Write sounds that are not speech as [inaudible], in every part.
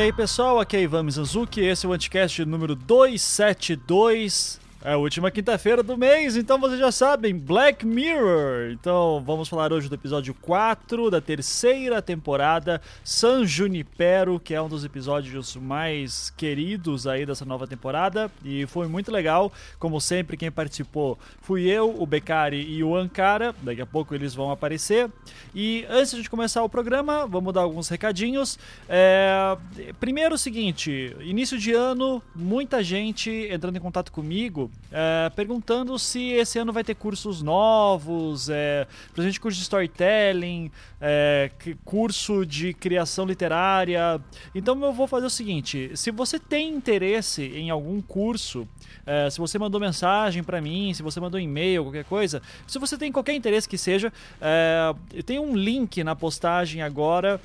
E aí pessoal, aqui é Ivan Mizanzuki, esse é o Anticast número 272 é a última quinta-feira do mês, então vocês já sabem, Black Mirror. Então vamos falar hoje do episódio 4 da terceira temporada, San Junipero, que é um dos episódios mais queridos aí dessa nova temporada e foi muito legal. Como sempre, quem participou fui eu, o Becari e o Ankara. Daqui a pouco eles vão aparecer. E antes de começar o programa, vamos dar alguns recadinhos. É... Primeiro, o seguinte: início de ano, muita gente entrando em contato comigo é, perguntando se esse ano vai ter cursos novos, é, gente curso de storytelling, é, curso de criação literária. Então eu vou fazer o seguinte: se você tem interesse em algum curso, é, se você mandou mensagem para mim, se você mandou e-mail, qualquer coisa, se você tem qualquer interesse que seja, é, tem um link na postagem agora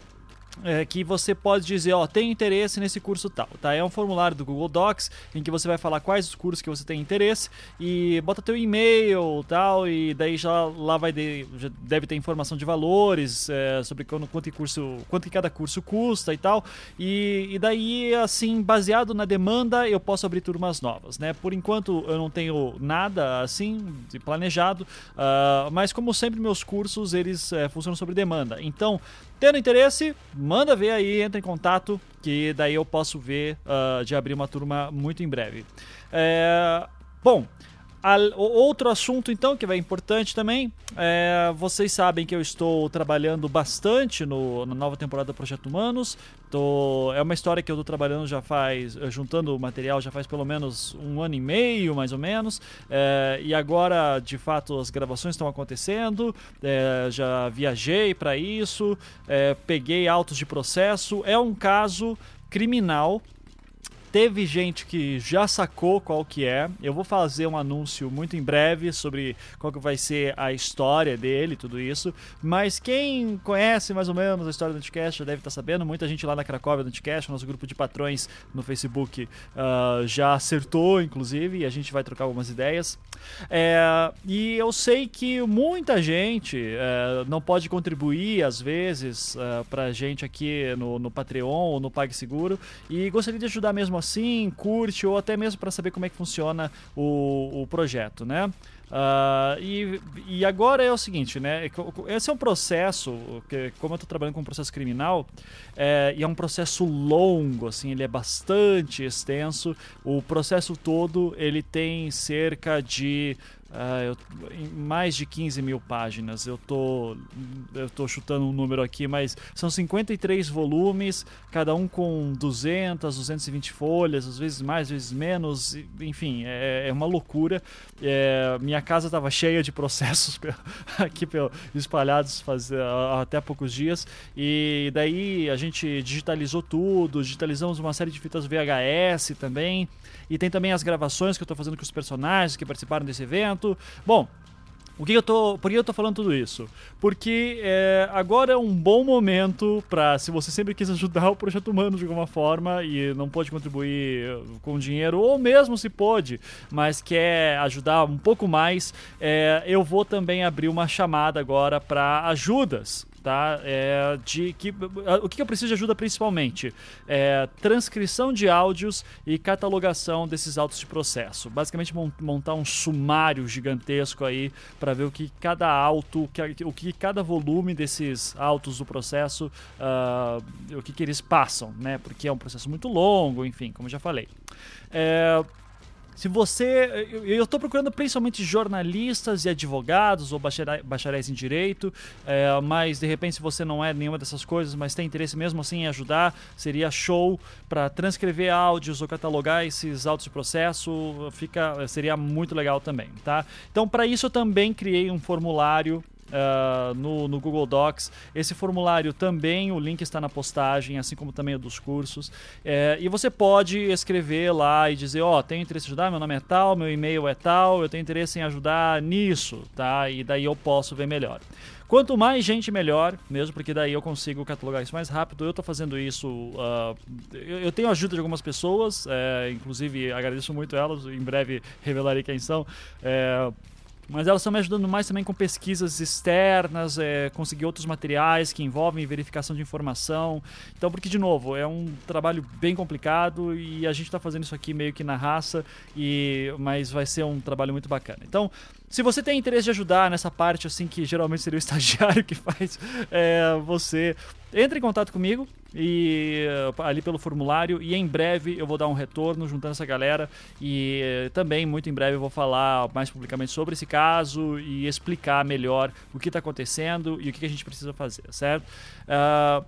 é, que você pode dizer, ó, tem interesse nesse curso tal, tá? É um formulário do Google Docs em que você vai falar quais os cursos que você tem interesse e bota teu e-mail tal e daí já lá vai de, já deve ter informação de valores é, sobre quanto, quanto, curso, quanto que cada curso custa e tal e, e daí assim baseado na demanda eu posso abrir turmas novas, né? Por enquanto eu não tenho nada assim planejado, uh, mas como sempre meus cursos eles é, funcionam sobre demanda, então Tendo interesse, manda ver aí, entra em contato, que daí eu posso ver uh, de abrir uma turma muito em breve. É, bom, outro assunto, então, que é importante também, é, vocês sabem que eu estou trabalhando bastante no, na nova temporada do Projeto Humanos. Tô, é uma história que eu estou trabalhando já faz, eh, juntando o material já faz pelo menos um ano e meio, mais ou menos. É, e agora, de fato, as gravações estão acontecendo. É, já viajei para isso, é, peguei autos de processo. É um caso criminal teve gente que já sacou qual que é. Eu vou fazer um anúncio muito em breve sobre qual que vai ser a história dele, tudo isso. Mas quem conhece mais ou menos a história do Anticast já deve estar sabendo. Muita gente lá na Cracóvia do Anticast, nosso grupo de patrões no Facebook, uh, já acertou, inclusive, e a gente vai trocar algumas ideias. É, e eu sei que muita gente é, não pode contribuir, às vezes, é, pra gente aqui no, no Patreon ou no PagSeguro e gostaria de ajudar mesmo assim, curte ou até mesmo para saber como é que funciona o, o projeto, né? Uh, e, e agora é o seguinte, né? Esse é um processo, que, como eu estou trabalhando com um processo criminal, é, e é um processo longo, assim, ele é bastante extenso. O processo todo ele tem cerca de Uh, eu, em mais de 15 mil páginas. Eu tô, eu tô chutando um número aqui, mas são 53 volumes, cada um com 200, 220 folhas, às vezes mais, às vezes menos. Enfim, é, é uma loucura. É, minha casa estava cheia de processos [laughs] aqui espalhados faz, até há poucos dias. E daí a gente digitalizou tudo, digitalizamos uma série de fitas VHS também. E tem também as gravações que eu estou fazendo com os personagens que participaram desse evento. Bom, o que eu tô, por que eu tô falando tudo isso? Porque é, agora é um bom momento para, se você sempre quis ajudar [laughs] o projeto humano de alguma forma e não pode contribuir com dinheiro, ou mesmo se pode, mas quer ajudar um pouco mais, é, eu vou também abrir uma chamada agora para ajudas tá? É, de que, o que eu preciso de ajuda principalmente? É, transcrição de áudios e catalogação desses autos de processo. Basicamente montar um sumário gigantesco aí para ver o que cada auto, o que cada volume desses autos do processo, uh, o que, que eles passam, né? Porque é um processo muito longo, enfim, como já falei. É, se você. Eu estou procurando principalmente jornalistas e advogados ou bacharéis em direito, é, mas de repente, se você não é nenhuma dessas coisas, mas tem interesse mesmo assim em ajudar, seria show para transcrever áudios ou catalogar esses autos de processo, fica, seria muito legal também, tá? Então, para isso, eu também criei um formulário uh, no, no, Google Docs. Esse formulário também, o link está na postagem, assim como também o dos cursos. É, e você pode escrever lá e dizer, ó, oh, tenho interesse em ajudar, meu nome é tal, meu e-mail é tal, eu tenho interesse em ajudar nisso, tá? E daí eu posso ver melhor. Quanto mais gente, melhor, mesmo porque daí eu consigo catalogar isso mais rápido. Eu estou fazendo isso. Uh, eu, eu, tenho ajuda de algumas pessoas, é, inclusive agradeço muito elas. Em breve revelarei quem são. É, mas elas estão me ajudando mais também com pesquisas externas, é, conseguir outros materiais que envolvem verificação de informação. Então, porque, de novo, é um trabalho bem complicado e a gente está fazendo isso aqui meio que na raça, e mas vai ser um trabalho muito bacana. Então, se você tem interesse de ajudar nessa parte, assim, que geralmente seria o [laughs] estagiário que faz, é, você entre em contato comigo e uh, ali pelo formulário e em breve eu vou dar um retorno juntando essa galera e uh, também muito em breve eu vou falar mais publicamente sobre esse caso e explicar melhor o que está acontecendo e o que a gente precisa fazer, certo? Uh,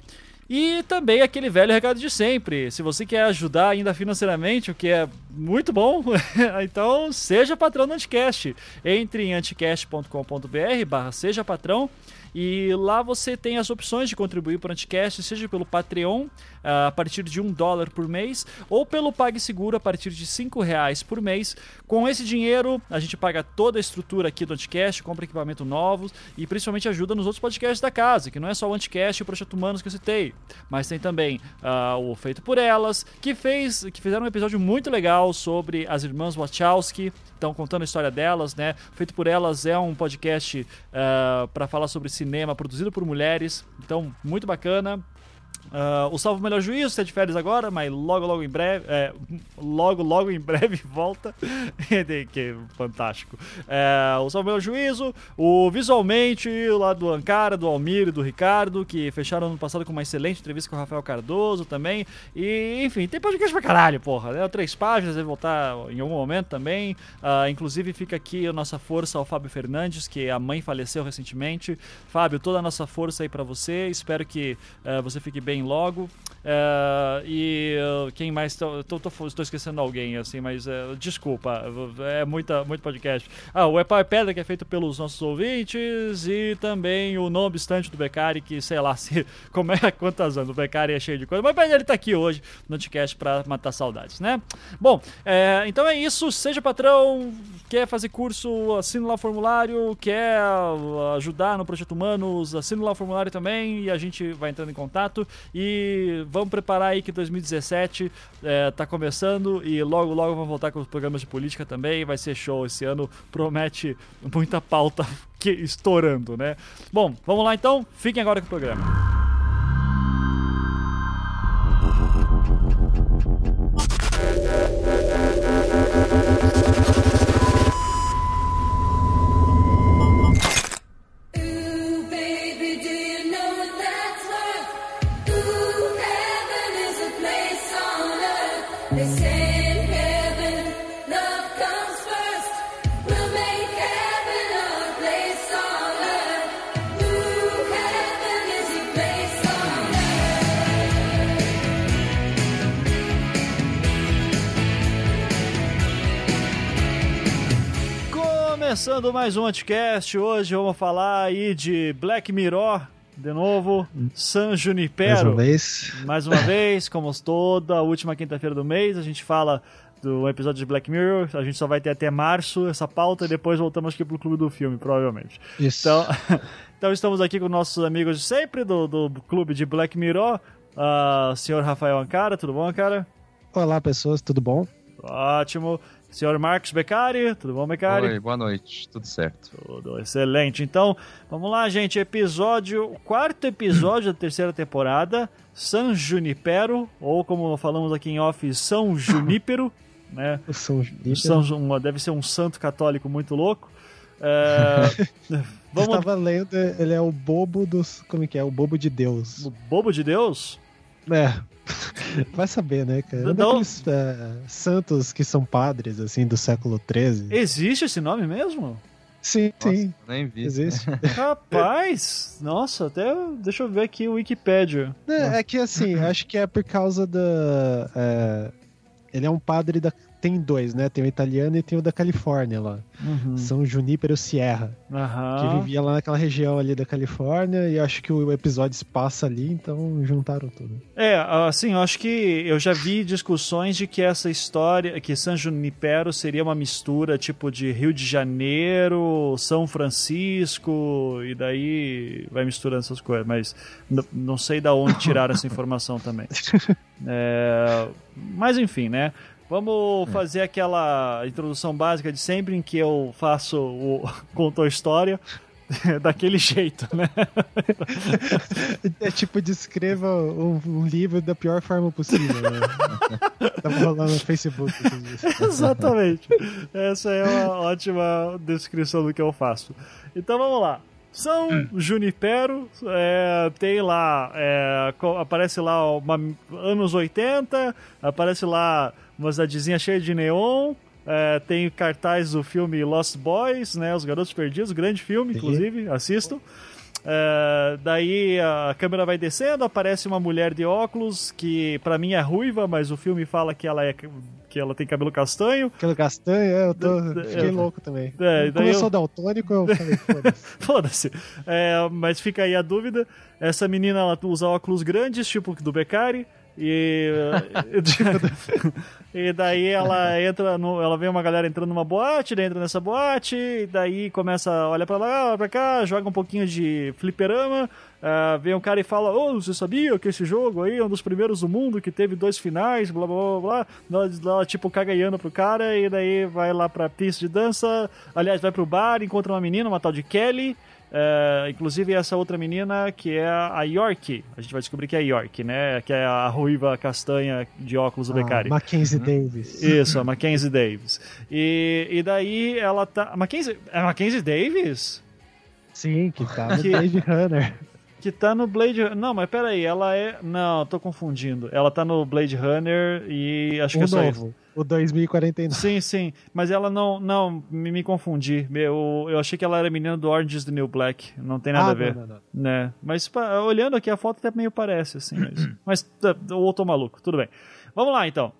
e também aquele velho recado de sempre. Se você quer ajudar ainda financeiramente, o que é muito bom, [laughs] então seja patrão do Anticast. Entre em anticast.com.br barra seja patrão e lá você tem as opções de contribuir para o Anticast, seja pelo Patreon, a partir de um dólar por mês, ou pelo PagSeguro a partir de cinco reais por mês. Com esse dinheiro, a gente paga toda a estrutura aqui do Anticast, compra equipamento novos e principalmente ajuda nos outros podcasts da casa, que não é só o Anticast e o Projeto Humanos que eu citei, mas tem também uh, o Feito por Elas, que fez, que fizeram um episódio muito legal sobre as irmãs Wachowski, estão contando a história delas, né? Feito por Elas é um podcast uh, ah, para falar sobre cinema produzido por mulheres, então muito bacana. Uh, o Salvo Melhor Juízo está de férias agora, mas logo, logo em breve, é, logo, logo em breve [laughs] volta. [laughs] que fantástico. É, o Salvo Melhor Juízo, o Visualmente, lá do Ancara, do Almir e do Ricardo, que fecharam ano passado com uma excelente entrevista com o Rafael Cardoso também. E, enfim, tem podcast pra caralho, porra. Né? Três páginas, vai voltar em algum momento também. Uh, inclusive, fica aqui a nossa força ao Fábio Fernandes, que a mãe faleceu recentemente. Fábio, toda a nossa força aí para você. Espero que uh, você fique bem logo. Uh, e uh, quem mais? Tô, tô, tô, estou esquecendo alguém, assim, mas uh, desculpa, é muita, muito podcast. Ah, o Epau é Pedra, que é feito pelos nossos ouvintes, e também o Não Obstante do Becari, que sei lá [laughs] se como é quantas anos o Becari é cheio de coisa, mas ele está aqui hoje no podcast para matar saudades, né? Bom, é, então é isso. Seja patrão, quer fazer curso, assina lá o formulário, quer ajudar no Projeto Humanos, assina lá o formulário também e a gente vai entrando em contato. E vamos preparar aí que 2017 é, tá começando e logo, logo vamos voltar com os programas de política também. Vai ser show esse ano, promete muita pauta [laughs] que, estourando, né? Bom, vamos lá então, fiquem agora com o programa. Começando mais um podcast, hoje vamos falar aí de Black Mirror, de novo, San Junipero. Mais uma vez. Mais uma vez, como toda última quinta-feira do mês, a gente fala do episódio de Black Mirror. A gente só vai ter até março essa pauta e depois voltamos aqui pro clube do filme, provavelmente. Isso. Então, [laughs] então estamos aqui com nossos amigos de sempre do, do clube de Black Mirror. Uh, senhor Rafael Ancara, tudo bom, cara? Olá, pessoas, tudo bom? Ótimo. Senhor Marcos Beccari, tudo bom, Beccari? Oi, boa noite, tudo certo. Tudo excelente. Então, vamos lá, gente. Episódio, quarto episódio da terceira temporada, San Junipero, ou como falamos aqui em off, São Junípero, [laughs] né? São Junípero. São, deve ser um santo católico muito louco. É, [laughs] vamos... Eu estava lendo, ele é o bobo dos. Como é que é? O bobo de Deus. O bobo de Deus? É. [laughs] Vai saber, né, cara? Daqueles uh, santos que são padres, assim, do século XIII. Existe esse nome mesmo? Sim, nossa, sim. Nem vi. Existe. [laughs] Rapaz, nossa, até deixa eu ver aqui o Wikipedia. É, é que assim, [laughs] acho que é por causa da. É, ele é um padre da tem dois, né? Tem o italiano e tem o da Califórnia lá. Uhum. São Junípero Sierra. Uhum. Que vivia lá naquela região ali da Califórnia e acho que o episódio se passa ali, então juntaram tudo. É, assim, eu acho que eu já vi discussões de que essa história, que San Junipero seria uma mistura tipo de Rio de Janeiro, São Francisco, e daí vai misturando essas coisas, mas não sei da onde tirar essa [laughs] informação também. [laughs] É, mas enfim, né? Vamos fazer aquela introdução básica de sempre em que eu faço o [laughs] conto a história. [laughs] daquele jeito, né? É tipo, descreva um, um, livro da pior forma possível. Né? [laughs] Tava rolando no Facebook. Exatamente. Essa é uma ótima descrição do que eu faço. Então vamos lá. São hum. Junipero, é, tem lá, é, aparece lá uma, anos 80, aparece lá uma cidadezinha cheia de neon, é, tem cartaz do filme Lost Boys, né? Os Garotos Perdidos, grande filme, inclusive, assistam. É, daí a câmera vai descendo, aparece uma mulher de óculos que para mim é ruiva, mas o filme fala que ela é que ela tem cabelo castanho. Cabelo castanho, é, eu tô, fiquei é, louco também. É, Como eu sou daltônico, eu falei, foda-se. [laughs] foda-se. É, mas fica aí a dúvida. Essa menina ela usa óculos grandes, tipo do Beccari. E, [laughs] e daí ela entra no, ela vê uma galera entrando numa boate, entra nessa boate, e daí começa, olha pra lá, olha pra cá, joga um pouquinho de fliperama, uh, vem um cara e fala, oh, você sabia que esse jogo aí é um dos primeiros do mundo, que teve dois finais, blá blá blá blá, ela tipo cagaiando pro cara, e daí vai lá pra pista de dança, aliás, vai pro bar, encontra uma menina, uma tal de Kelly, é, inclusive essa outra menina que é a York. A gente vai descobrir que é a York, né? Que é a ruiva castanha de óculos do ah, Beccari. Mackenzie uhum. Davis. Isso, a Mackenzie Davis. E, e daí ela tá. Mackenzie, é Mackenzie Davis? Sim, que tá no que... Blade Runner. Que tá no Blade Não, mas peraí, ela é. Não, tô confundindo. Ela tá no Blade Runner e acho o que é só novo. isso. O 2049. Sim, sim. Mas ela não. Não, me, me confundi. Eu, eu achei que ela era menina do Orange is the New Black. Não tem nada ah, a ver. Não, não, não. Né? Mas olhando aqui a foto até meio parece, assim. Mas, [clears throat] mas tá, eu tô maluco. Tudo bem. Vamos lá então.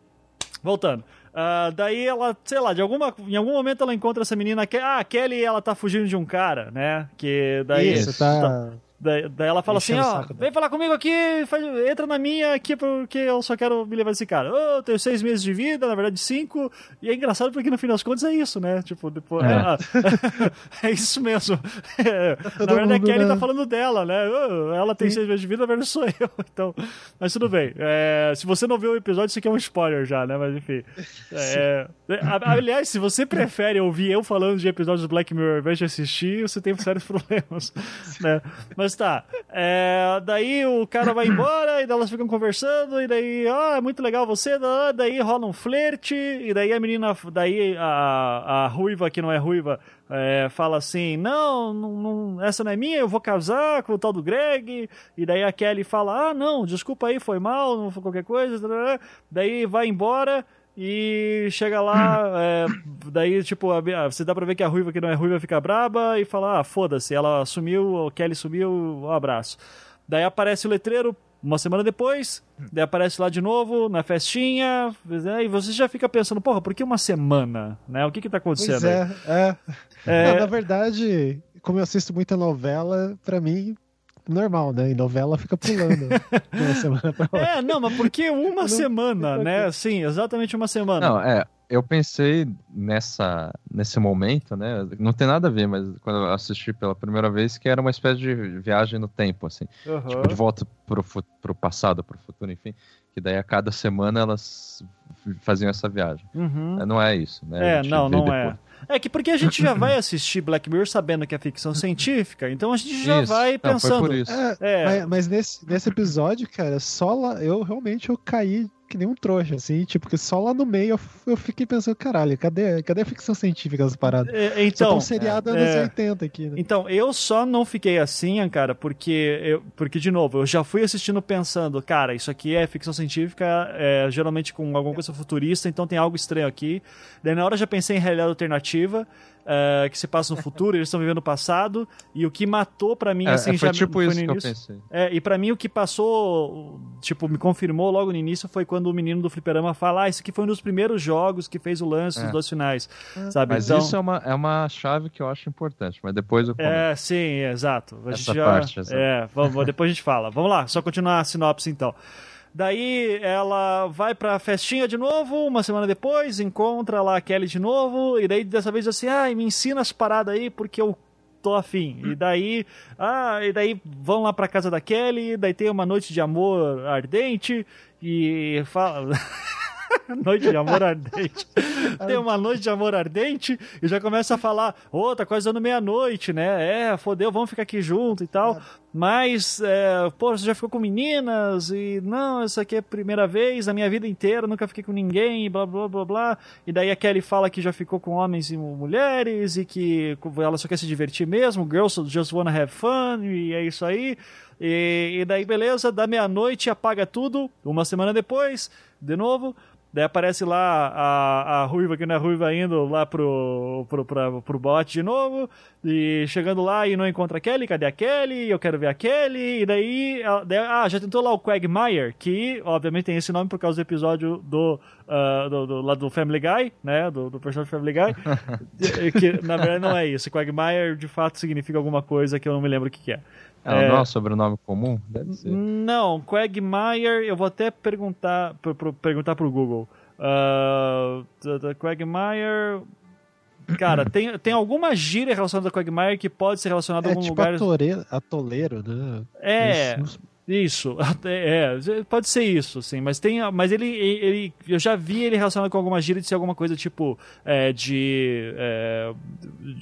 Voltando. Uh, daí ela, sei lá, de alguma, em algum momento ela encontra essa menina que, ah, a Kelly, ela tá fugindo de um cara, né? Que daí. Isso, tá... tá Daí, daí ela fala assim, ó, vem falar comigo aqui, faz, entra na minha aqui porque eu só quero me levar desse cara. Oh, eu tenho seis meses de vida, na verdade cinco. E é engraçado porque no fim das contas é isso, né? Tipo, depois. É, é, [laughs] é isso mesmo. É, [laughs] na verdade a Kelly né? tá falando dela, né? Oh, ela tem Sim. seis meses de vida, na verdade sou eu. [laughs] Então, mas tudo bem. É, se você não viu o episódio, isso aqui é um spoiler já, né? Mas enfim. É, aliás, se você prefere ouvir eu falando de episódios do Black Mirror ao invés de assistir, você tem sérios problemas, né? Mas mas tá. É, daí o cara vai embora, e elas ficam conversando, e daí, ah, é muito legal você, daí rola um flerte, e daí a menina, daí a, a ruiva, que não é ruiva, é, fala assim: não, não, não, essa não é minha, eu vou casar com o tal do Greg. E daí a Kelly fala: ah, não, desculpa aí, foi mal, não foi qualquer coisa. Daí vai embora. E chega lá, [clears throat] é, daí, tipo, você dá pra ver que a ruiva que não é ruiva fica braba e fala: ah, foda-se, ela sumiu, o Kelly sumiu, um abraço. Daí aparece o letreiro uma semana depois, daí aparece lá de novo, na festinha, né, e você já fica pensando, porra, por que uma semana? Né? O que que tá acontecendo? Pois é, é. é... Não, na verdade, como eu assisto muita novela, pra mim normal, né? E novela fica pulando [laughs] uma semana pra outra. É, não, mas por que uma não, semana, né? Sim, exatamente uma semana. Não, é, eu pensei nessa, nesse momento, né? Não tem nada a ver, mas quando eu assisti pela primeira vez, que era uma espécie de viagem no tempo, assim. Uhum. Tipo, de volta pro, pro passado, pro futuro, enfim. Que daí a cada semana elas faziam essa viagem. Uhum. Não é isso, né? É, não, não é. depois. é. É que porque a gente já [clears throat] vai assistir Black Mirror sabendo que é ficção científica, então a gente já isso. vai pensando. Não, é, é. Mas, mas, nesse, nesse episódio, cara, só lá eu realmente eu caí que nem um trouxa, assim, tipo, que só lá no meio eu, eu fiquei pensando, caralho, cadê, cadê a ficção científica das paradas? É, então, só um seriado é, anos é, 80 aqui, né? Então, eu só não fiquei assim, cara, porque, eu, porque, de novo, eu já fui assistindo pensando, cara, isso aqui é ficção científica, é, geralmente com alguma coisa futurista, então tem algo estranho aqui. Daí na hora já pensei em realidade alternativa, uh, que se passa no futuro, eles estão vivendo o passado, e o que matou para mim, é, assim, é, foi já tipo foi isso no início. É, e para mim o que passou, tipo, me confirmou logo no início foi quando o menino do fliperama fala, ah, isso aqui foi um dos primeiros jogos que fez o lance é. dos dois finais, é. sabe? Mas então... isso é uma, é uma chave que eu acho importante, mas depois eu comento. É, sim, exato. A Essa já... parte, exato. É, vamos, depois a gente fala. Vamos lá, só continuar a sinopse então. Daí ela vai pra festinha de novo, uma semana depois, encontra lá a Kelly de novo, e daí dessa vez assim, ah, me ensina as paradas aí porque eu tô afim. E daí, ah, e daí vão lá pra casa da Kelly, daí tem uma noite de amor ardente, e fala. [laughs] [laughs] noite de amor ardente. [laughs] Tem uma noite de amor ardente e já começa a falar, ô, oh, tá quase dando meia-noite, né? É, fodeu, vamos ficar aqui junto e tal. Mas, é, pô, você já ficou com meninas e não, essa aqui é a primeira vez na minha vida inteira, nunca fiquei com ninguém e blá blá blá blá. E daí a Kelly fala que já ficou com homens e mulheres e que ela só quer se divertir mesmo, girls just wanna have fun e é isso aí. E, e daí, beleza, da meia-noite apaga tudo. Uma semana depois, de novo, Daí aparece lá a, a ruiva, que não é ruiva, indo lá pro, pro, pra, pro bot de novo. E chegando lá e não encontra a Kelly. Cadê a Kelly? Eu quero ver a Kelly. E daí, daí ah, já tentou lá o Quagmire, que obviamente tem esse nome por causa do episódio do, uh, do, do, lá do Family Guy, né? Do, do personagem Family Guy. [laughs] que na verdade não é isso. Quagmire de fato significa alguma coisa que eu não me lembro o que, que é. É, é, não é um sobrenome comum? Deve ser. Não, Quagmire, eu vou até perguntar, pro, pro, perguntar pro Google. Uh, Quagmire. Cara, tem, tem alguma gíria relacionada a Quagmire que pode ser relacionada é, a algum tipo lugar. Atoleiro, atoleiro, né? É. Isso. Isso, é, pode ser isso, sim, mas tem, mas ele, ele, eu já vi ele relacionado com alguma gíria de ser alguma coisa tipo é, de, é,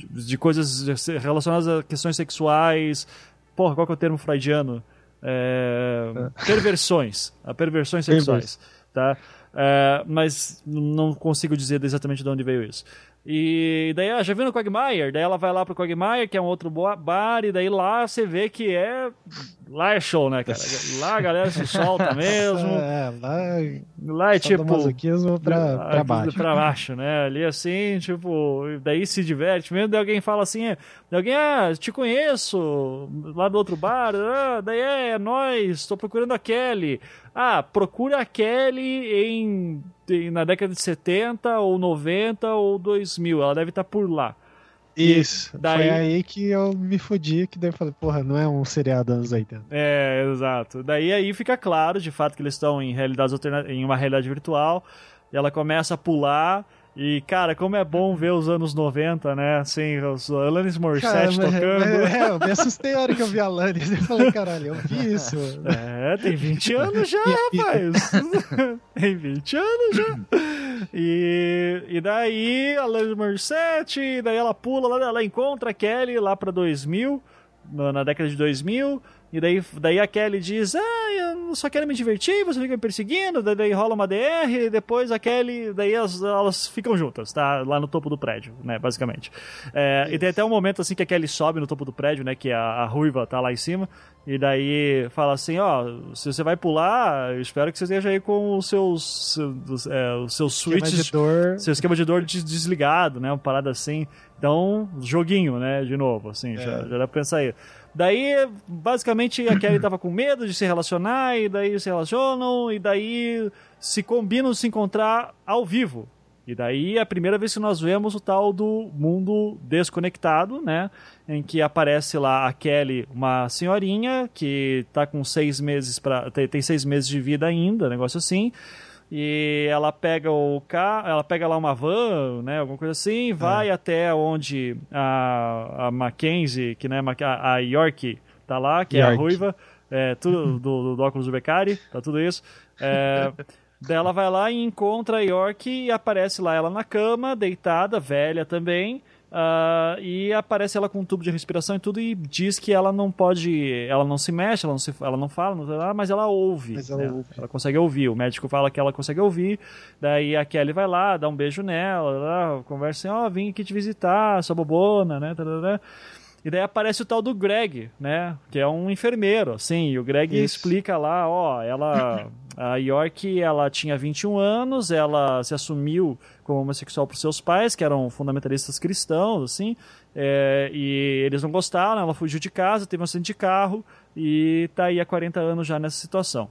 de coisas relacionadas a questões sexuais, Porra, qual que é o termo freudiano? É, é. perversões. A perversões sexuais. Tá? É, mas não consigo dizer exatamente de onde veio isso. E daí, ah, já viu no Quagmire? Daí ela vai lá pro Quagmire, que é um outro bar, e daí lá você vê que é. Lá é show, né, cara? [laughs] Lá a galera se solta mesmo. [laughs] É, lá, lá é tipo. pra, pra baixo. Pra baixo, né? Ali assim, tipo, daí se diverte. Mesmo daí alguém fala assim, alguém, ah, te conheço, lá do outro bar, ah, daí é, é nós, tô procurando a Kelly. Ah, procura a Kelly em na década de 70 ou 90 ou 2000. Ela deve estar tá por lá. Isso. Daí... Foi aí que eu me fodi, que daí eu falei, porra, não é um seriado anos 80. É, exato. Daí aí fica claro, de fato, que eles estão em realidades em uma realidade virtual. E ela começa a pular e, cara, como é bom ver os anos 90, né? Assim, os Alanis Morissette cara, tocando. é, eu me assustei a hora que eu vi a Alanis. Eu falei, caralho, eu vi isso. É, tem 20 anos já, rapaz. [laughs] tem 20 anos já. E, e daí, a Alanis Morissette, e daí ela pula, ela encontra a Kelly lá pra 2000, na década de 2000. E daí, daí a Kelly diz: Ah, eu só quero me divertir, você fica me perseguindo. Daí, daí rola uma DR, e depois a Kelly, daí elas, elas ficam juntas, tá? Lá no topo do prédio, né? Basicamente. É, e tem até um momento assim que a Kelly sobe no topo do prédio, né? Que a, a ruiva tá lá em cima. E daí fala assim: Ó, se você vai pular, eu espero que você esteja aí com os seus, seus, é, os seus switches. Seu esquema de dor desligado, né? Uma parada assim. Então, joguinho, né? De novo, assim, é. já, já dá pra pensar aí. Daí, basicamente, a Kelly tava com medo de se relacionar, e daí se relacionam, e daí se combinam se encontrar ao vivo. E daí é a primeira vez que nós vemos o tal do mundo desconectado, né? Em que aparece lá a Kelly, uma senhorinha que tá com seis meses para tem seis meses de vida ainda, negócio assim e ela pega o carro, ela pega lá uma van, né, alguma coisa assim, vai é. até onde a, a Mackenzie, que né, a, a York tá lá, que York. é a ruiva, é, tudo [laughs] do, do, óculos do Beccari, tá tudo isso. É, daí ela vai lá e encontra a York e aparece lá ela na cama, deitada, velha também, Uh, e aparece ela com um tubo de respiração e tudo e diz que ela não pode, ela não se mexe, ela não, se, ela não fala, não, mas ela ouve. Mas ela, né? ouve. ela consegue ouvir. O médico fala que ela consegue ouvir. Daí a Kelly vai lá, dá um beijo nela, conversa assim, ó, oh, vim aqui te visitar, sua bobona, né? E daí aparece o tal do Greg, né? Que é um enfermeiro, assim. E o Greg Isso. explica lá, ó, ela. A York, ela tinha 21 anos, ela se assumiu como homossexual por seus pais, que eram fundamentalistas cristãos, assim. É, e eles não gostaram, ela fugiu de casa, teve um acidente de carro e tá aí há 40 anos já nessa situação.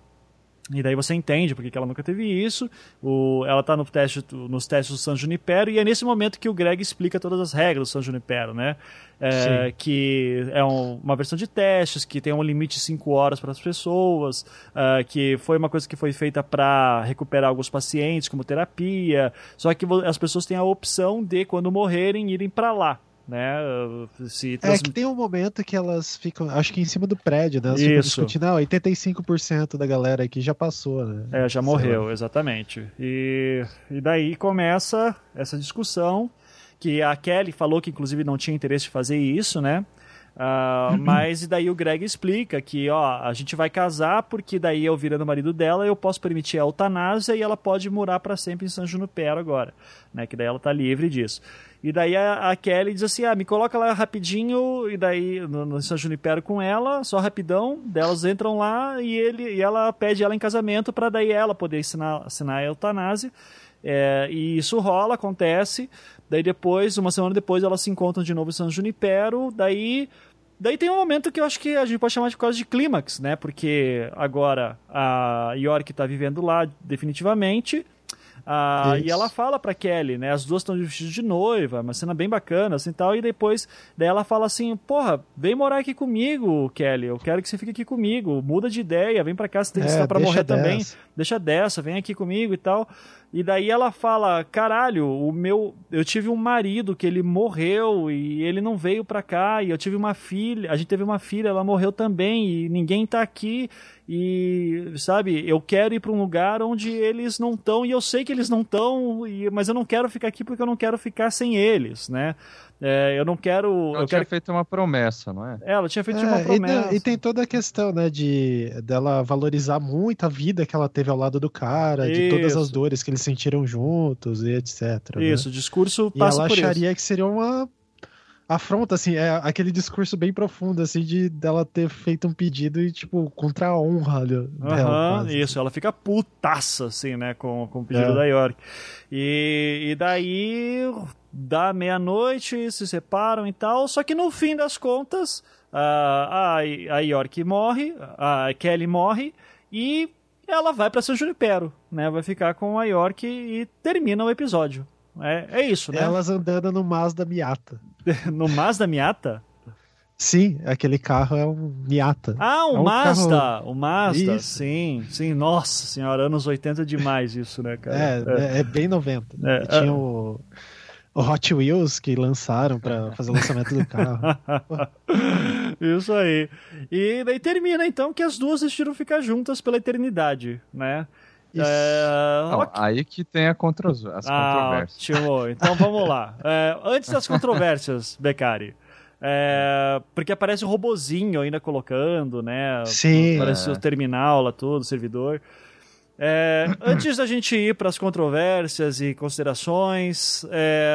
E daí você entende porque ela nunca teve isso. O, ela está no teste, nos testes do San Junipero e é nesse momento que o Greg explica todas as regras do San Junipero, né? É, que é um, uma versão de testes, que tem um limite de 5 horas para as pessoas, uh, que foi uma coisa que foi feita para recuperar alguns pacientes como terapia. Só que as pessoas têm a opção de, quando morrerem, irem para lá né? Se trans... É que tem um momento que elas ficam, acho que em cima do prédio, né? Elas Isso. discutindo, ah, 85% da galera aqui já passou, né? É, já morreu, exatamente. E, e daí começa essa discussão que a Kelly falou que inclusive não tinha interesse de fazer isso, né? Uh, mas e daí o Greg explica que ó, a gente vai casar porque daí eu virando marido dela eu posso permitir a eutanásia e ela pode morar para sempre em São Junipero agora, né? Que daí ela tá livre disso. E daí a, a, Kelly diz assim: ah, me coloca lá rapidinho, e daí no, no São Junipero com ela, só rapidão. Delas entram lá e ele e ela pede ela em casamento para daí ela poder assinar, assinar a eutanásia. É, e isso rola, acontece. Daí depois, uma semana depois, elas se encontram de novo em São Junipero. Daí Daí tem um momento que eu acho que a gente pode chamar de causa de clímax, né? Porque agora a York está vivendo lá definitivamente. Ah, e ela fala pra Kelly, né? As duas estão vestidas de noiva, uma cena bem bacana, assim tal. E depois, daí ela fala assim: Porra, vem morar aqui comigo, Kelly. Eu quero que você fique aqui comigo. Muda de ideia, vem pra cá, você tem é, pra morrer dessa. também. Deixa dessa, vem aqui comigo e tal. E daí ela fala: caralho, o meu. Eu tive um marido que ele morreu e ele não veio pra cá. E eu tive uma filha, a gente teve uma filha, ela morreu também e ninguém tá aqui. E, sabe, eu quero ir para um lugar onde eles não estão e eu sei que eles não estão, mas eu não quero ficar aqui porque eu não quero ficar sem eles, né? É, eu não quero. Ela eu tinha quero... feito uma promessa, não é? é ela tinha feito é, uma promessa. E, e, tem toda a questão, né, de dela valorizar muito a vida que ela teve ao lado do cara, Isso. de todas as dores que eles sentiram juntos e etc. Né? Isso, né? o discurso passa e ela acharia isso. que seria uma afronta, assim, é aquele discurso bem profundo, assim, de dela ter feito um pedido e, tipo, contra a honra dela. Uhum, isso, ela fica putaça, assim, né, com, com o pedido é. da York. E, e daí, dá meia-noite, se separam e tal, só que no fim das contas, a, a York morre, a Kelly morre, e ela vai para São Junipero, né, vai ficar com a York e termina o episódio. É, é isso, né? Elas andando no Mazda Miata. [laughs] no Mazda Miata? Sim, aquele carro é um Miata. Ah, um, é um Mazda! Carro... O Mazda, isso. sim, sim. Nossa senhora, anos 80 demais isso, né, cara? É, é, é bem 90. Né? É, tinha é. o, o Hot Wheels que lançaram para fazer o lançamento do carro. [laughs] isso aí. E daí termina então que as duas decidiram ficar juntas pela eternidade, né? É, Não, aí que tem a contra... as ah, controvérsias. Ótimo. Então vamos lá. [laughs] É, antes das controvérsias, Beccari. É, porque aparece o robozinho ainda colocando, né? Sim. Aparece o terminal lá todo, o servidor. É, antes da gente ir para as controvérsias e considerações, é,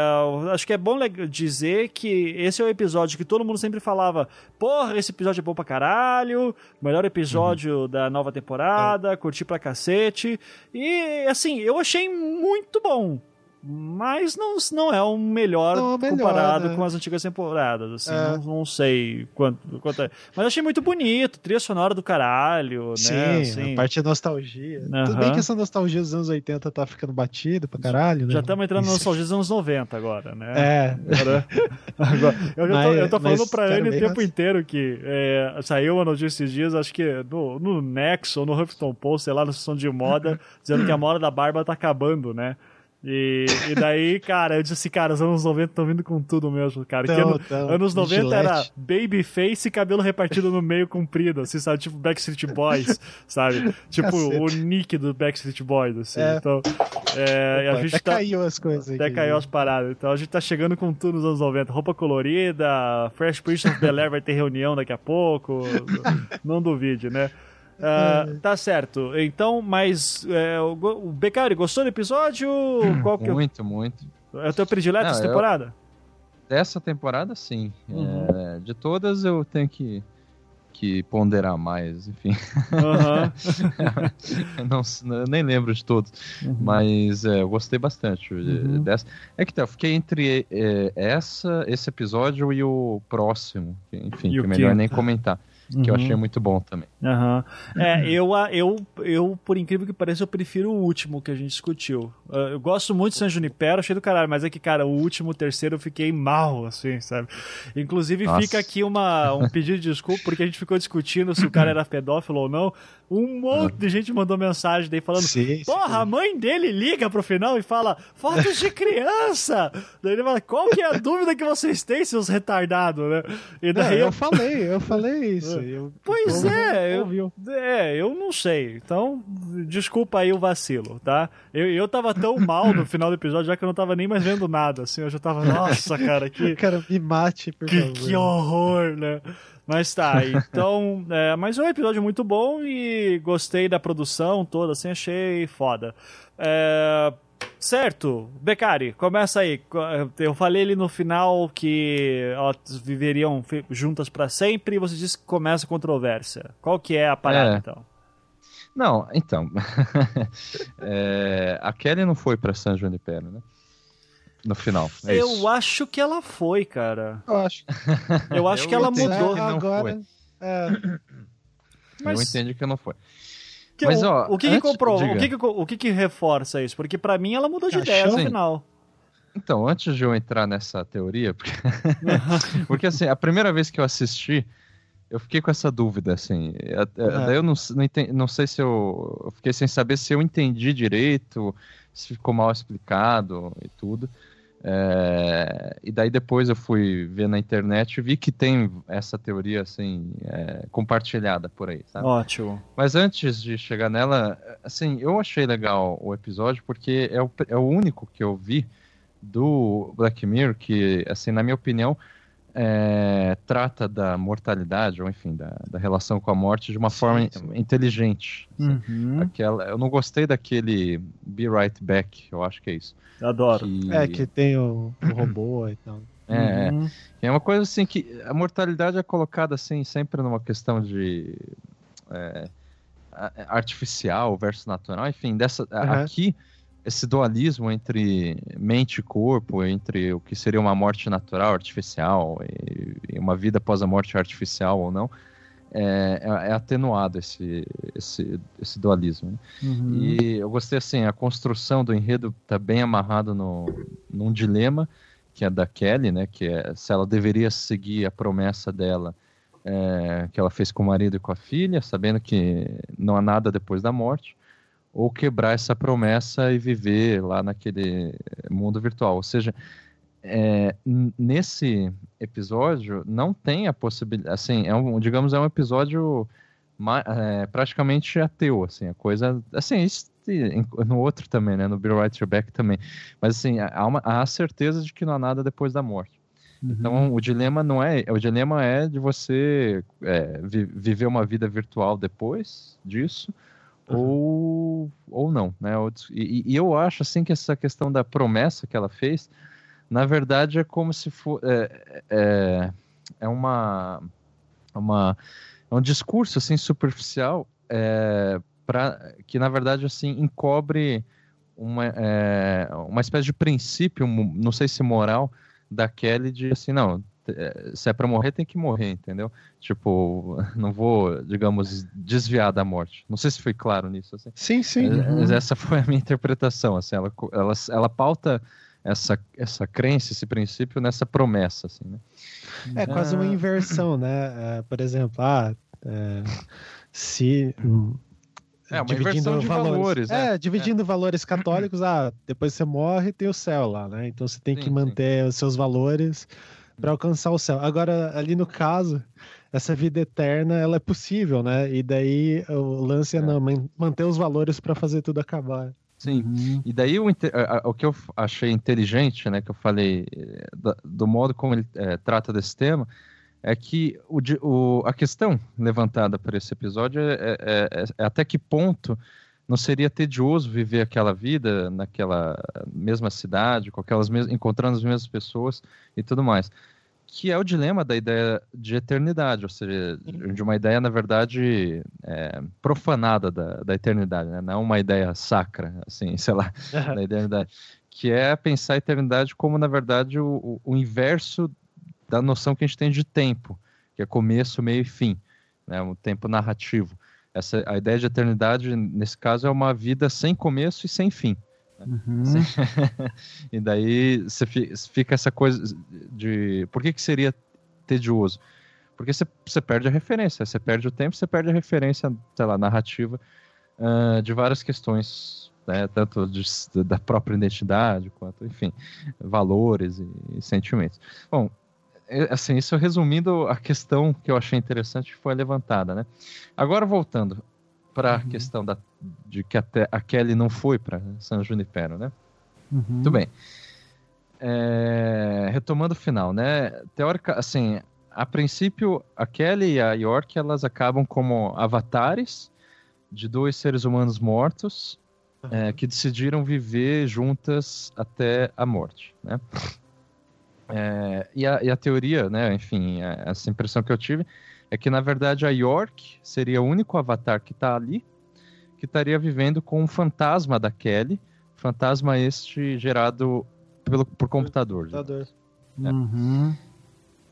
acho que é bom dizer que esse é o episódio que todo mundo sempre falava: porra, esse episódio é bom pra caralho, melhor episódio uhum. da nova temporada, é. curti pra cacete. E assim, eu achei muito bom mas não, não é o melhor, não, melhor comparado né? com as antigas temporadas, assim, é. não, não, sei quanto, quanto é. Mas achei muito bonito, trilha sonora do caralho, Sim, né? Sim, a parte da nostalgia. Uhum. Tudo bem que essa nostalgia dos anos 80 tá ficando batido pra caralho, né? Já estamos entrando na nostalgia dos anos 90 agora, né? É. Agora, [laughs] agora eu, mas, tô, eu tô falando pra ele o tempo inteiro que é, saiu uma notícia esses dias, acho que no, no Nexo ou no Huffington Post, sei lá, na sessão de moda, [laughs] dizendo que a moda da barba tá acabando, né? E, e daí, cara, eu disse assim, cara, os anos 90 estão vindo com tudo mesmo, cara. Então, ano, anos 90 Gillette. era babyface e cabelo repartido no meio comprido, assim, sabe? Tipo Backstreet Boys, [laughs] sabe? Tipo Cacete. o nick do Backstreet Boys, assim. É. Então, é, Opa, a gente até tá, caiu as coisas Até caiu as paradas. Então a gente tá chegando com tudo nos anos 90. Roupa colorida, Fresh Prince of Bel-Air vai ter reunião daqui a pouco. não duvide, né? Uh, tá certo. Então, mas é, o, o Beccari, gostou do episódio? Qual que muito, muito. É o teu predileto Não, essa temporada? Eu... Dessa temporada, sim. Uhum. É, de todas, eu tenho que, que ponderar mais, enfim. Uhum. [laughs] não, nem lembro de todos. Uhum. Mas é, eu gostei bastante uhum. dessa. É que tá, eu fiquei entre é, essa, esse episódio e o próximo. Enfim, e que é melhor nem comentar. Uhum. que eu achei muito bom também. Uhum. É, eu, eu, eu, por incrível que pareça, eu prefiro o último que a gente discutiu. Ah, eu gosto muito de San Junipero, achei do caralho, mas é que, cara, o último, o terceiro, eu fiquei mal, assim, sabe? Inclusive, Nossa. fica aqui uma, um pedido de desculpa, porque a gente ficou discutindo se o cara era pedófilo ou não. Um monte de gente mandou mensagem daí falando: sim, Porra, sim. a mãe dele liga pro final e fala: Fotos de criança! daí ele fala: Qual que é a dúvida que vocês têm, seus retardados, né? E daí é, eu... eu... falei, eu falei isso. Eu... Pois eu... é, eu, é, eu não sei. Então, desculpa aí o vacilo, tá? Eu, eu tava tão mal no final do episódio, já que eu não tava nem mais vendo nada, assim, eu já tava, [laughs] nossa, cara, que. Cara, me mate, por que, favor. Que horror, né? Mas tá, então. é, mas é um episódio muito bom e gostei da produção toda, assim, achei foda. É, certo, Becari, começa aí. Eu falei ali no final que ó, viveriam juntas para sempre e você disse que começa a controvérsia. Qual que é a parada, é. então? Não, então. [laughs] é, a Kelly não foi pra San Junipero, né? no final. É eu isso. acho que ela foi, cara. Eu acho. Eu acho eu que ela mudou. Que agora, é... Mas... Eu entendi que não foi. Que, Mas, ó, o, que, que comprou? O, que, que, o que, que reforça isso? Porque para mim ela mudou de Achou? ideia no Sim. final. Então, antes de eu entrar nessa teoria, porque... [laughs] [laughs] porque assim, a primeira vez que eu assisti, eu fiquei com essa dúvida, assim. Uhum. Daí eu não, não, entendi, não sei se eu, eu fiquei sem saber se eu entendi direito, se ficou mal explicado e tudo. É, e daí depois eu fui ver na internet e vi que tem essa teoria assim é, compartilhada por aí, sabe? Ótimo. Mas antes de chegar nela, assim, eu achei legal o episódio porque é o, é o único que eu vi do Black Mirror que, assim, na minha opinião, é, trata da mortalidade, ou enfim, da, da, relação com a morte de uma sim, forma sim. inteligente. Uhum. Aquela, eu não gostei daquele Be Right Back, eu acho que é isso. Adoro. Que... É, que tem o, o robô e tal. É, uhum. é, é uma coisa assim que a mortalidade é colocada assim sempre numa questão de é, artificial versus natural, enfim, dessa uhum. aqui esse dualismo entre mente e corpo, entre o que seria uma morte natural, artificial, e, uma vida após a morte artificial ou não, é, é, é atenuado esse, esse, esse dualismo. Né? Uhum. E eu gostei assim, a construção do enredo está bem amarrado no, num dilema, que é da Kelly, né, que é se ela deveria seguir a promessa dela é, que ela fez com o marido e com a filha, sabendo que não há nada depois da morte, ou quebrar essa promessa e viver lá naquele mundo virtual. Ou seja, é, nesse episódio não tem a possibilidade, assim, é um, digamos, é um episódio é, praticamente ateu, assim, a coisa, assim, isso, no outro também, né, no Bill Right Back também, mas assim, há, uma, há a certeza de que não há nada depois da morte. Uhum. Então, o dilema não é, o dilema é de você é, vi, viver uma vida virtual depois disso, ou, ou não, né? E, e, eu acho assim que essa questão da promessa que ela fez, na verdade é como se for é, é, é uma uma é um discurso assim superficial é, para que na verdade assim encobre uma é, uma espécie de princípio, não sei se moral da Kelly de assim não se é para morrer, tem que morrer, entendeu? Tipo, [laughs] não vou, digamos, desviar da morte. Não sei se foi claro nisso. Assim. Sim, sim. Mas, uhum. essa foi a minha interpretação. Assim, ela, ela, ela pauta essa, essa crença, esse princípio nessa promessa, assim, né? É quase uma inversão, né? É, por exemplo, ah, é, se é, uma dividindo de valores, valores né? É, dividindo é. valores católicos, ah, depois você morre tem o céu lá, né? Então você tem sim, que manter sim. os seus valores para alcançar o céu. Agora, ali no caso, essa vida eterna, ela é possível, né? E daí o lance é, é. não, manter os valores para fazer tudo acabar. Sim, uhum. e daí o, o que eu achei inteligente, né, que eu falei, eh, do, do modo como ele é, trata desse tema, é que o, o, a questão levantada por esse episódio é, é, é, é até que ponto não seria tedioso viver aquela vida naquela mesma cidade, com aquelas mes encontrando as mesmas pessoas e tudo mais. Que é o dilema da ideia de eternidade, ou seja, de uma ideia, na verdade, é, profanada da, da eternidade, né? não uma ideia sacra, assim, [laughs] sei lá, da eternidade. Que é pensar a eternidade como, na verdade, o, o inverso da noção que a gente tem de tempo, que é começo, meio e fim. né? Um tempo narrativo. Essa, a ideia de eternidade, nesse caso, é uma vida sem começo e sem fim. Uhum. [laughs] e daí você fica essa coisa de por que, que seria tedioso? Porque você, você perde a referência, você perde o tempo, você perde a referência, sei lá, narrativa uh, de várias questões, né, tanto de, da própria identidade, quanto, enfim, valores e, e sentimentos. Bom, assim, isso resumindo a questão que eu achei interessante que foi levantada, né? Agora voltando para a uhum. questão da, de que até a Kelly não foi para San Junipero, né? Uhum. Muito bem. É, retomando o final, né? Teórica, assim, a princípio, a Kelly e a York elas acabam como avatares de dois seres humanos mortos uhum. é, que decidiram viver juntas até a morte, né? É, e, a, e, a, teoria, né? Enfim, é, essa impressão que eu tive é que na verdade a York seria o único avatar que está ali que estaria vivendo com um fantasma da Kelly, fantasma este gerado pelo, por computador. computador. É. Uhum.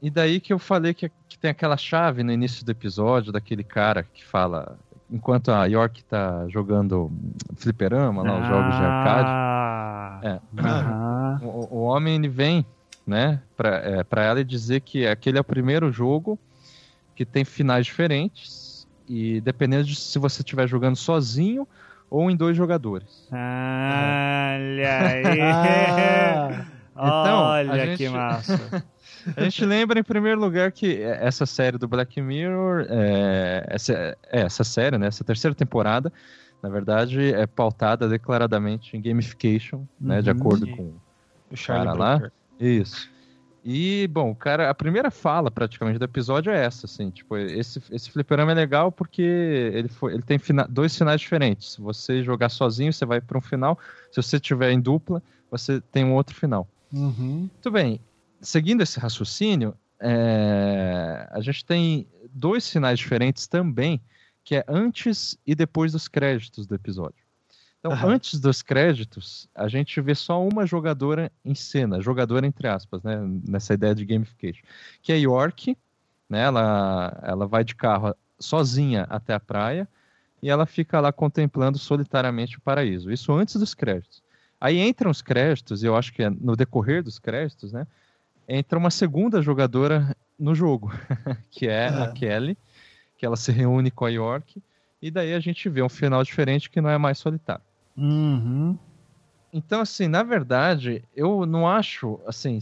E daí que eu falei que, que, tem aquela chave no início do episódio daquele cara que fala. Enquanto a York tá jogando fliperama, lá, os ah. jogos de arcade. É. Uhum. O, o, homem ele vem, né, pra, é, pra ela dizer que aquele é o primeiro jogo que tem finais diferentes. E dependendo de se você estiver jogando sozinho ou em dois jogadores. Olha [laughs] aí! ah, então, Olha gente... que massa! A gente lembra, em primeiro lugar, que essa série do Black Mirror, é, essa, é, essa série, né, essa terceira temporada, na verdade, é pautada declaradamente em gamification, uhum, né, de uhum. acordo sim. com o cara lá. Isso. E, bom, cara, a primeira fala praticamente do episódio é essa, assim, tipo, esse, esse fliperama é legal porque ele, foi, ele tem fina, dois finais diferentes. Se você jogar sozinho, você vai para um final. Se você tiver em dupla, você tem um outro final. Uhum. Muito bem seguindo esse raciocínio, é, a gente tem dois sinais diferentes também, que é antes e depois dos créditos do episódio. Então, uhum. antes dos créditos, a gente vê só uma jogadora em cena, jogadora entre aspas, né, nessa ideia de gamification, que é York, né, ela, ela vai de carro sozinha até a praia e ela fica lá contemplando solitariamente o paraíso. Isso antes dos créditos. Aí entram os créditos, e eu acho que é no decorrer dos créditos, né, entra uma segunda jogadora no jogo, [laughs] que é, é, a Kelly, que ela se reúne com a York, e daí a gente vê um final diferente que não é mais solitário. Uhum. Então, assim, na verdade, eu não acho, assim,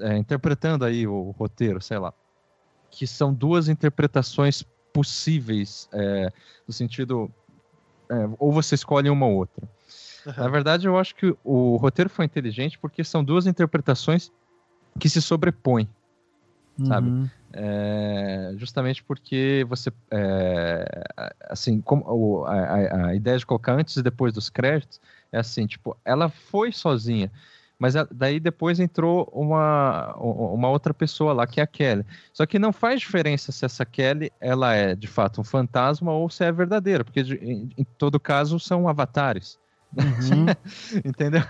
é, interpretando aí o roteiro, sei lá, que são duas interpretações possíveis, é, no sentido, é, ou você escolhe uma ou outra. Uhum. Na verdade, eu acho que o roteiro foi inteligente porque são duas interpretações que se sobrepõe, uhum. É, justamente porque você, é, assim, como a, a, ideia de colocar antes e depois dos créditos é assim, tipo, ela foi sozinha, mas daí depois entrou uma, uma outra pessoa lá, que é a Kelly. Só que não faz diferença se essa Kelly ela é de fato um fantasma ou se é verdadeira, porque em, em todo caso são avatares. Uhum. [laughs] Entendeu?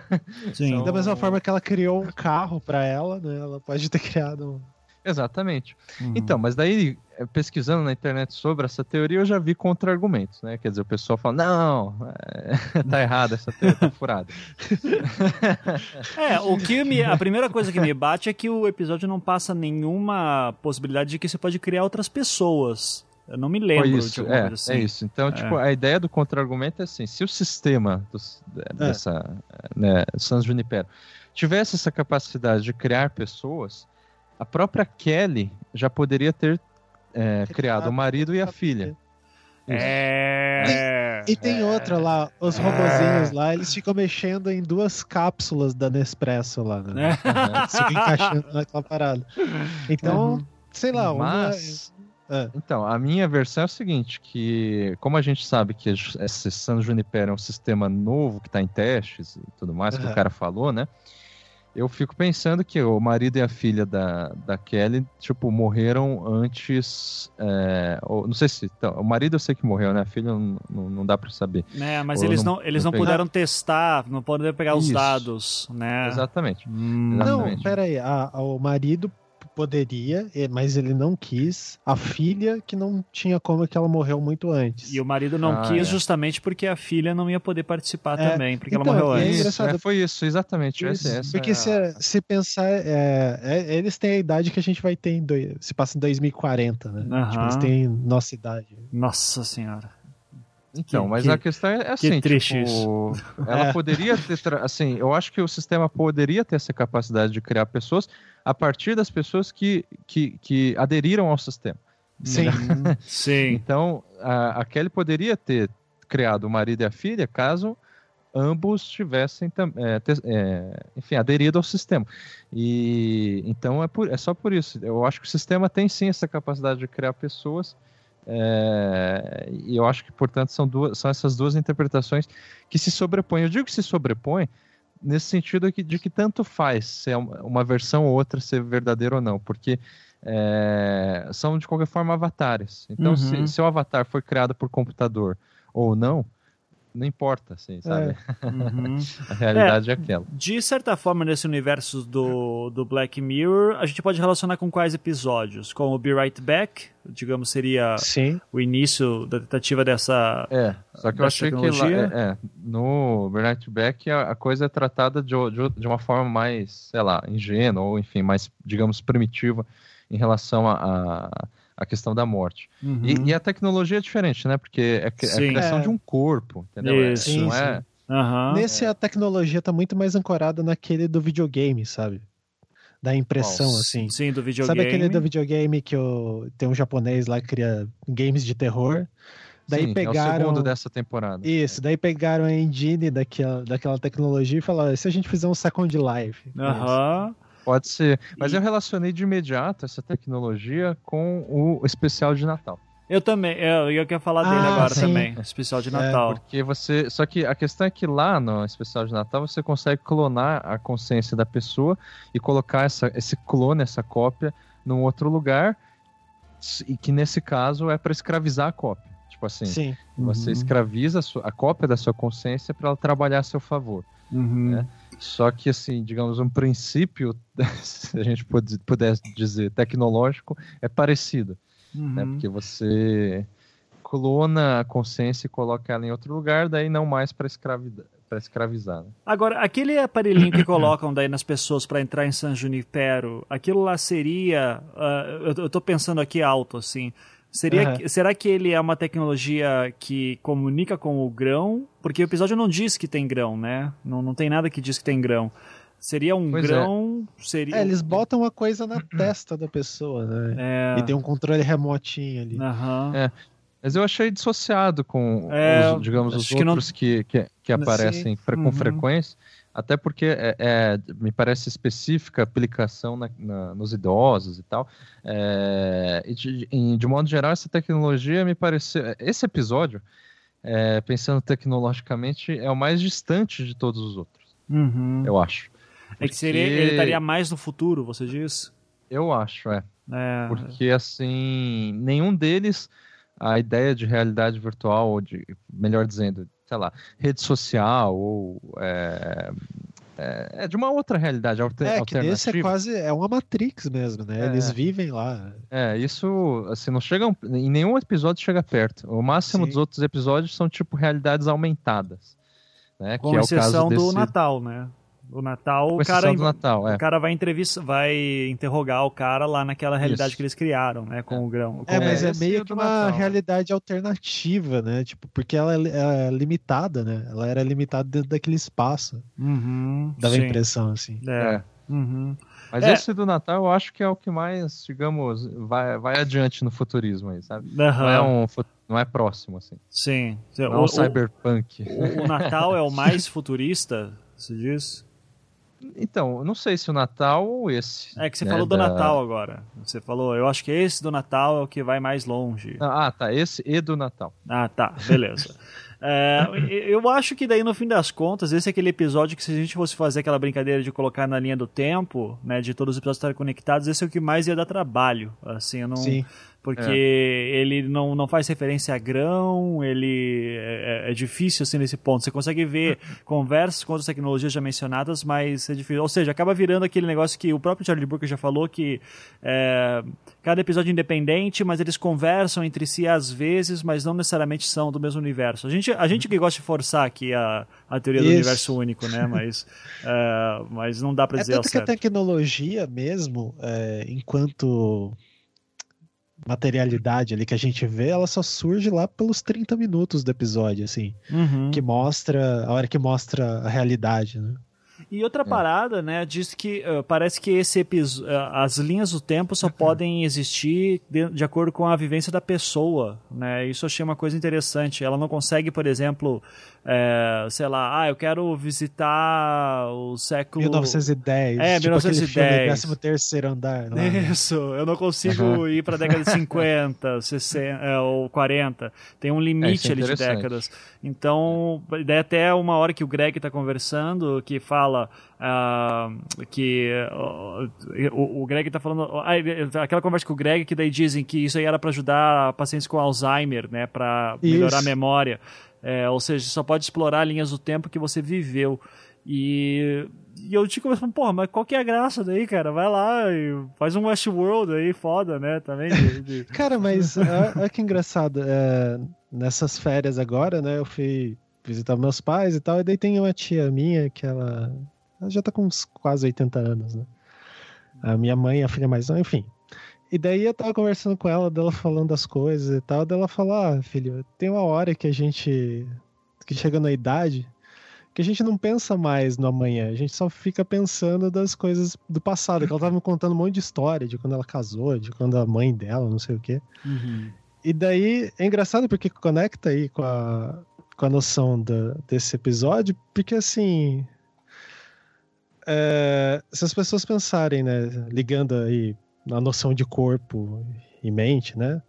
Sim. Então... Da mesma forma que ela criou um carro para ela, né? Ela pode ter [laughs] criado um. Exatamente. Uhum. Então, mas daí, é, pesquisando na internet sobre essa teoria, eu já vi contra-argumentos, né? Quer dizer, o pessoal fala, não, é, [laughs] tá errado, essa teoria tá furada. [laughs] é, o que me, a primeira coisa que me bate é que o episódio não passa nenhuma possibilidade de que você pode criar outras pessoas. Eu não me lembro isso, de é, assim. É isso. Então, é. tipo, a ideia do contra-argumento é assim: se o sistema dos, é. dessa né, Sans Junipero tivesse essa capacidade de criar pessoas, a própria Kelly já poderia ter é, criado o marido e a filha. É. E, e tem é. outra lá, os robozinhos lá, eles ficam mexendo em duas cápsulas da Nespresso lá, né? Uhum. Ficam encaixando naquela parada. Então, uhum. sei lá, Mas... uma é. Então, a minha versão é o seguinte, que como a gente sabe que esse San Junipero é um sistema novo que está em testes e tudo mais, uhum. que o cara falou, né? Eu fico pensando que o marido e a filha da, da Kelly, tipo, morreram antes. É, ou, não sei se. Então, o marido eu sei que morreu, né? A filha não, não, não dá para saber. É, mas ou eles não, eles não, não puderam testar, não puderam pegar Isso. os dados, né? Exatamente. Hum. Exatamente. Não, pera aí. A, a, o marido poderia, mas ele não quis. A filha, que não tinha como, que ela morreu muito antes. E o marido não ah, quis é. justamente porque a filha não ia poder participar é. também, porque então, ela morreu é antes. É, foi isso, exatamente. Isso, essa, porque se, se pensar, é, eles têm a idade que a gente vai ter em dois, se passa em 2040, né? Uhum. Tipo, eles têm nossa idade. Nossa senhora. Então, que, mas que, a questão é assim, que triste tipo, isso. [laughs] ela é. poderia ter, assim, eu acho que o sistema poderia ter essa capacidade de criar pessoas a partir das pessoas que, que, que aderiram ao sistema. Sim, [laughs] sim. Então, a, a Kelly poderia ter criado o marido e a filha caso ambos tivessem, é, ter, é, enfim, aderido ao sistema. E então é, por, é só por isso. Eu acho que o sistema tem sim essa capacidade de criar pessoas é, e eu acho que, portanto, são, duas, são essas duas interpretações que se sobrepõem. Eu digo que se sobrepõem nesse sentido de, que tanto faz se é uma versão ou outra ser verdadeira ou não, porque é, são de qualquer forma avatares. Então, uhum. se, se o avatar foi criado por computador ou não, não importa, assim, sabe? É. Uhum. [laughs] a realidade é, é, aquela. De certa forma, nesse universo do, do Black Mirror, a gente pode relacionar com quais episódios? Com o Be Right Back, digamos, seria Sim. o início da tentativa dessa. É, só que eu achei tecnologia. que lá, é, é, no Be Right Back a, a, coisa é tratada de, de, de uma forma mais, sei lá, ingênua, ou enfim, mais, digamos, primitiva em relação a, a a questão da morte. Uhum. E, e, a tecnologia é diferente, né? Porque é, é a criação é. de um corpo, entendeu? É, Isso, não é... Uhum. Nesse a tecnologia tá muito mais ancorada naquele do videogame, sabe? Da impressão, oh, assim. Sim, do videogame. Sabe aquele do videogame que o... tem um japonês lá que cria games de terror? Daí sim, pegaram. É o segundo dessa temporada. Isso, daí pegaram a engine daquela, daquela tecnologia e falaram: e se a gente fizer um Second Life? Aham. Uhum. Pode ser. Mas e... eu relacionei de imediato essa tecnologia com o especial de Natal. Eu também, eu, eu quero falar dele ah, agora sim. também, especial de é, Natal. É, porque você. Só que a questão é que lá no especial de Natal você consegue clonar a consciência da pessoa e colocar essa, esse clone, essa cópia, num outro lugar. E que nesse caso é para escravizar a cópia. Tipo assim, sim. você uhum. escraviza a, sua, a, cópia da sua consciência para ela trabalhar a seu favor. Uhum. Né? Só que, assim, digamos, um princípio, [laughs] se a gente pudesse dizer tecnológico, é parecido. Né? Uhum. Né? Porque você clona a consciência e coloca ela em outro lugar, daí não mais para para escravizar. Né? Agora, aquele aparelhinho que colocam daí nas pessoas para entrar em San Junipero, aquilo lá seria. Uh, eu, eu tô pensando aqui alto, assim. Seria, uhum. Será que ele é uma tecnologia que comunica com o grão? Porque o episódio não diz que tem grão, né? Não, não tem nada que diz que tem grão. Seria um pois é. grão. É. Seria... É, eles botam uma coisa na [clears throat] testa da pessoa, né? É. E tem um controle remotinho ali. Uhum. É. Mas eu achei dissociado com, é, os, digamos, os outros que, não... que, que, que aparecem com uhum. frequência. Até porque é, é, me parece específica a aplicação na, na, nos idosos e tal. É, e de, de modo geral, essa tecnologia me pareceu. Esse episódio, é, pensando tecnologicamente, é o mais distante de todos os outros. Uhum. Eu acho. Porque... É que seria, ele estaria mais no futuro, você diz? Eu acho, é. é. Porque, assim, nenhum deles a ideia de realidade virtual, ou de, melhor dizendo, sei lá, rede social ou é, é, é de uma outra realidade alter, é, alternativa. Que esse é quase é uma Matrix mesmo, né? É, Eles vivem lá. É, isso assim não chega em nenhum episódio chega perto. O máximo Sim. dos outros episódios são tipo realidades aumentadas, né? Com que exceção é o caso do desse... Natal, né? O Natal, o cara, Natal, é. o cara vai entrevista, vai interrogar o cara lá naquela realidade Isso. que eles criaram, né, com é. o grão. Com é, mas é meio que uma Natal. realidade alternativa, né? Tipo, porque ela é, é, limitada, né? Ela era limitada dentro daquele espaço. Uhum, Dava sim. a impressão, assim. É. é. Uhum. Mas é. esse do Natal eu acho que é o que mais, digamos, vai, vai adiante no futurismo aí, sabe? Uhum. Não, é um, não é próximo, assim. Sim. Não o, é um cyberpunk. O, o Natal é o [laughs] mais futurista, se diz? Então, não sei se o Natal ou esse. É que você né, falou do da... Natal agora. Você falou, eu acho que esse do Natal é o que vai mais longe. Ah, tá. Esse e do Natal. Ah, tá. Beleza. [laughs] É, eu acho que daí, no fim das contas, esse é aquele episódio que se a gente fosse fazer aquela brincadeira de colocar na linha do tempo, né, de todos os episódios estarem conectados, esse é o que mais ia dar trabalho. Assim, eu não... Sim porque é. ele não, não faz referência a grão, ele é, é, é, difícil assim nesse ponto. Você consegue ver [laughs] conversas com outras tecnologias já mencionadas, mas é difícil. Ou seja, acaba virando aquele negócio que o próprio Charlie Brooker já falou que é, cada episódio é independente, mas eles conversam entre si às vezes, mas não necessariamente são do mesmo universo. A gente, a gente que gosta de forçar aqui a, a teoria Isso. do universo único, né? [laughs] Mas, é, mas não dá para dizer é tanto que a tecnologia mesmo, enquanto materialidade ali que a gente vê, ela só surge lá pelos 30 minutos do episódio, assim. Uhum. Que mostra, a hora que mostra a realidade, né? E outra é. parada, né, diz que uh, parece que esse episódio, uh, as linhas do tempo só uhum. podem existir de, de, acordo com a vivência da pessoa, né? Isso eu achei uma coisa interessante. Ela não consegue, por exemplo, é, sei lá, ah, eu quero visitar o século 1910. É, tipo 1910. 13 terceiro andar. Lá. Isso, eu não consigo uhum. ir para a década de [laughs] 50, 60 é, ou 40. Tem um limite é, é ali de décadas. Então, daí até uma hora que o Greg está conversando, que fala uh, que uh, o, o, Greg está falando uh, aquela conversa com o Greg que daí dizem que isso aí era para ajudar pacientes com Alzheimer, né, para melhorar a memória. É, ou seja, só pode explorar linhas do tempo que você viveu. E, e eu te começo porra, mas qual que é a graça daí, cara? Vai lá e faz um Westworld aí, foda, né? Também. De, de... [laughs] cara, mas olha [laughs] que engraçado. É, nessas férias agora, né? Eu fui visitar meus pais e tal, e daí tem uma tia minha que ela, ela já tá com uns quase 80 anos, né? A minha mãe, a filha mais enfim. E daí eu tava conversando com ela, dela falando das coisas e tal, dela falou, ah, filho, tem uma hora que a gente, que chega na idade, que a gente não pensa mais no amanhã, a gente só fica pensando das coisas do passado, que ela tava me contando um monte de história, de quando ela casou, de quando a mãe dela, não sei o quê. Uhum. E daí é engraçado porque conecta aí com a, com a noção da, desse episódio, porque assim. É, se as pessoas pensarem, né, ligando aí na noção de corpo e mente, né?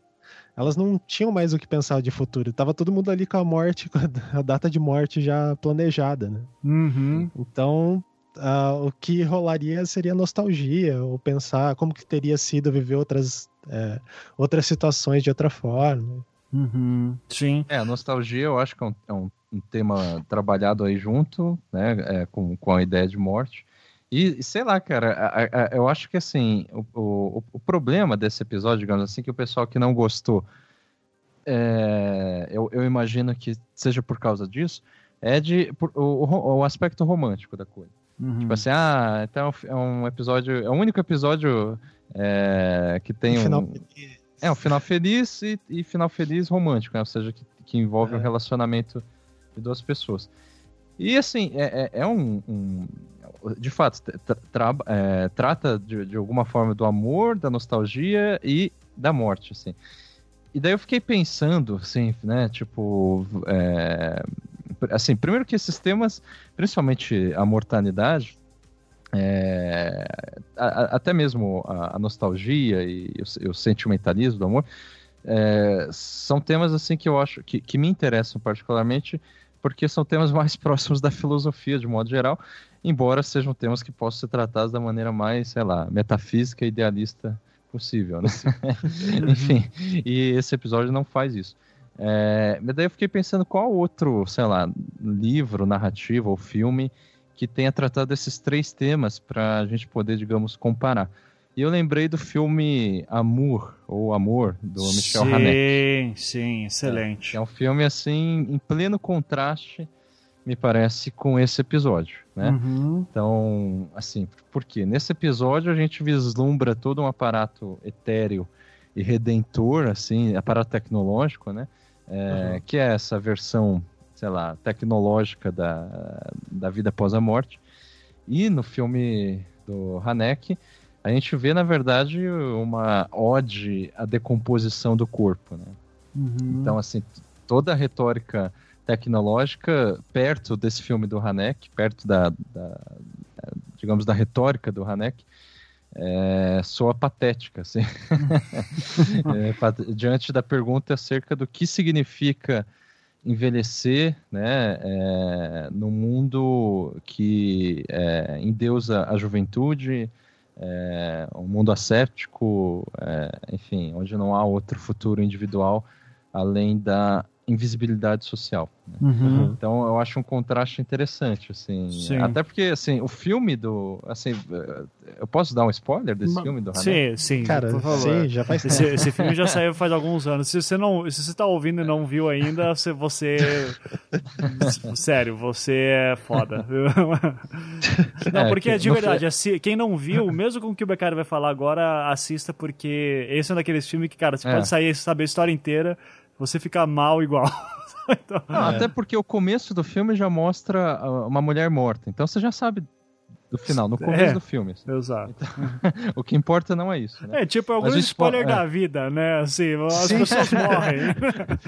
elas não tinham mais o que pensar de futuro. Tava todo mundo ali com a morte, [laughs] com a data de morte já planejada, né? Uhum. Então, uh, o que rolaria seria nostalgia, ou pensar como que teria sido viver outras, é, outras situações de outra forma. Uhum. Sim. É, a nostalgia eu acho que é um, é um, um tema trabalhado aí junto, né, é, com, com a ideia de morte. E, sei lá, cara, a, a, eu acho que assim, o, o, o, problema desse episódio, digamos assim, que o pessoal que não gostou, é, eu, eu, imagino que seja por causa disso, é de por, o, o, aspecto romântico da coisa. Uhum. Tipo assim, ah, então é um episódio, é o único episódio é, que tem um. Final feliz. É, um final feliz e, e final feliz romântico, né? Ou seja, que, que envolve o é. um relacionamento de duas pessoas. E assim, é, é, é um, um, de fato, tra é, trata de, de alguma forma do amor, da nostalgia e da morte, assim. E daí eu fiquei pensando, assim, né, tipo, é, assim, primeiro que esses temas, principalmente a mortalidade, é, a, até mesmo a, a nostalgia e o, o, sentimentalismo do amor, é, são temas assim que eu acho que, que me interessam particularmente porque são temas mais [laughs] próximos da filosofia de modo geral embora sejam temas que possam ser tratados da maneira mais, sei lá, metafísica e idealista possível, né? [laughs] Enfim, e esse episódio não faz isso. É, mas daí eu fiquei pensando qual outro, sei lá, livro, narrativa ou filme que tenha tratado esses três temas para a gente poder, digamos, comparar. E eu lembrei do filme Amour, ou Amor, do Michel sim. Sim, sim, excelente. É, é um filme, assim, em pleno contraste me parece, com esse episódio, né? Uhum. Então, assim, porque nesse episódio a gente vislumbra todo um aparato etéreo e redentor, assim, aparato tecnológico, né? É, uhum. Que é essa versão, sei lá, tecnológica da, da vida após a morte. E no filme do Haneke, a gente vê, na verdade, uma ode à decomposição do corpo, né? Uhum. Então, assim, toda a retórica tecnológica perto desse filme do Hanek, perto da, da digamos, da retórica do Hanek, é, soa patética, assim. [laughs] é, diante da pergunta acerca do que significa envelhecer né, é, no mundo que é, endeusa a juventude, é, um mundo asséptico, é, enfim, onde não há outro futuro individual além da invisibilidade social. Né? Uhum. Então eu acho um contraste interessante, assim. Sim. Até porque, assim, o filme do, assim, eu posso dar um spoiler desse Ma filme do Hanek? Sim, sim, Cara, por favor. Sim, já faz esse, esse, filme já saiu faz [laughs] alguns anos. Se você não, se você está ouvindo e não viu ainda, você, você [laughs] sério, você é foda. [laughs] não, é, porque é, de verdade, assim, quem não viu, mesmo com o que o Beccari vai falar agora, assista porque esse é um daqueles filmes que, cara, você é. pode sair saber a história inteira você fica mal igual. [laughs] então, Não, é. Até porque o começo do filme já mostra ah, uma mulher morta. Então você já sabe do final, no começo é, do filme. Assim. Exato. Então, [laughs] o que importa não é isso. Né? É, tipo, algum spoiler é. da vida, né? Assim, as Sim. pessoas morrem.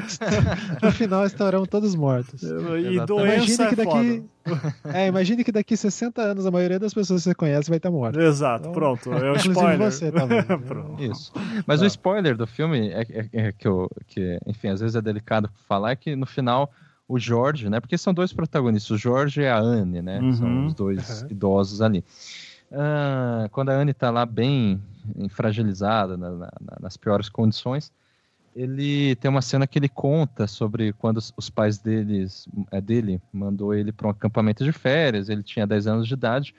[laughs] no final estarão todos mortos. E doença imagine que daqui, [laughs] é, imagine que daqui 60 anos a maioria das pessoas que você conhece vai estar morta. Exato, então, pronto. É o spoiler. você também. Isso. Mas tá. o spoiler do filme é, é, é que, eu, que, enfim, às vezes é delicado falar, é que no final o Jorge, né? Porque são dois protagonistas, o Jorge e a Anne, né? Uhum. São os dois uhum. idosos ali. Ah, quando a Anne tá lá bem fragilizada, na, na, nas piores condições, ele tem uma cena que ele conta sobre quando os pais deles, é, dele mandou ele para um acampamento de férias, ele tinha 10 anos de idade,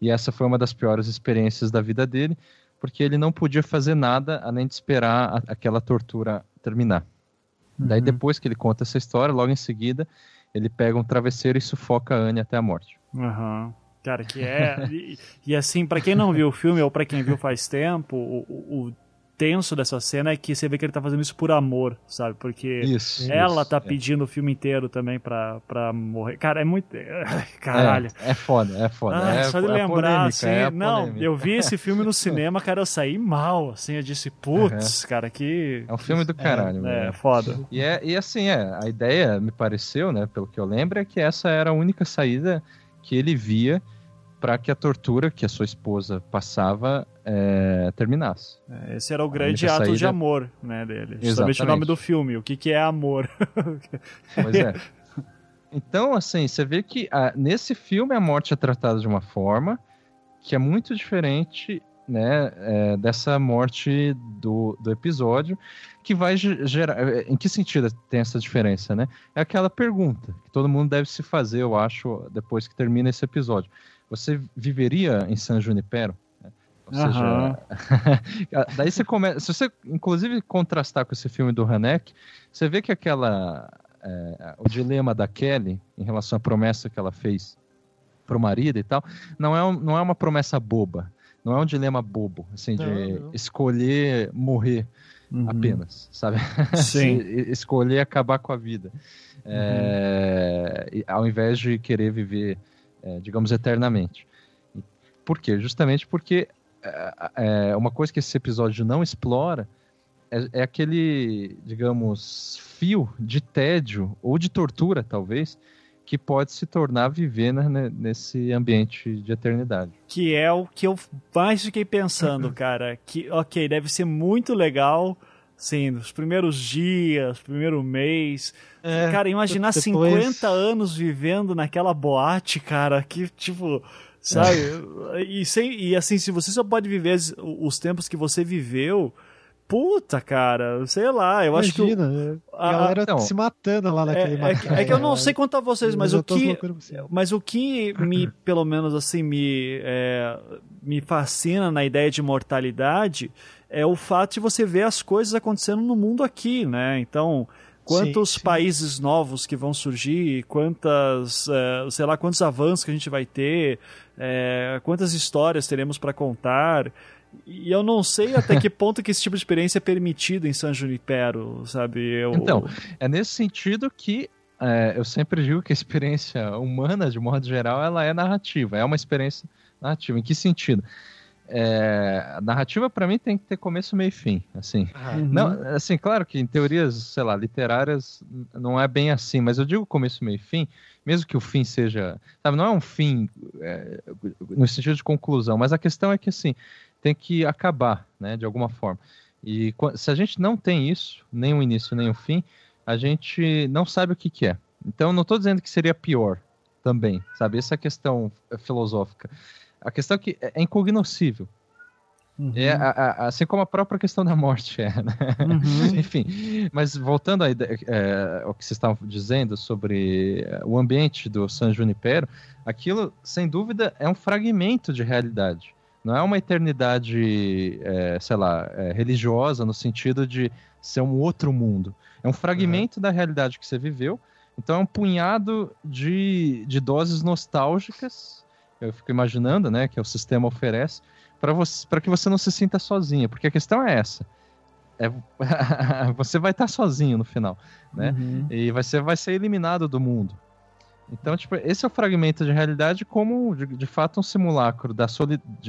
e essa foi uma das piores experiências da vida dele, porque ele não podia fazer nada além de esperar a, aquela tortura terminar. Uhum. Daí depois que ele conta essa história, logo em seguida, ele pega um travesseiro e sufoca a Anne até a morte. Uhum. Cara, que é. e, e, assim, para quem não viu o filme ou para quem viu faz tempo, o, o, tenso dessa cena é que você vê que ele tá fazendo isso por amor, sabe? Porque isso, ela isso, tá é. pedindo o filme inteiro também pra, pra morrer. Cara, é muito. [laughs] Caralho. É, é foda, é foda. Ah, é, só de é lembrar, polêmica, assim. É não, eu vi esse filme no [laughs] cinema, cara, eu saí mal, assim. Eu disse, putz, uhum. cara, que. É um filme do caralho, É, é foda. E, é, e assim, é, a ideia, me pareceu, né, pelo que eu lembro, é que essa era a única saída que ele via para que a tortura que a sua esposa passava é, terminasse. É, esse era o grande ato saída... de amor né, dele. Justamente o nome do filme. O que, que é amor? [laughs] Pois é. Então, assim, você vê que a, nesse filme a morte é tratada de uma forma que é muito diferente né, é, dessa morte do, do episódio, que vai gerar. É, em que sentido tem essa diferença, né? É aquela pergunta que todo mundo deve se fazer, eu acho, depois que termina esse episódio você viveria em San Junipero? Ou seja, [laughs] daí você começa. Se você, inclusive, contrastar com esse filme do Hanek, você vê que aquela. É, o dilema da Kelly em relação à promessa que ela fez pro marido e tal, não é, um, não é uma promessa boba. Não é um dilema bobo, assim, de não, não. escolher morrer uhum. apenas, sabe? [laughs] Sim. escolher acabar com a vida. Uhum. É, ao invés de querer viver é, digamos, eternamente. Por quê? Justamente porque é, é, uma coisa que esse episódio não explora é, é, aquele, digamos, fio de tédio ou de tortura, talvez, que pode se tornar viver né, nesse ambiente de eternidade. Que é o que eu mais fiquei pensando, [laughs] cara. Que, ok, deve ser muito legal Sim, nos primeiros dias, primeiro mês. É, cara, imaginar depois... 50 anos vivendo naquela boate, cara, que tipo, sabe? É. E, sem, e assim, se você só pode viver os tempos que você viveu, puta, cara, sei lá, eu Imagina, acho que. Imagina, a galera então, se matando lá naquele é, é, é, que eu não sei quanto a vocês, mas, mas o que. Mas o que me, [clears throat] pelo menos assim, me, é, me fascina na ideia de mortalidade é o fato de você ver as coisas acontecendo no mundo aqui, né? Então, quantos sim, sim. países novos que vão surgir, quantas, é, sei lá, quantos avanços que a gente vai ter, é, quantas histórias teremos para contar. E eu não sei até que [laughs] ponto que esse tipo de experiência é permitido em San Junipero, sabe? Eu... Então, é nesse sentido que é, eu sempre digo que a experiência humana, de modo geral, ela é narrativa, é uma experiência narrativa. Em que sentido? É, a narrativa para mim tem que ter começo, meio e fim, assim. Uhum. Não, assim, claro que em teorias, sei lá, literárias não é bem assim, mas eu digo começo, meio e fim, mesmo que o fim seja, sabe, não é um fim é, no sentido de conclusão, mas a questão é que assim tem que acabar, né, de alguma forma. E se a gente não tem isso, nem o início nem o fim, a gente não sabe o que, que é. Então, não estou dizendo que seria pior também, sabe? Essa é a questão filosófica. A questão é que é incognoscível. Uhum. É, a, a, assim como a própria questão da morte é, né? Uhum. [laughs] Enfim, mas voltando a, é, ao que vocês estavam dizendo sobre é, o ambiente do San Junipero, aquilo, sem dúvida, é um fragmento de realidade. Não é uma eternidade, é, sei lá, é, religiosa no sentido de ser um outro mundo. É um fragmento uhum. da realidade que você viveu. Então é um punhado de, de doses nostálgicas, eu fico imaginando, né, que o sistema oferece, para que você não se sinta sozinha, porque a questão é essa. É, [laughs] você vai estar sozinho no final, né? Uhum. E vai ser, vai ser eliminado do mundo. Então, tipo, esse é o fragmento de realidade como, de, de fato, um simulacro da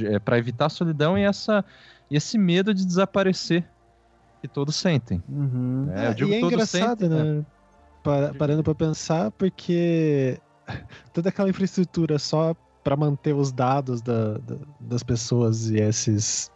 é, para evitar a solidão e, essa, e esse medo de desaparecer que todos sentem. Uhum. É, é, e é engraçado, sentem, né? né? Para, parando para pensar, porque [laughs] toda aquela infraestrutura só para manter os dados da, da, das pessoas e esses,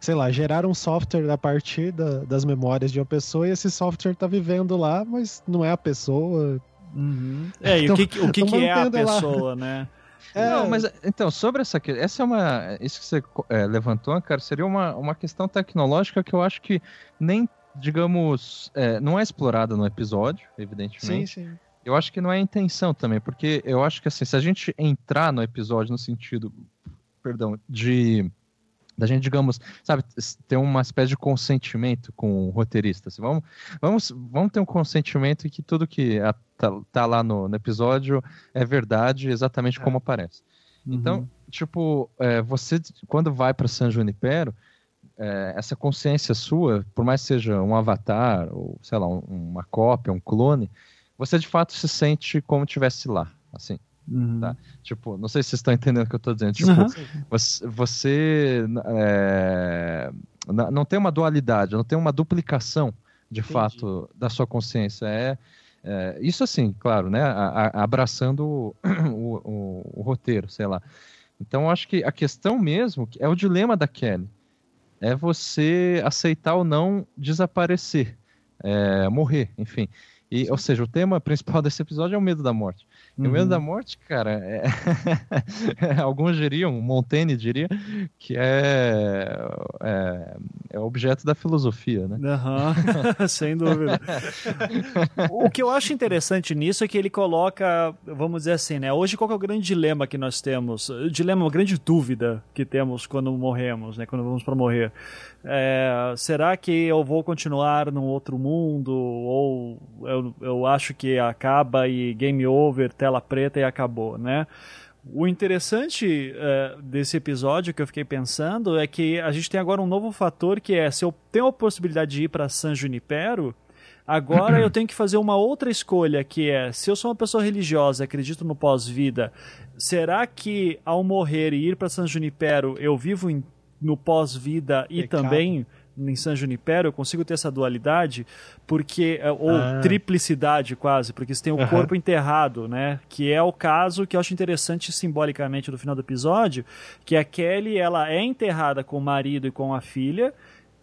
sei lá, gerar um software a partir da, das memórias de uma pessoa e esse software tá vivendo lá, mas não é a pessoa. Uhum. É, e o que, o que, que é a pessoa, lá. né? É... Não, mas então, sobre essa questão, essa é uma. Isso que você é, levantou, cara, seria uma, uma questão tecnológica que eu acho que nem, digamos, é, não é explorada no episódio, evidentemente. Sim, sim. Eu acho que não é a intenção também, porque eu acho que assim, se a gente entrar no episódio no sentido, perdão, de da gente, digamos, sabe, ter uma espécie de consentimento com o roteirista. Assim, vamos, vamos, vamos ter um consentimento em que tudo que tá, tá lá no, no, episódio é verdade, exatamente é. como aparece. Uhum. Então, tipo, é, você, quando vai para San Junipero, é, essa consciência sua, por mais que seja um avatar, ou sei lá, um, uma cópia, um clone, você de fato se sente como estivesse lá, assim. Uhum. Tá? Tipo, não sei se vocês estão entendendo o que eu estou dizendo. Tipo, uhum. você, você é, não tem uma dualidade, não tem uma duplicação de Entendi. fato da sua consciência. É, é, isso assim, claro, né? A, a, abraçando o, [clears throat] o, o, o, roteiro, sei lá. Então, acho que a questão mesmo é o dilema da Kelly. É você aceitar ou não desaparecer, é, morrer, enfim. E, ou seja, o tema principal [laughs] desse episódio é o medo da morte. E uhum. o medo uhum. da morte, cara, é... [laughs] alguns diriam, Montaigne diria, que é, é, é objeto da filosofia, né? Uhum. [laughs] Sem dúvida. o que eu acho interessante nisso é que ele coloca, vamos dizer assim, né? Hoje qual é o grande dilema que nós temos? O dilema, uma grande dúvida que temos quando morremos, né? Quando vamos para morrer. É, será que eu vou continuar num outro mundo? Ou eu, eu acho que acaba e game over, tela preta e acabou, né? O interessante uh, desse episódio que eu fiquei pensando é que a gente tem agora um novo fator que é se eu tenho a possibilidade de ir para San Junipero, agora eu tenho que fazer uma outra escolha que é se eu sou uma pessoa religiosa, acredito no pós-vida, será que ao morrer e ir para San Junipero eu vivo em, no pós-vida e Pecado. também em San Junipero eu consigo ter essa dualidade porque é, ou ah. triplicidade quase porque você tem o uhum. corpo enterrado né que é o caso que eu acho interessante simbolicamente no final do episódio que a Kelly ela é enterrada com o marido e com a filha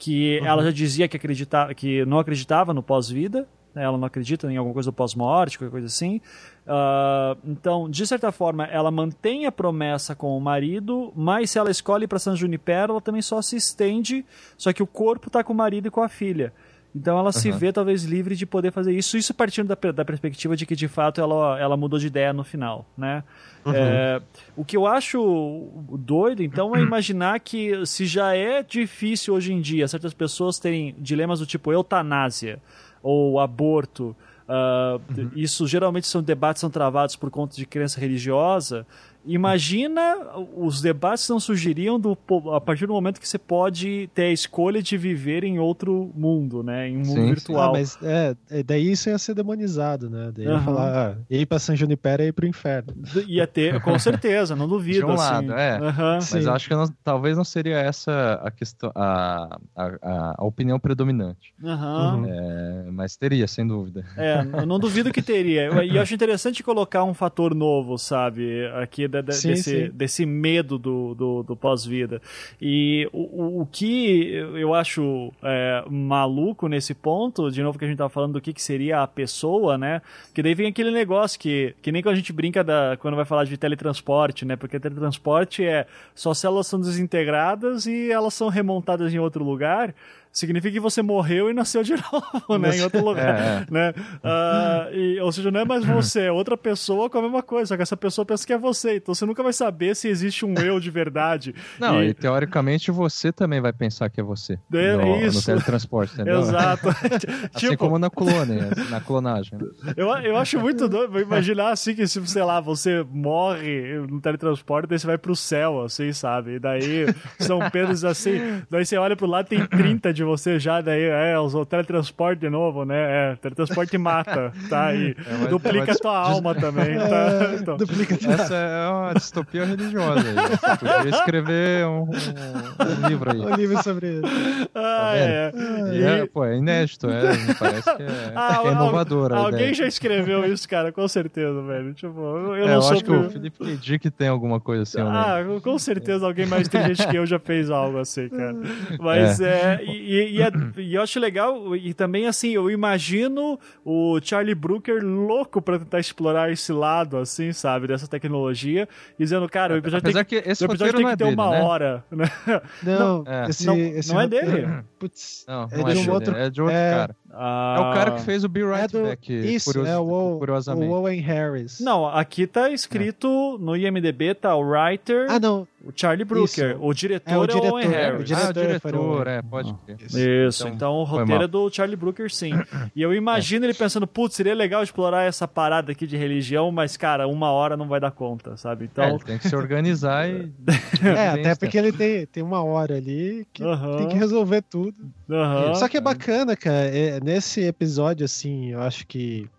que uhum. ela já dizia que acreditava que não acreditava no pós-vida? Ela não acredita em alguma coisa do pós-morte, qualquer coisa assim. Uh, então, de certa forma, ela mantém a promessa com o marido, mas se ela escolhe para San Junipero, ela também só se estende, só que o corpo está com o marido e com a filha. Então ela uhum. se vê talvez livre de poder fazer isso, isso partindo da, da perspectiva de que de fato ela, ela mudou de ideia no final, né? Uhum. É, o que eu acho doido, então, é imaginar que se já é difícil hoje em dia certas pessoas terem dilemas do tipo eutanásia, ou aborto. Uh, uhum. Isso geralmente são debates são travados por conta de crença religiosa. Imagina os debates não surgiriam do, a partir do momento que você pode ter a escolha de viver em outro mundo, né? Em um mundo sim, virtual. Ah, mas é, é, daí isso ia ser demonizado, né? Daí uhum. ia falar, ah, ir pra San Junipero e ir pro inferno. Ia ter, com [laughs] certeza, não duvido. De um assim. lado, é. Uhum. Mas acho que não, talvez não seria essa a questão, a, a, a opinião predominante. Uhum. É, mas teria, sem dúvida. É, eu não duvido que teria. E eu [laughs] acho interessante colocar um fator novo, sabe? Aqui sim, desse, sim. desse medo do, do, do pós-vida. E o, o que eu acho é, maluco nesse ponto, de novo que a gente tava falando do que, que seria a pessoa, né? Que daí vem aquele negócio que, que nem quando a gente brinca da, quando vai falar de teletransporte, né? Porque teletransporte é suas células são desintegradas e elas são remontadas em outro lugar significa que você morreu e nasceu de [laughs] novo, né? Em outro lugar, é, é. né? Uh, e, ou seja, não é mais você, é outra pessoa com a mesma coisa, só que essa pessoa pensa que é você, então você nunca vai saber se existe um eu de verdade. Não, e, e teoricamente você também vai pensar que é você. É, no, isso. no teletransporte, entendeu? Exato. [laughs] assim [laughs] tipo, como na clone, na clonagem. Eu, eu acho muito doido imaginar assim que, se, sei lá, você morre no teletransporte, daí você vai pro céu, assim, sabe? E daí São Pedro assim, daí você olha pro lado tem 30 de de você já, daí é, usou teletransporte de novo, né? É, teletransporte mata, [laughs] tá aí. É, duplica mas, tua alma também, [laughs] tá? É, então. Duplica Essa é uma distopia religiosa aí. Você podia escrever um, um, um, livro aí. Um livro sobre isso. Ah, tá é. E, é, pô, é inédito, é, parece que é, [laughs] ah, é inovador. Alguém já escreveu isso, cara, com certeza, velho. Tipo, eu, eu é, não eu sou acho que o Felipe K. Dick tem alguma coisa assim. Ah, com certeza alguém mais inteligente que eu já fez algo assim, cara. Mas é, e, e, é, [clears throat] e, eu acho legal, e também assim, eu imagino o Charlie Brooker louco pra tentar explorar esse lado, assim, sabe, dessa tecnologia, dizendo, cara, o episódio Apesar tem que, esse o episódio tem que é ter dele, uma né? hora. [laughs] Né? Não, é. Esse, não, esse não é dele. [clears throat] Putz, não, não é, é de um outro, é de outro cara. Ah, é o cara que fez o Be Right é do, Back, isso, curios, é o, curiosamente. O Owen Harris. Não, aqui tá escrito no IMDB, tá o writer. Ah, não. O Charlie Brooker. O diretor é o, diretor, é o Owen Harris. O diretor, ah, o diretor é, pode crer. Isso, então, então o roteiro é do Charlie Brooker, sim. [coughs] E eu imagino é. ele pensando, putz, seria legal explorar essa parada aqui de religião, mas, cara, uma hora não vai dar conta, sabe? Então... É, tem que se organizar e... [laughs] é, até porque ele tem, tem uma hora ali que uh -huh. tem que resolver tudo. Uh -huh. Só que é bacana, cara, é, nesse episódio, assim, eu acho que,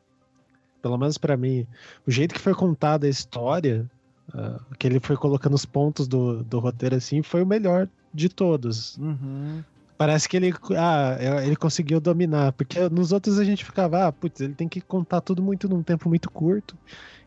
pelo menos para mim, o jeito que foi contada a história, uh, que ele foi colocando os pontos do, do roteiro, assim, foi o melhor de todos. Uhum. Parece que ele, ah, é, ele conseguiu dominar, porque nos outros a gente ficava, ah, putz, ele tem que contar tudo muito num tempo muito curto.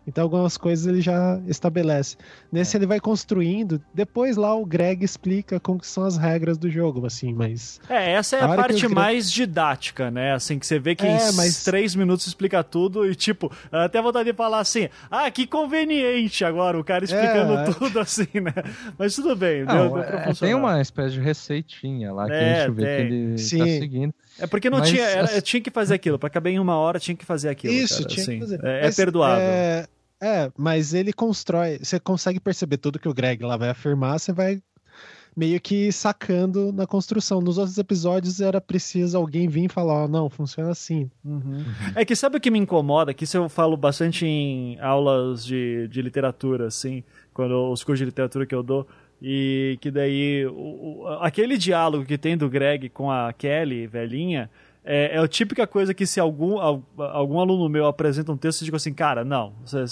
Então algumas coisas ele já estabelece. Nesse é. ele vai construindo, depois lá o Greg explica como são as regras do jogo, assim, mas... É, essa é a, a parte Greg... mais didática, né? Assim, que você vê que é, em mas... três minutos explica tudo e, tipo, até vontade de falar assim, ah, que conveniente agora, o cara explicando é, tudo assim, né? Mas tudo bem, Não, deu, deu é, Tem uma espécie de receitinha lá que a gente vê tem... que ele tá Sim. tá seguindo. É porque não mas... tinha, era, tinha que fazer aquilo, para caber em uma hora tinha que fazer aquilo. Isso, cara, tinha assim. que fazer. É, é perdoável. É... É, mas ele constrói. Você consegue perceber tudo que o Greg lá vai afirmar, você vai meio que sacando na construção. Nos outros episódios era preciso alguém vir e falar: Ó, oh, não, funciona assim. Uhum. É que sabe o que me incomoda? Que isso eu falo bastante em aulas de, de literatura, assim, quando os cursos de literatura que eu dou. E que daí, o, o, aquele diálogo que tem do Greg com a Kelly, velhinha, é, é a típica coisa que se algum, algum aluno meu apresenta um texto, eu digo assim, cara, não, você,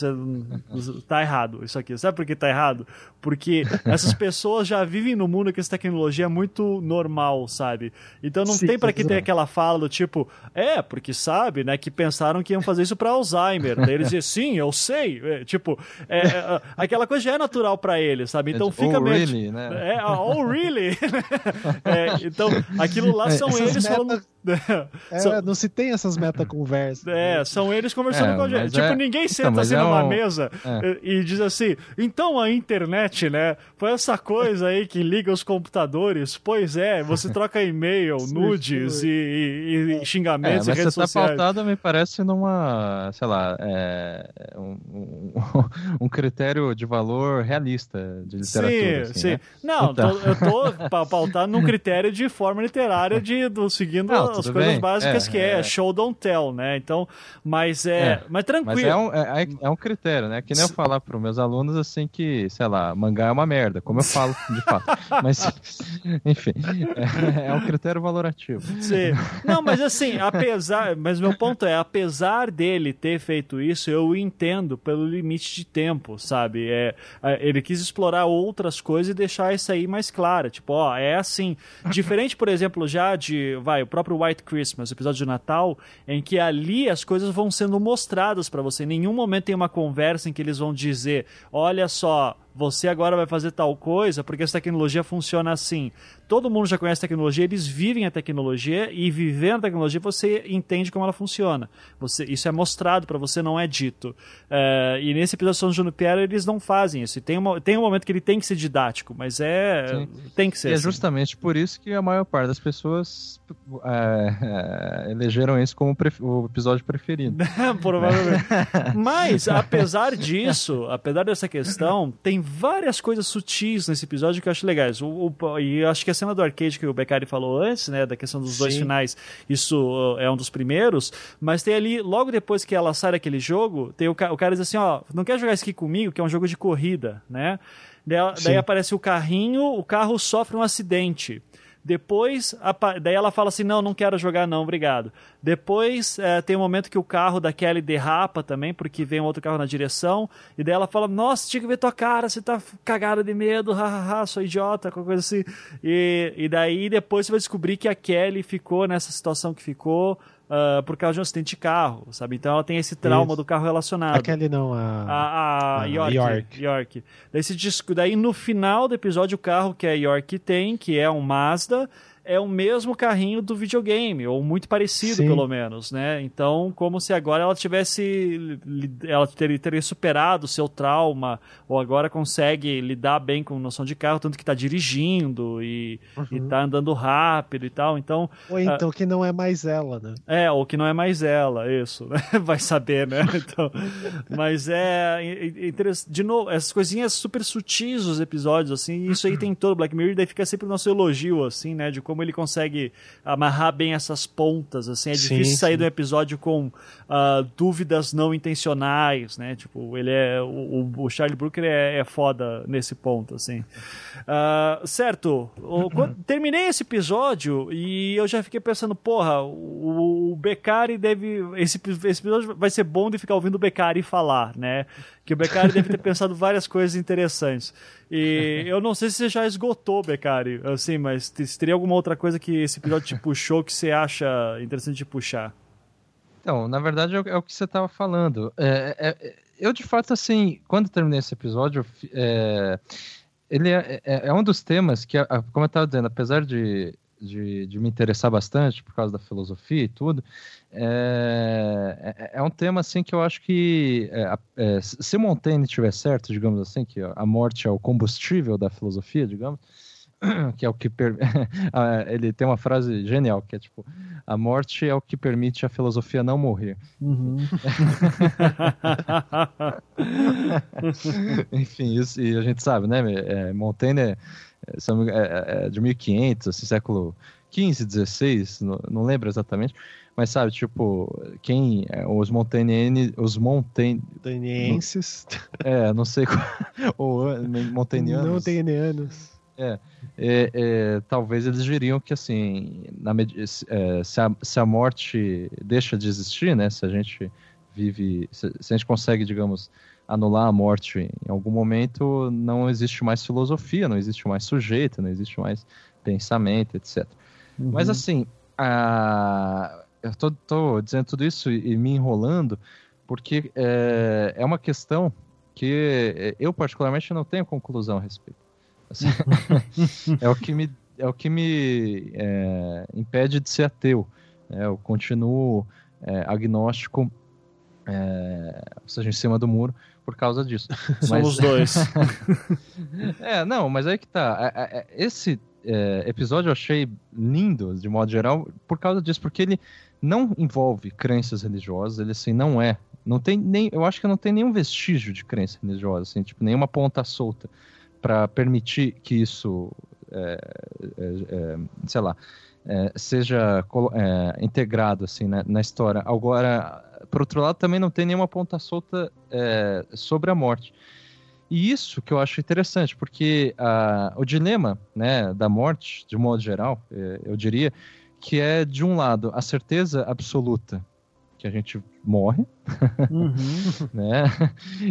você tá errado isso aqui. Sabe por que tá errado? Porque essas [laughs] pessoas já vivem no mundo que essa tecnologia é muito normal, sabe? Então não Sim, tem para que ter aquela fala do tipo, é, porque sabe, né, que pensaram que iam fazer isso para Alzheimer. Daí eles dizem, sim, eu sei. É, tipo, é, é, aquela coisa já é natural para eles, sabe? Então fica oh, meio. Really, né? É, oh, really? [laughs] É, então, aquilo lá são eles falando. É, não se tem essas meta-conversas. É, são eles conversando é, com a gente. Tipo, é... ninguém senta então, assim é numa um... mesa é. e, e, diz assim, então a internet, né, foi essa coisa aí que liga os computadores. Pois é, você troca e-mail, [laughs] nudes e, e, e, xingamentos é, mas redes você tá sociais. pautado, me parece, numa, sei lá, um, um, [laughs] um, critério de valor realista de literatura. Sim, assim, sim. Né? Não, então... tô, eu tô [laughs] pautado num critério de forma literária de, do, seguindo não, as coisas bem. básicas é, que é, é, show don't tell, né? Então, mas é, é mas tranquilo. Mas é um, é, é, um critério, né? Que nem eu falar para os meus alunos assim que, sei lá, mangá é uma merda, como eu falo de fato. [laughs] mas, enfim, é, é, um critério valorativo. Sim. Não, mas assim, apesar, mas meu ponto é, apesar dele ter feito isso, eu entendo pelo limite de tempo, sabe? É, ele quis explorar outras coisas e deixar isso aí mais clara, tipo, ó, é assim, diferente, por exemplo, já de, vai, o próprio White Christmas, o episódio de Natal, em que ali as coisas vão sendo mostradas para você. Em nenhum momento tem uma conversa em que eles vão dizer: olha só, você agora vai fazer tal coisa porque essa tecnologia funciona assim. Todo mundo já conhece a tecnologia, eles vivem a tecnologia e vivendo a tecnologia você entende como ela funciona. Você, isso é mostrado para você, não é dito. É, e nesse episódio de São Junipero eles não fazem isso. E tem, uma, tem um momento que ele tem que ser didático, mas é. Sim. tem que ser. E é assim. é justamente por isso que a maior parte das pessoas é, é, elegeram esse como o episódio preferido. [laughs] Provavelmente. [laughs] mas, apesar disso, apesar dessa questão, tem várias coisas sutis nesse episódio que eu acho legais. O, o, e eu acho que a cena do arcade que o Beccari falou antes, né, da questão dos Sim. dois finais, isso é um dos primeiros, mas tem ali, logo depois que ela sai daquele jogo, tem o, o cara diz assim, ó, não quer jogar isso aqui comigo, que é um jogo de corrida, né? Daí, daí aparece o carrinho, o carro sofre um acidente. Depois, daí ela fala assim: não, não quero jogar, não, obrigado. Depois é, tem um momento que o carro da Kelly derrapa também, porque vem um outro carro na direção. E daí ela fala: Nossa, tinha que ver tua cara, você tá cagada de medo, hahaha, sou idiota, qualquer coisa assim. E, e daí depois você vai descobrir que a Kelly ficou nessa situação que ficou uh, por causa de um acidente de carro, sabe? Então ela tem esse trauma Isso. do carro relacionado. Aquele não, a... A, a York, York. York. Daí, daí no final do episódio o carro que a York tem, que é um Mazda, é o mesmo carrinho do videogame, ou muito parecido, Sim. pelo menos, né? Então, como se agora ela tivesse. Ela teria, teria superado o seu trauma, ou agora consegue lidar bem com noção de carro, tanto que está dirigindo e, uhum. e tá andando rápido e tal. Então. Ou então uh, que não é mais ela, né? É, ou que não é mais ela, isso. Né? [laughs] Vai saber, né? [laughs] Então, mas é, interessante. De novo, essas coisinhas super sutis os episódios, assim, isso aí tem todo Black Mirror, daí fica sempre o nosso elogio, assim, né? De como como ele consegue amarrar bem essas pontas, assim, é difícil sim, sair do episódio com uh, dúvidas não intencionais, né? Tipo, ele é o, o Charlie Brooker é, é foda nesse ponto, assim. Uh, certo, o, quando, terminei esse episódio e eu já fiquei pensando, porra, o, o Beccari deve esse, esse episódio vai ser bom de ficar ouvindo o Beccari falar, né? Que o Beccari deve ter pensado [laughs] várias coisas interessantes. E [laughs] eu não sei se você já esgotou, Beccari, assim, mas se teria alguma outra coisa que esse episódio te puxou que você acha interessante de puxar? Então, na verdade é o, é que você estava falando. É, é, é, eu, de fato, assim, quando terminei esse episódio, é, ele é, é, um dos temas que, como eu estava dizendo, apesar de de, de me interessar bastante por causa da filosofia e tudo, é, um tema assim que eu acho que se Montaigne tiver certo, digamos assim, que a morte é o combustível da filosofia, digamos, [coughs] que é o que per... [laughs] ele tem uma frase genial que é tipo a morte é o que permite a filosofia não morrer. Uhum. [laughs] Enfim, isso e a gente sabe, né? É, Montaigne é é, é, é, de 1500, assim, século 15, 16, não, não lembro exatamente, mas sabe, tipo, quem, é, os Montaigne, os Montaign... Montaignenses, é, não sei, [laughs] ou Montaignianos. Montaignianos. É, é, é, talvez eles diriam que assim, na, é, se, a, se a morte deixa de existir, né? Se a gente vive, se, se a gente consegue, digamos, anular a morte em algum momento, não existe mais filosofia, não existe mais sujeito, não existe mais pensamento, etc. Uhum. Mas assim, a... eu tô, tô, dizendo tudo isso e, e me enrolando porque é, é, uma questão que eu particularmente não tenho conclusão a respeito. [laughs] É o que me, é o que me é, impede de ser ateu. Né? Eu continuo é, agnóstico, é, ou seja, em cima do muro, por causa disso. [laughs] Somos mas... dois. [laughs] é, não, mas aí que tá. É, é, é, esse é, episódio eu achei lindo, de modo geral, por causa disso, porque ele não envolve crenças religiosas, ele assim não é. Não tem nem, eu acho que não tem nenhum vestígio de crença religiosa, assim, tipo, nenhuma ponta solta para permitir que isso, é, é, sei lá, seja integrado assim né, na história. Agora, por outro lado, também não tem nenhuma ponta solta é, sobre a morte. E isso que eu acho interessante, porque uh, o dilema né, da morte, de um modo geral, é, eu diria, que é, de um lado, a certeza absoluta que a gente morre, uhum. [laughs] né?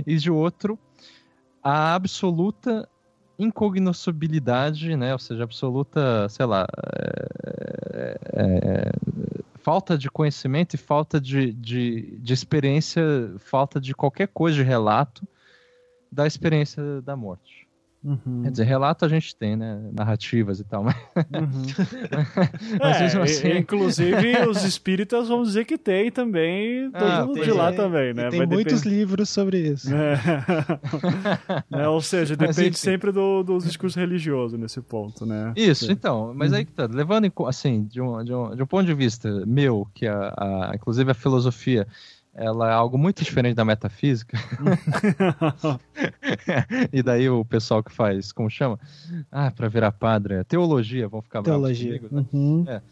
e de outro, a absoluta incognoscibilidade, né? Ou seja, absoluta, sei lá, é, é, falta de conhecimento e falta de, de, de experiência, falta de qualquer coisa de relato da experiência da morte. Uhum. Quer dizer, relato a gente tem, né? Narrativas e tal, mas. Uhum. [laughs] mas é, assim... Inclusive, os espíritas vão dizer que tem também, todo ah, mundo tem, de lá também, né? Tem Vai muitos depend... livros sobre isso. É. [laughs] é, ou seja, [laughs] depende sempre do, dos discursos religiosos nesse ponto, né? Isso, então, mas uhum. aí que tá, levando em, assim, de um, de, um, de um ponto de vista meu, que a, a inclusive a filosofia ela é algo muito diferente da metafísica. [laughs] e daí o pessoal que faz, como chama? Ah, para virar padre, é teologia, vão ficar teologia. Comigo, né? uhum. é.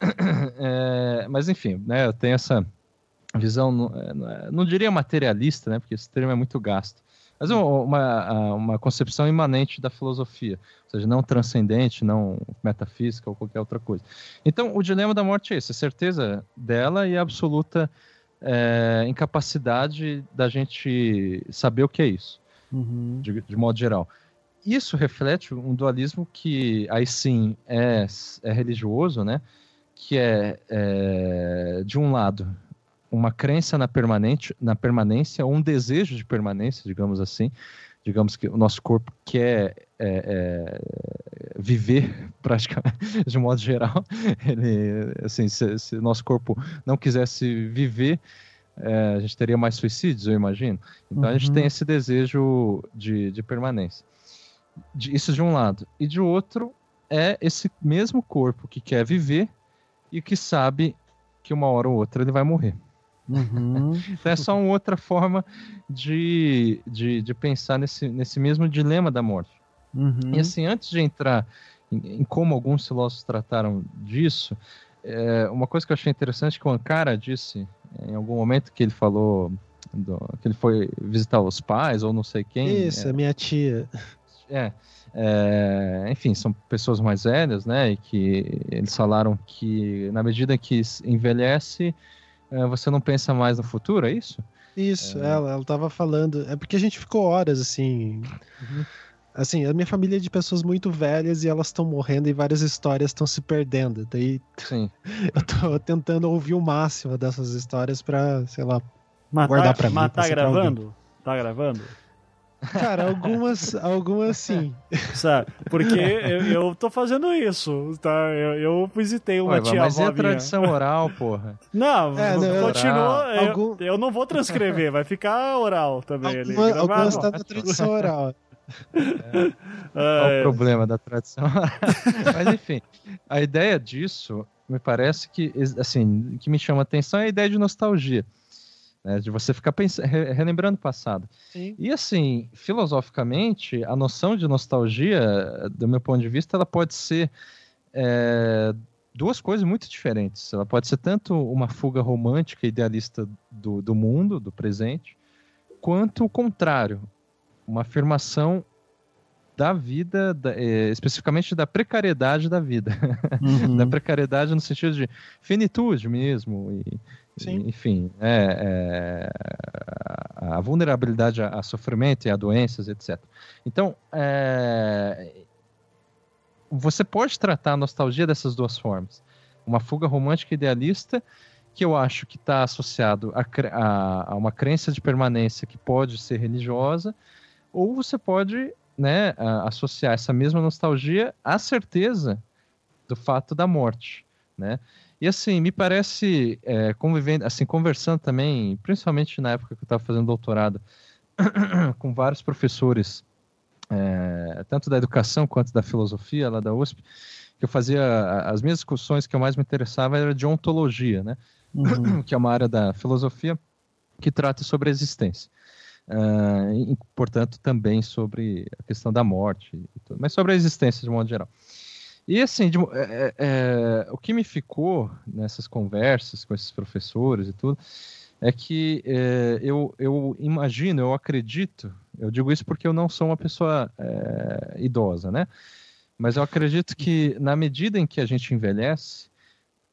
[coughs] É, mas enfim, né, eu tenho essa visão, não, é, é, não, diria materialista, né, porque esse termo é muito gasto, mas uma, uma concepção imanente da filosofia, ou seja, não transcendente, não metafísica ou qualquer outra coisa. Então, o dilema da morte é esse, a certeza dela e a absoluta é, incapacidade da gente saber o que é isso, uhum. de, de, modo geral. Isso reflete um dualismo que, aí sim, é, é religioso, né? Que é, é, de um lado, uma crença na, permanente, na permanência, ou um desejo de permanência, digamos assim, digamos que o nosso corpo quer é, é, viver [laughs] praticamente de modo geral [laughs] ele assim se, se o nosso corpo não quisesse viver é, a gente teria mais suicídios eu imagino então uhum. a gente tem uhum. esse desejo de, de permanência de, isso de um lado e de outro é esse mesmo corpo que quer viver e que sabe que uma hora ou outra ele vai morrer Uhum. então é só uma outra forma de, de, de, pensar nesse, nesse mesmo dilema da morte. Uhum. E assim, antes de entrar em, em, como alguns filósofos trataram disso, é, uma coisa que eu achei interessante que o Ankara disse em algum momento que ele falou do, que ele foi visitar os pais ou não sei quem. Isso, é, a minha tia. É, é, enfim, são pessoas mais velhas, né? E que eles falaram que na medida que envelhece é, você não pensa mais no futuro, é isso? Isso, é... ela, ela tava falando. É porque a gente ficou horas assim. Uhum. Assim, a minha família é de pessoas muito velhas e elas estão morrendo e várias histórias estão se perdendo. Daí Sim. [laughs] eu tô tentando ouvir o máximo dessas histórias pra, sei lá, mas guardar tá, pra mim. Mas tá gravando? Tá gravando? Cara, algumas, algumas sim. Sabe? Porque eu, eu tô fazendo isso, tá? Eu, eu visitei uma Ué, tia Mas é a tradição oral, porra? Não, é, não continua. Eu, Algum... eu, não vou transcrever, vai ficar oral também Alguma, ali. Algumas tá na tradição oral. É. Qual o problema da tradição? [laughs] Mas enfim, a ideia disso me parece que, assim, que me chama a atenção é a ideia de nostalgia né, de você ficar pensando, relembrando o passado. Sim. E assim, filosoficamente, a noção de nostalgia, do meu ponto de vista, ela pode ser é, duas coisas muito diferentes. Ela pode ser tanto uma fuga romântica, idealista do, do mundo, do presente, quanto o contrário, uma afirmação da vida, da, é, especificamente da precariedade da vida. [laughs] Uhum. da precariedade no sentido de finitude mesmo, e, Sim. Enfim, é, é, a vulnerabilidade a, a, sofrimento e a doenças, etc. Então, é, você pode tratar a nostalgia dessas duas formas. Uma fuga romântica idealista, que eu acho que está associado a, a, a, uma crença de permanência que pode ser religiosa, ou você pode né, associar essa mesma nostalgia à certeza do fato da morte. Né? E assim, me parece, é, convivendo, assim, conversando também, principalmente na época que eu estava fazendo doutorado, [coughs] com vários professores, é, tanto da educação quanto da filosofia lá da USP, que eu fazia as minhas discussões que eu mais me interessava era de ontologia, né? Uhum. [coughs] que é uma área da filosofia que trata sobre a existência. Uh, e, portanto, também sobre a questão da morte, mas sobre a existência de modo geral. E assim, de, é, é, é, o que me ficou nessas conversas com esses professores e tudo, é que é, eu, eu imagino, eu acredito, eu digo isso porque eu não sou uma pessoa é, idosa, né? Mas eu acredito que na medida em que a gente envelhece,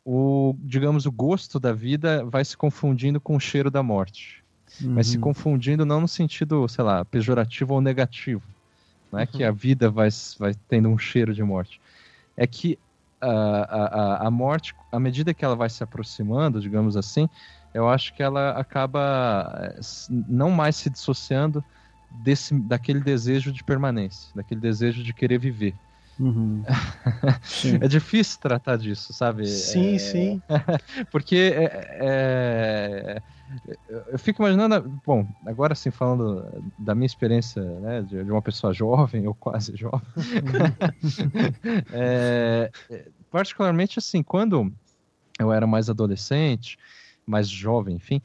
o, digamos, o gosto da vida vai se confundindo com o cheiro da morte. Uhum. Vai se confundindo não no sentido, sei lá, pejorativo ou negativo. Não é uhum. que a vida vai, vai tendo um cheiro de morte é que a, a, a morte, à medida que ela vai se aproximando, digamos assim, eu acho que ela acaba eh, não mais se dissociando desse, daquele desejo de permanência, daquele desejo de querer viver. Uhum. [laughs] é difícil tratar disso, sabe? Sim, é... sim. [laughs] Porque é, é... eu fico imaginando, bom, agora sim falando da minha experiência, né, de, uma pessoa jovem ou quase [laughs] jovem, é, particularmente assim, quando eu era mais adolescente, mais jovem, enfim,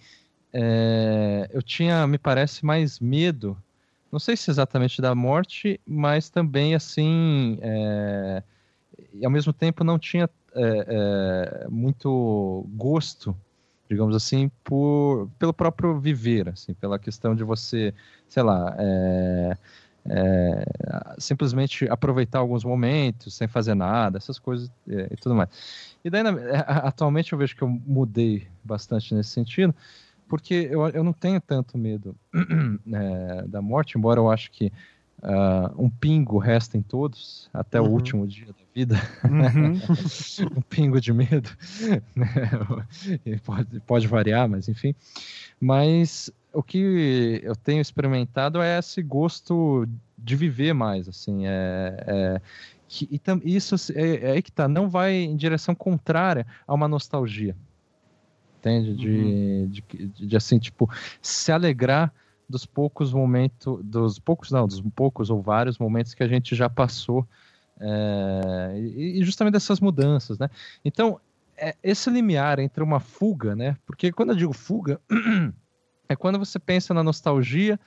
é, eu tinha, me parece, mais medo não sei se exatamente da morte, mas também assim, é, e ao mesmo tempo não tinha é, é, muito gosto, digamos assim, por, pelo próprio viver, assim, pela questão de você, sei lá, é, é, simplesmente aproveitar alguns momentos sem fazer nada, essas coisas é, e tudo mais. E daí, atualmente eu vejo que eu mudei bastante nesse sentido, porque eu, eu não tenho tanto medo [clears throat] é, da morte, embora eu acho que uh, um pingo resta em todos, até uhum. o último dia da vida. Uhum. [laughs] um pingo de medo. [laughs] Né? pode, pode variar, mas enfim. Mas o que eu tenho experimentado é esse gosto de viver mais, assim, é, é que, e, isso é, é aí que tá, não vai em direção contrária a uma nostalgia entende? De, uhum. de, de, assim, tipo, se alegrar dos poucos momentos, dos poucos, não, dos poucos ou vários momentos que a gente já passou é, e, e, justamente dessas mudanças, né? Então, é, esse limiar entre uma fuga, né? Porque quando eu digo fuga, [clears throat] é quando você pensa na nostalgia,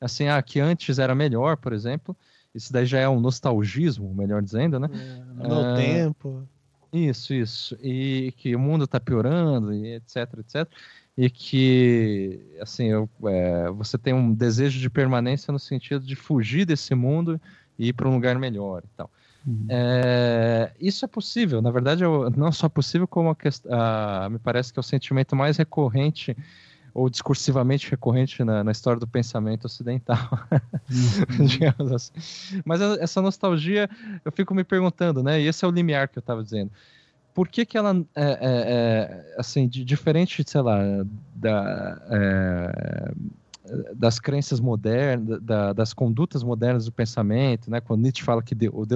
assim, ah, que antes era melhor, por exemplo, isso daí já é um nostalgismo, melhor dizendo, né? É, no é, tempo. Isso, isso. E que o mundo está piorando, e etc, etc. E que, assim, eu, é, você tem um desejo de permanência no sentido de fugir desse mundo e ir para um lugar melhor e tal. Uhum. É, isso é possível, na verdade, não só possível, como a, a, me parece que é o sentimento mais recorrente ou discursivamente recorrente na, na história do pensamento ocidental, uhum. [laughs] digamos assim. Mas essa nostalgia, eu fico me perguntando, né? E esse é o limiar que eu estava dizendo. Por que que ela, é, é, é, assim, de, diferente, sei lá, da, é, das crenças modernas, da, das condutas modernas do pensamento, né? Quando Nietzsche fala que Deus,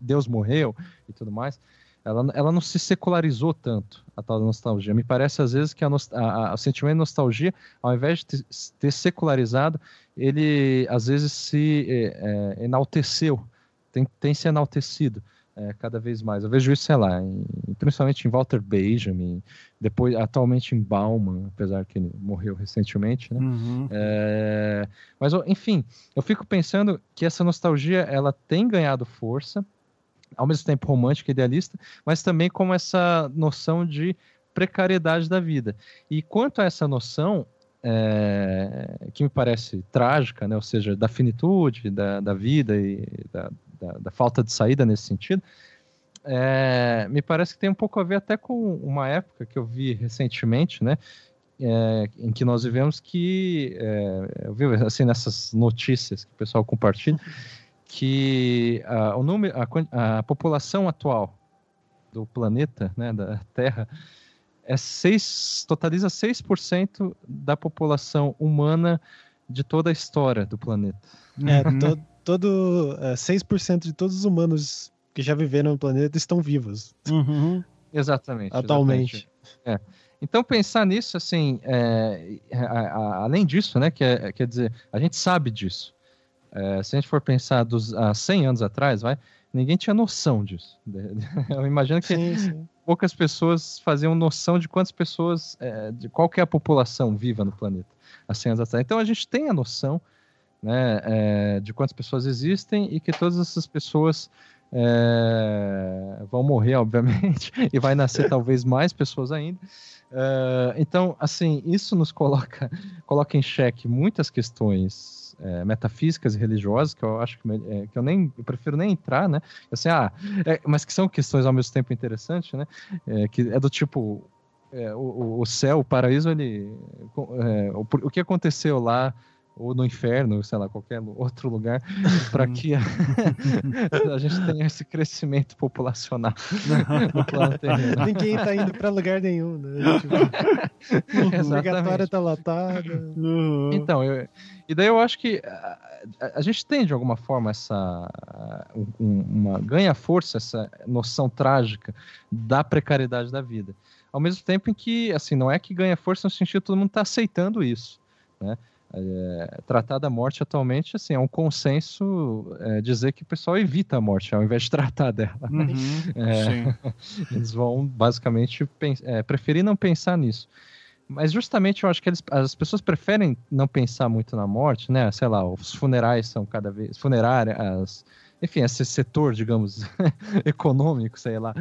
Deus morreu e tudo mais, ela, ela não se secularizou tanto, a tal nostalgia. Me parece, às vezes, que a, a, o sentimento de nostalgia, ao invés de ter, ter secularizado, ele, às vezes, se é, é, enalteceu, tem, tem se enaltecido é, cada vez mais. Eu vejo isso, sei lá, em, principalmente em Walter Benjamin, depois, atualmente em Bauman, apesar que ele morreu recentemente, né? Uhum. É, mas, enfim, eu fico pensando que essa nostalgia, ela tem ganhado força, ao mesmo tempo romântica e idealista, mas também com essa noção de precariedade da vida. E quanto a essa noção, é, que me parece trágica, né? ou seja, da finitude da, da vida e da, da, da, falta de saída nesse sentido, é, me parece que tem um pouco a ver até com uma época que eu vi recentemente, né? É, em que nós vivemos que é, eu vi assim nessas notícias que o pessoal compartilha que uh, o número, a, a, população atual do planeta, né, da Terra, é seis, totaliza 6% da população humana de toda a história do planeta. É, uhum. to, todo, é, 6% de todos os humanos que já viveram no planeta estão vivos. Uhum. Exatamente. Atualmente. Exatamente. É. Então, pensar nisso, assim, é, a, a, além disso, né, que é, quer dizer, a gente sabe disso. É, se a gente for pensar dos, há 100 anos atrás, vai, ninguém tinha noção disso. [laughs] Eu imagino que sim, sim. poucas pessoas faziam noção de quantas pessoas, é, de qual é a população viva no planeta há 100 anos atrás. Então a gente tem a noção né, é, de quantas pessoas existem e que todas essas pessoas é, vão morrer, [laughs] obviamente, e vai nascer talvez mais pessoas ainda. É, então, assim, isso nos coloca, coloca em xeque muitas questões é, metafísicas e religiosas, que eu acho que, é, que eu nem eu prefiro nem entrar, né? Assim, ah, é, mas que são questões ao mesmo tempo interessantes, né? É, que é do tipo é, o, o, céu, o paraíso, ele, é, o, o, que aconteceu lá ou no inferno, sei lá, qualquer outro lugar, [laughs] para que a, [laughs] a, gente tenha esse crescimento populacional [laughs] no plano terreno. Ninguém tá indo para lugar nenhum, né? o purgatório tá lotado. Uhum. Então, eu, e daí eu acho que a, a, a gente tem, de alguma forma, essa um, uma ganha força essa noção trágica da precariedade da vida. Ao mesmo tempo em que, assim, não é que ganha força no sentido que todo mundo está aceitando isso, né? É, tratar da morte atualmente assim é um consenso é, dizer que o pessoal evita a morte ao invés de [laughs] tratar dela. Uhum, é, [laughs] eles vão basicamente é, preferir não pensar nisso. Mas justamente eu acho que eles, as pessoas preferem não pensar muito na morte né? Sei lá os funerais são cada vez funerárias enfim, esse setor, digamos, [laughs] econômico, sei lá,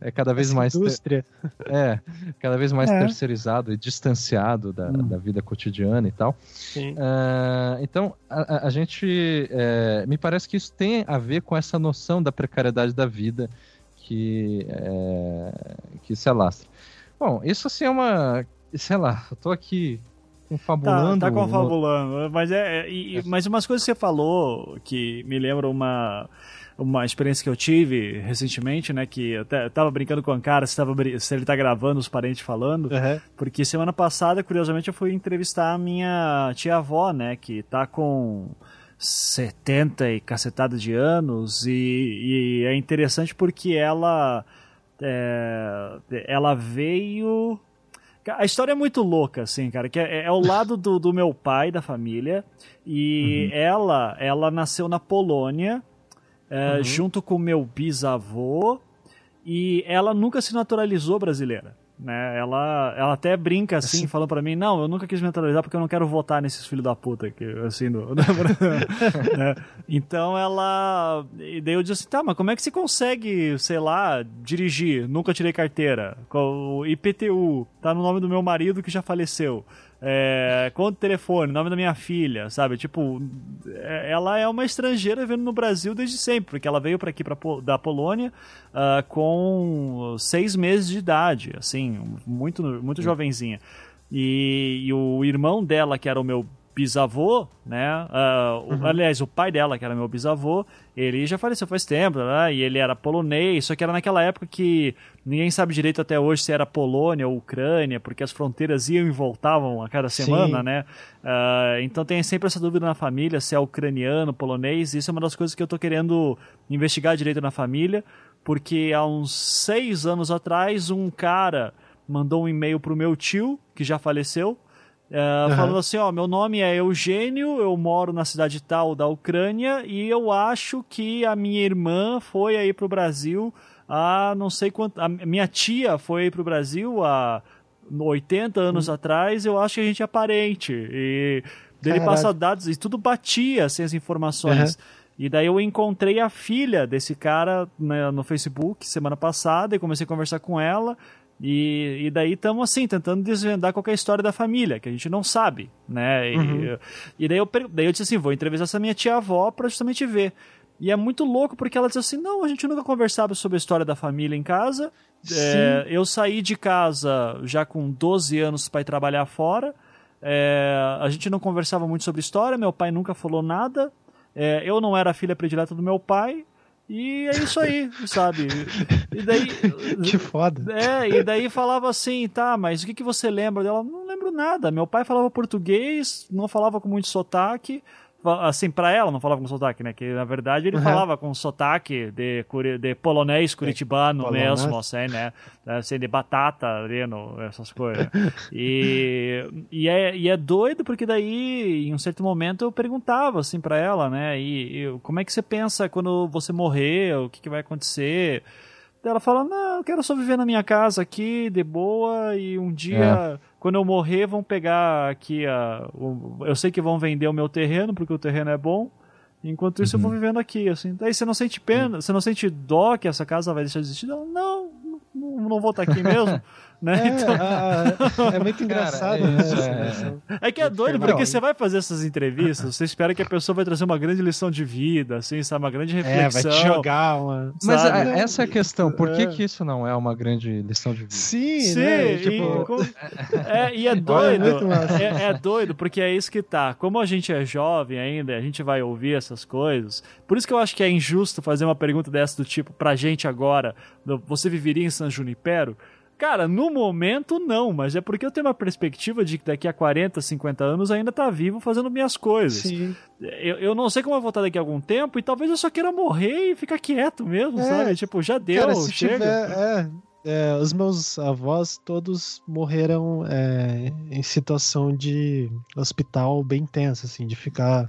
é cada vez Essa mais. Indústria. Ter, é, cada vez mais é. terceirizado e distanciado da, hum. da, vida cotidiana e tal. Uh, então, a, a gente. É, me parece que isso tem a ver com essa noção da precariedade da vida que, é, que se alastra. Bom, isso assim é uma. Sei lá, eu tô aqui confabulando. Tá, tá confabulando. Mas, é, é, e, mas umas coisas que você falou que me lembram uma, uma experiência que eu tive recentemente, né? Que eu, eu tava brincando com o cara se, tava, se ele tá gravando os parentes falando. Uhum. Porque semana passada, curiosamente, eu fui entrevistar a minha tia-avó, né? Que tá com 70 e cacetada de anos. E, e é interessante porque ela. É, ela veio a história é muito louca, assim, cara, que é, é o lado do, do, meu pai, da família, e uhum. ela, ela nasceu na Polônia, é, uhum. junto com meu bisavô, e ela nunca se naturalizou brasileira né? Ela, ela até brinca assim, assim. falando para mim, não, eu nunca quis me naturalizar porque eu não quero votar nesses filhos da puta que assim, no, [laughs] né? Então ela, e daí eu disse assim, tá, mas como é que se consegue, sei lá, dirigir? Nunca tirei carteira. O IPTU tá no nome do meu marido que já faleceu é, conta de telefone, nome da minha filha, sabe? Tipo, é, ela é uma estrangeira vivendo no Brasil desde sempre, porque ela veio para aqui pra, da Polônia uh, com seis meses de idade, assim, muito, muito jovenzinha. E, e, o irmão dela, que era o meu bisavô, né? Uh, uhum. Aliás, o pai dela, que era meu bisavô, ele já faleceu faz tempo, né? E ele era polonês, só que era naquela época que ninguém sabe direito até hoje se era Polônia ou Ucrânia, porque as fronteiras iam e voltavam a cada semana, Sim. né? Uh, então tem sempre essa dúvida na família se é ucraniano, polonês. Isso é uma das coisas que eu tô querendo investigar direito na família, porque há uns seis anos atrás um cara mandou um e-mail pro meu tio, que já faleceu, Uh, uhum. Falando assim, ó, meu nome é Eugênio, eu moro na cidade tal da Ucrânia e eu acho que a minha irmã foi aí pro Brasil há não sei quanto. A minha tia foi aí pro Brasil há 80 anos uhum. atrás, eu acho que a gente é parente. E dele passa dados e tudo batia assim, as informações. Uhum. E daí eu encontrei a filha desse cara né, no Facebook semana passada e comecei a conversar com ela. E, e daí estamos assim, tentando desvendar qualquer história da família, que a gente não sabe, né? Uhum. E, e, daí, eu, daí eu disse assim, vou entrevistar essa minha tia-avó para justamente ver. E é muito louco porque ela disse assim, não, a gente nunca conversava sobre a história da família em casa. É, eu saí de casa já com 12 anos para ir trabalhar fora. É, a gente não conversava muito sobre história, meu pai nunca falou nada. É, eu não era a filha predileta do meu pai. E é isso aí, sabe? E daí. [laughs] Que foda. É, e daí falava assim, tá, mas o que, que você lembra dela? Não lembro nada. Meu pai falava português, não falava com muito sotaque assim, para ela não falava com sotaque, né? Que na verdade ele uhum. falava com sotaque de, de polonês curitibano é, mesmo, assim, né? Assim, de batata, reno, essas coisas. E, e, é, e é doido porque daí, em um certo momento, eu perguntava assim para ela, né? E, e, como é que você pensa quando você morrer? O que, que vai acontecer? Ela fala, não, eu quero só viver na minha casa aqui, de boa, e um dia... É quando eu morrer, vão pegar aqui a. O, eu sei que vão vender o meu terreno, porque o terreno é bom. Enquanto isso, uhum. eu vou uhum. vivendo aqui, assim. Daí você não sente pena, uhum. você não sente dó que essa casa vai deixar de existir? Não, não, não, não vou estar aqui mesmo. [laughs] né? É, então... é muito engraçado, Cara, é, né? É, é que é doido, porque você vai fazer essas entrevistas, você espera que a pessoa vai trazer uma grande lição de vida, assim, sabe? Uma grande reflexão. É, vai te jogar uma... Mas a, essa é a questão, por que, que isso não é uma grande lição de vida? Sim, Sim, né? e, tipo... com... [laughs] é, e é doido. É, é doido, porque é isso que tá. Como a gente é jovem ainda, a gente vai ouvir essas coisas. Por isso que eu acho que é injusto fazer uma pergunta dessa do tipo, pra gente agora, você viveria em San Junipero? Cara, no momento não, mas é porque eu tenho uma perspectiva de que daqui a 40, 50 anos ainda tá vivo fazendo minhas coisas. Sim. Eu, eu não sei como eu vou estar daqui a algum tempo e talvez eu só queira morrer e ficar quieto mesmo, é, sabe? Tipo, já deu, cara, se chega. Tiver, é, é, os meus avós todos morreram é, em situação de hospital bem tensa, assim, de ficar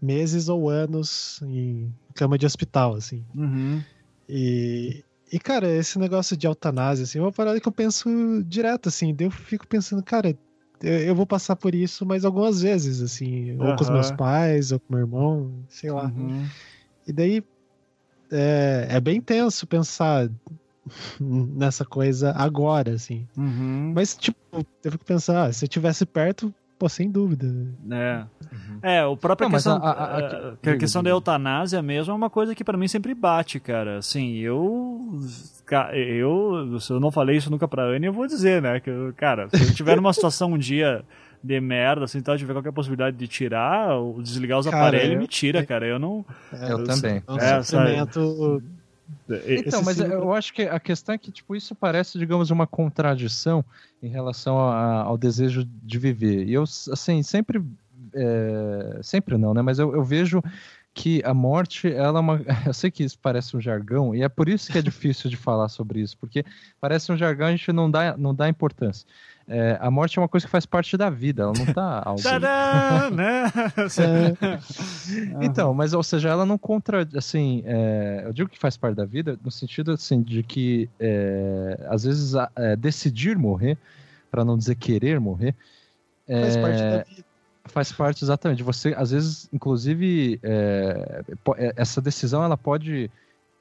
meses ou anos em cama de hospital, assim. Uhum. E, e, cara, esse negócio de eutanásia, assim, é uma parada que eu penso direto, assim. Eu fico pensando, cara, eu, vou passar por isso mais algumas vezes, assim. Uhum. Ou com os meus pais, ou com meu irmão, sei lá. Uhum. E daí é, é bem tenso pensar nessa coisa agora, assim. Uhum. Mas, tipo, eu fico pensando, ah, se eu tivesse perto, Pô, sem dúvida. É. Uhum. É, o próprio Não, questão, a, a, a, a, questão da eutanásia mesmo é uma coisa que para mim sempre bate, cara. Assim, eu eu se eu não falei isso nunca pra Anne, eu vou dizer, né, que cara, se eu tiver numa situação um dia de merda, assim, então tiver qualquer possibilidade de tirar, ou desligar os cara, aparelhos, eu, me tira, cara. Eu não. É, eu, eu também. É um é, sofrimento então, mas eu acho que a questão é que tipo, isso parece, digamos, uma contradição em relação a, ao desejo de viver. E eu, assim, sempre. É, sempre não, né? Mas eu, eu vejo que a morte, ela é uma. [laughs] Eu sei que isso parece um jargão, e é por isso que é difícil de falar sobre isso, porque parece um jargão, a gente não dá, não dá importância. É, a morte é uma coisa que faz parte da vida, ela não tá [laughs] ao Tadã, né? [laughs] então, mas ou seja, ela não contra, assim, é, eu digo que faz parte da vida no sentido assim de que é, às vezes é, decidir morrer, para não dizer querer morrer, faz parte da vida. Faz parte exatamente. Você, às vezes, inclusive, é, essa decisão ela pode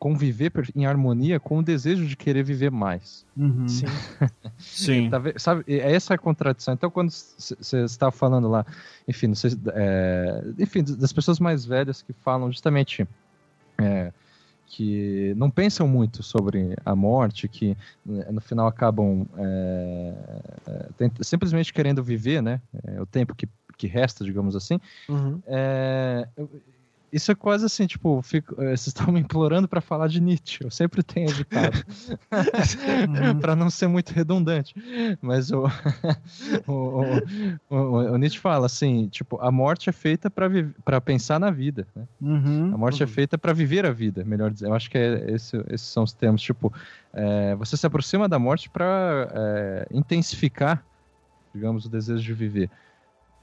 conviver em harmonia com o desejo de querer viver mais. Uhum. Sim. [laughs] Sim. Tá, sabe, é essa a contradição. Então, quando você estava falando lá, enfim, sei, é, enfim, das pessoas mais velhas que falam justamente é, que não pensam muito sobre a morte, que né, no final acabam é, é simplesmente querendo viver, né, é, o tempo que, que resta, digamos assim. Uhum. É, isso é quase assim, tipo, fico, eh, vocês estão me implorando para falar de Nietzsche. Eu sempre tenho evitado. [laughs] para não ser muito redundante. Mas [laughs] o, o, o, o, Nietzsche fala assim, tipo, a morte é feita para pensar na vida. Né? Uhum. A morte é uhum. é feita para viver a vida, melhor dizer. Eu acho que é esse, esses são os termos. Tipo, é, você se aproxima da morte para é, intensificar, digamos, o desejo de viver.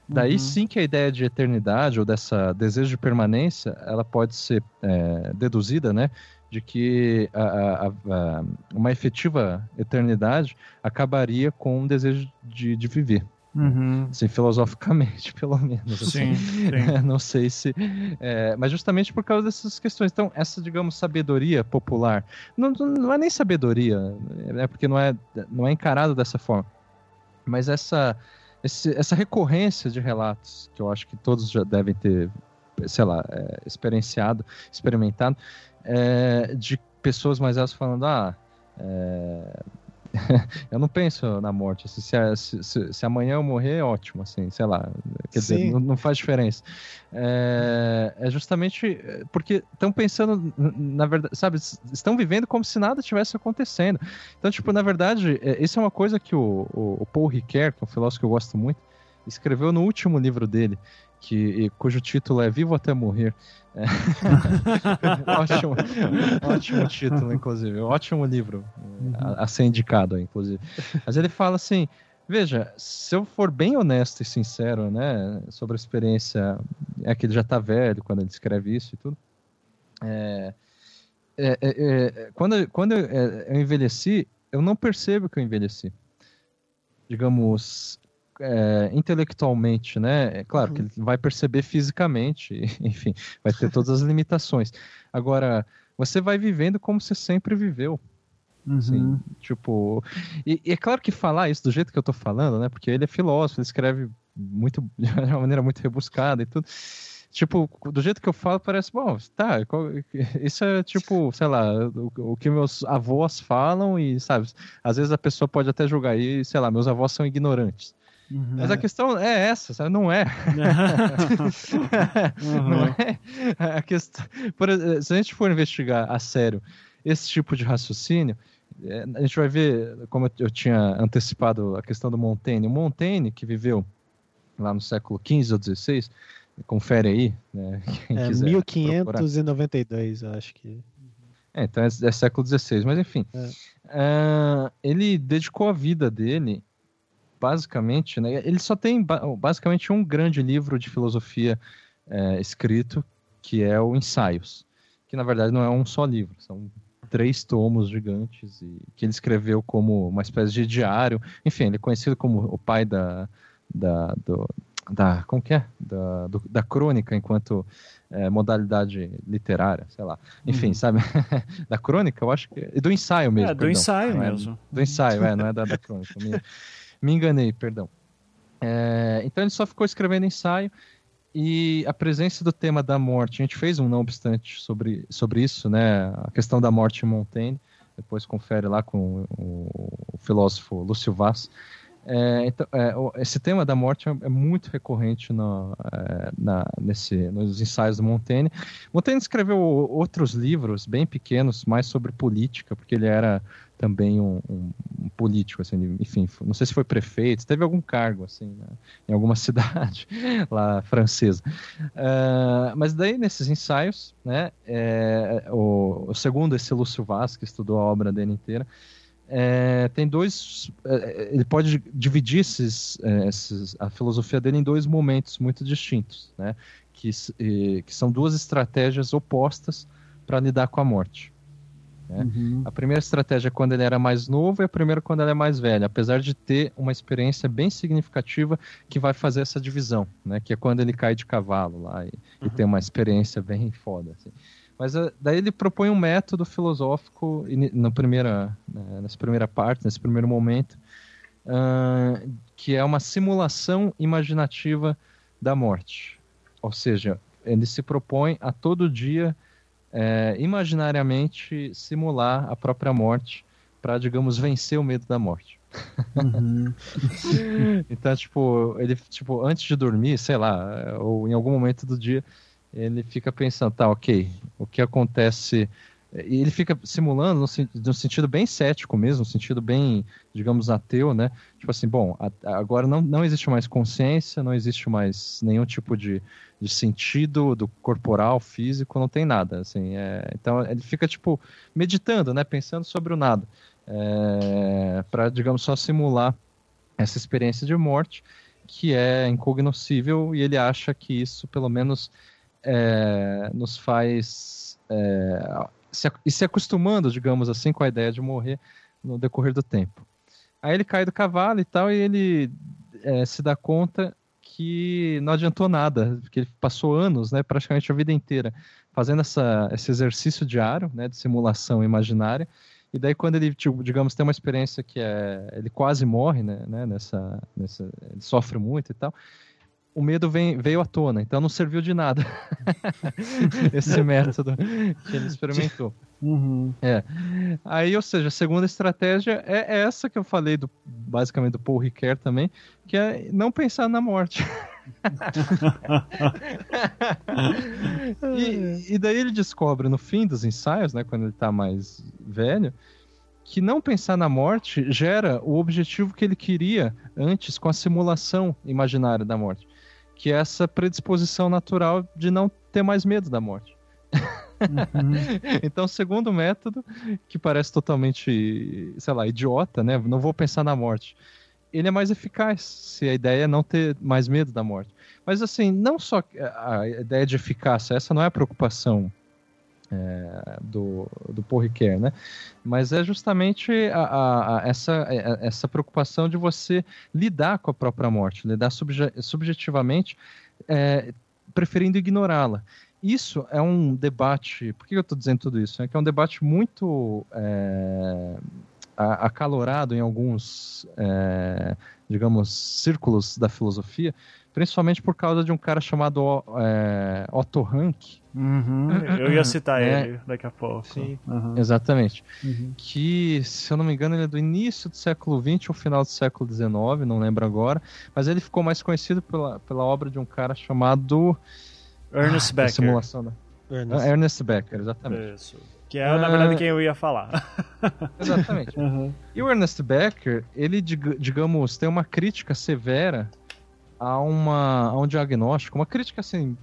Daí uhum. sim que a ideia de eternidade ou dessa desejo de permanência, ela pode ser é, deduzida, né, de que a, a, a, uma efetiva eternidade acabaria com um desejo de, de viver. Uhum. Assim, filosoficamente, [laughs] pelo menos. Assim. Sim, sim. [laughs] Não sei se. É, mas justamente por causa dessas questões. Então, essa, digamos, sabedoria popular. Não, não é nem sabedoria, é porque não é, não é encarado dessa forma. Mas essa esse, essa recorrência de relatos, que eu acho que todos já devem ter, sei lá, é, experienciado, experimentado, é, de pessoas mais velhas falando, ah, é, [laughs] eu não penso na morte. Assim, se, se, se, amanhã eu morrer, é ótimo, assim, sei lá. Quer Sim. dizer, não, não, faz diferença. É, é justamente porque estão pensando, na verdade, sabe, estão vivendo como se nada tivesse acontecendo. Então, tipo, na verdade, é, isso é uma coisa que o, o, o Paul Ricoeur, que é um filósofo que eu gosto muito, escreveu no último livro dele, que, cujo título é Vivo até Morrer. É. [laughs] ótimo, ótimo título, inclusive. Ótimo livro uhum. a, a, ser indicado, inclusive. Mas ele fala assim: veja, se eu for bem honesto e sincero, né, sobre a experiência, é que ele já está velho quando ele escreve isso e tudo. É, é, é, é quando quando eu, é, eu envelheci, eu não percebo que eu envelheci. Digamos, é, intelectualmente, né? É claro uhum. que ele vai perceber fisicamente, [laughs] enfim, vai ter todas as limitações. Agora, você vai vivendo como você sempre viveu. Uhum. Assim, tipo. E, e, é claro que falar isso do jeito que eu tô falando, né? Porque ele é filósofo, ele escreve muito, [laughs] de uma maneira muito rebuscada e tudo. Tipo, do jeito que eu falo, parece, bom, tá, isso é tipo, sei lá, o, o, que meus avós falam e, sabe, às vezes a pessoa pode até julgar e, sei lá, meus avós são ignorantes. Uhum. Mas a questão é essa, sabe? Não é. [laughs] uhum. Não é. A questão, por, se a gente for investigar a sério esse tipo de raciocínio, é, a gente vai ver, como eu tinha antecipado a questão do Montaigne. O Montaigne, que viveu lá no século XV ou XVI, Confere aí, né? [laughs] Quem é, 1592, eu acho que. É, então é, é século XVI, mas enfim. É. Uh, ele dedicou a vida dele, basicamente, né? Ele só tem basicamente um grande livro de filosofia é, escrito, que é o Ensaios, que na verdade não é um só livro, são três tomos gigantes e que ele escreveu como uma espécie de diário. Enfim, ele é conhecido como o pai da, da, do, da como que é da, do, da crônica enquanto é, modalidade literária, sei lá. Enfim, uhum. sabe? [laughs] da crônica, eu acho que e do ensaio mesmo. É, do perdão. ensaio é, mesmo. Do ensaio, é, não é da, da crônica. [laughs] Me, enganei, perdão. É, então ele só ficou escrevendo ensaio e a presença do tema da morte. A gente fez um não obstante sobre, sobre isso, né? A questão da morte em Montaigne. Depois confere lá com o, o filósofo Lúcio Vaz. É, então, é, esse tema da morte é, é muito recorrente no, é, na, nesse, nos ensaios do Montaigne. Montaigne escreveu outros livros bem pequenos, mais sobre política, porque ele era também um, um, um político, assim, enfim, não sei se foi prefeito, teve algum cargo assim, né, em alguma [laughs] cidade lá francesa. Uh, mas daí nesses ensaios, né, é, o, o segundo esse Lúcio Vaz que estudou a obra dele inteira é, tem dois. É, ele pode dividir esses, é, esses, a filosofia dele em dois momentos muito distintos, né? Que, que são duas estratégias opostas para lidar com a morte. Né? Uhum. A primeira estratégia é quando ele era mais novo e a primeira quando ele é mais velho, apesar de ter uma experiência bem significativa que vai fazer essa divisão, né? Que é quando ele cai de cavalo lá e, uhum. e tem uma experiência bem foda. Assim. Mas uh, daí ele propõe um método filosófico na primeira, né, nessa primeira parte, nesse primeiro momento, uh, que é uma simulação imaginativa da morte. Ou seja, ele se propõe a todo dia, é, imaginariamente, simular a própria morte para, digamos, vencer o medo da morte. Uhum. [laughs] então, tipo, ele, tipo, antes de dormir, sei lá, ou em algum momento do dia, ele fica pensando, tá, ok, o que acontece. Ele fica simulando no, no, sentido bem cético mesmo, no sentido bem, digamos, ateu, né? Tipo assim, bom, a, agora não, não existe mais consciência, não existe mais nenhum tipo de, de sentido do corporal, físico, não tem nada, assim. É, então ele fica, tipo, meditando, né? Pensando sobre o nada. É, para digamos, só simular essa experiência de morte que é incognoscível e ele acha que isso, pelo menos, é, nos faz é, se, e se acostumando, digamos assim, com a ideia de morrer no decorrer do tempo. Aí ele cai do cavalo e tal, e ele é, se dá conta que não adiantou nada, porque ele passou anos, né, praticamente a vida inteira, fazendo essa, esse exercício diário, né, de simulação imaginária, e daí quando ele, tipo, digamos, tem uma experiência que é, ele quase morre, né, né nessa, nessa, ele sofre muito e tal, o medo vem, veio à tona, então não serviu de nada [laughs] esse método que ele experimentou. Uhum. É. Aí, ou seja, a segunda estratégia é essa que eu falei do basicamente do Paul Ricoeur também, que é não pensar na morte. [laughs] e, e, daí ele descobre no fim dos ensaios, né, quando ele está mais velho, que não pensar na morte gera o objetivo que ele queria antes com a simulação imaginária da morte que é essa predisposição natural de não ter mais medo da morte. Uhum. [laughs] então, segundo método, que parece totalmente, sei lá, idiota, né? Não vou pensar na morte. Ele é mais eficaz se a ideia é não ter mais medo da morte. Mas, assim, não só a ideia de eficácia, essa não é a preocupação é, do, do Paul né? Mas é justamente a, a, a, essa, essa preocupação de você lidar com a própria morte, lidar subje, subjetivamente, é, preferindo ignorá-la. isso é um debate. Por que eu estou dizendo tudo isso? É que é um debate muito é, acalorado em alguns, é, digamos, círculos da filosofia, principalmente por causa de um cara chamado é, Otto Rank. Uhum, [laughs] eu ia citar é, ele daqui a pouco. Sim, uhum. exatamente. Uhum. Que, se eu não me engano, ele é do início do século XX ou final do século XIX, não lembro agora. Mas ele ficou mais conhecido pela, pela obra de um cara chamado. Ernest ah, Becker. Simulação, né? Ernest. Ernest Becker, exatamente. Isso. Que é, na verdade, quem eu ia falar. [laughs] Exatamente. Uhum. E o Ernest Becker, ele, digamos, tem uma crítica severa a, uma, a um diagnóstico, uma crítica, assim,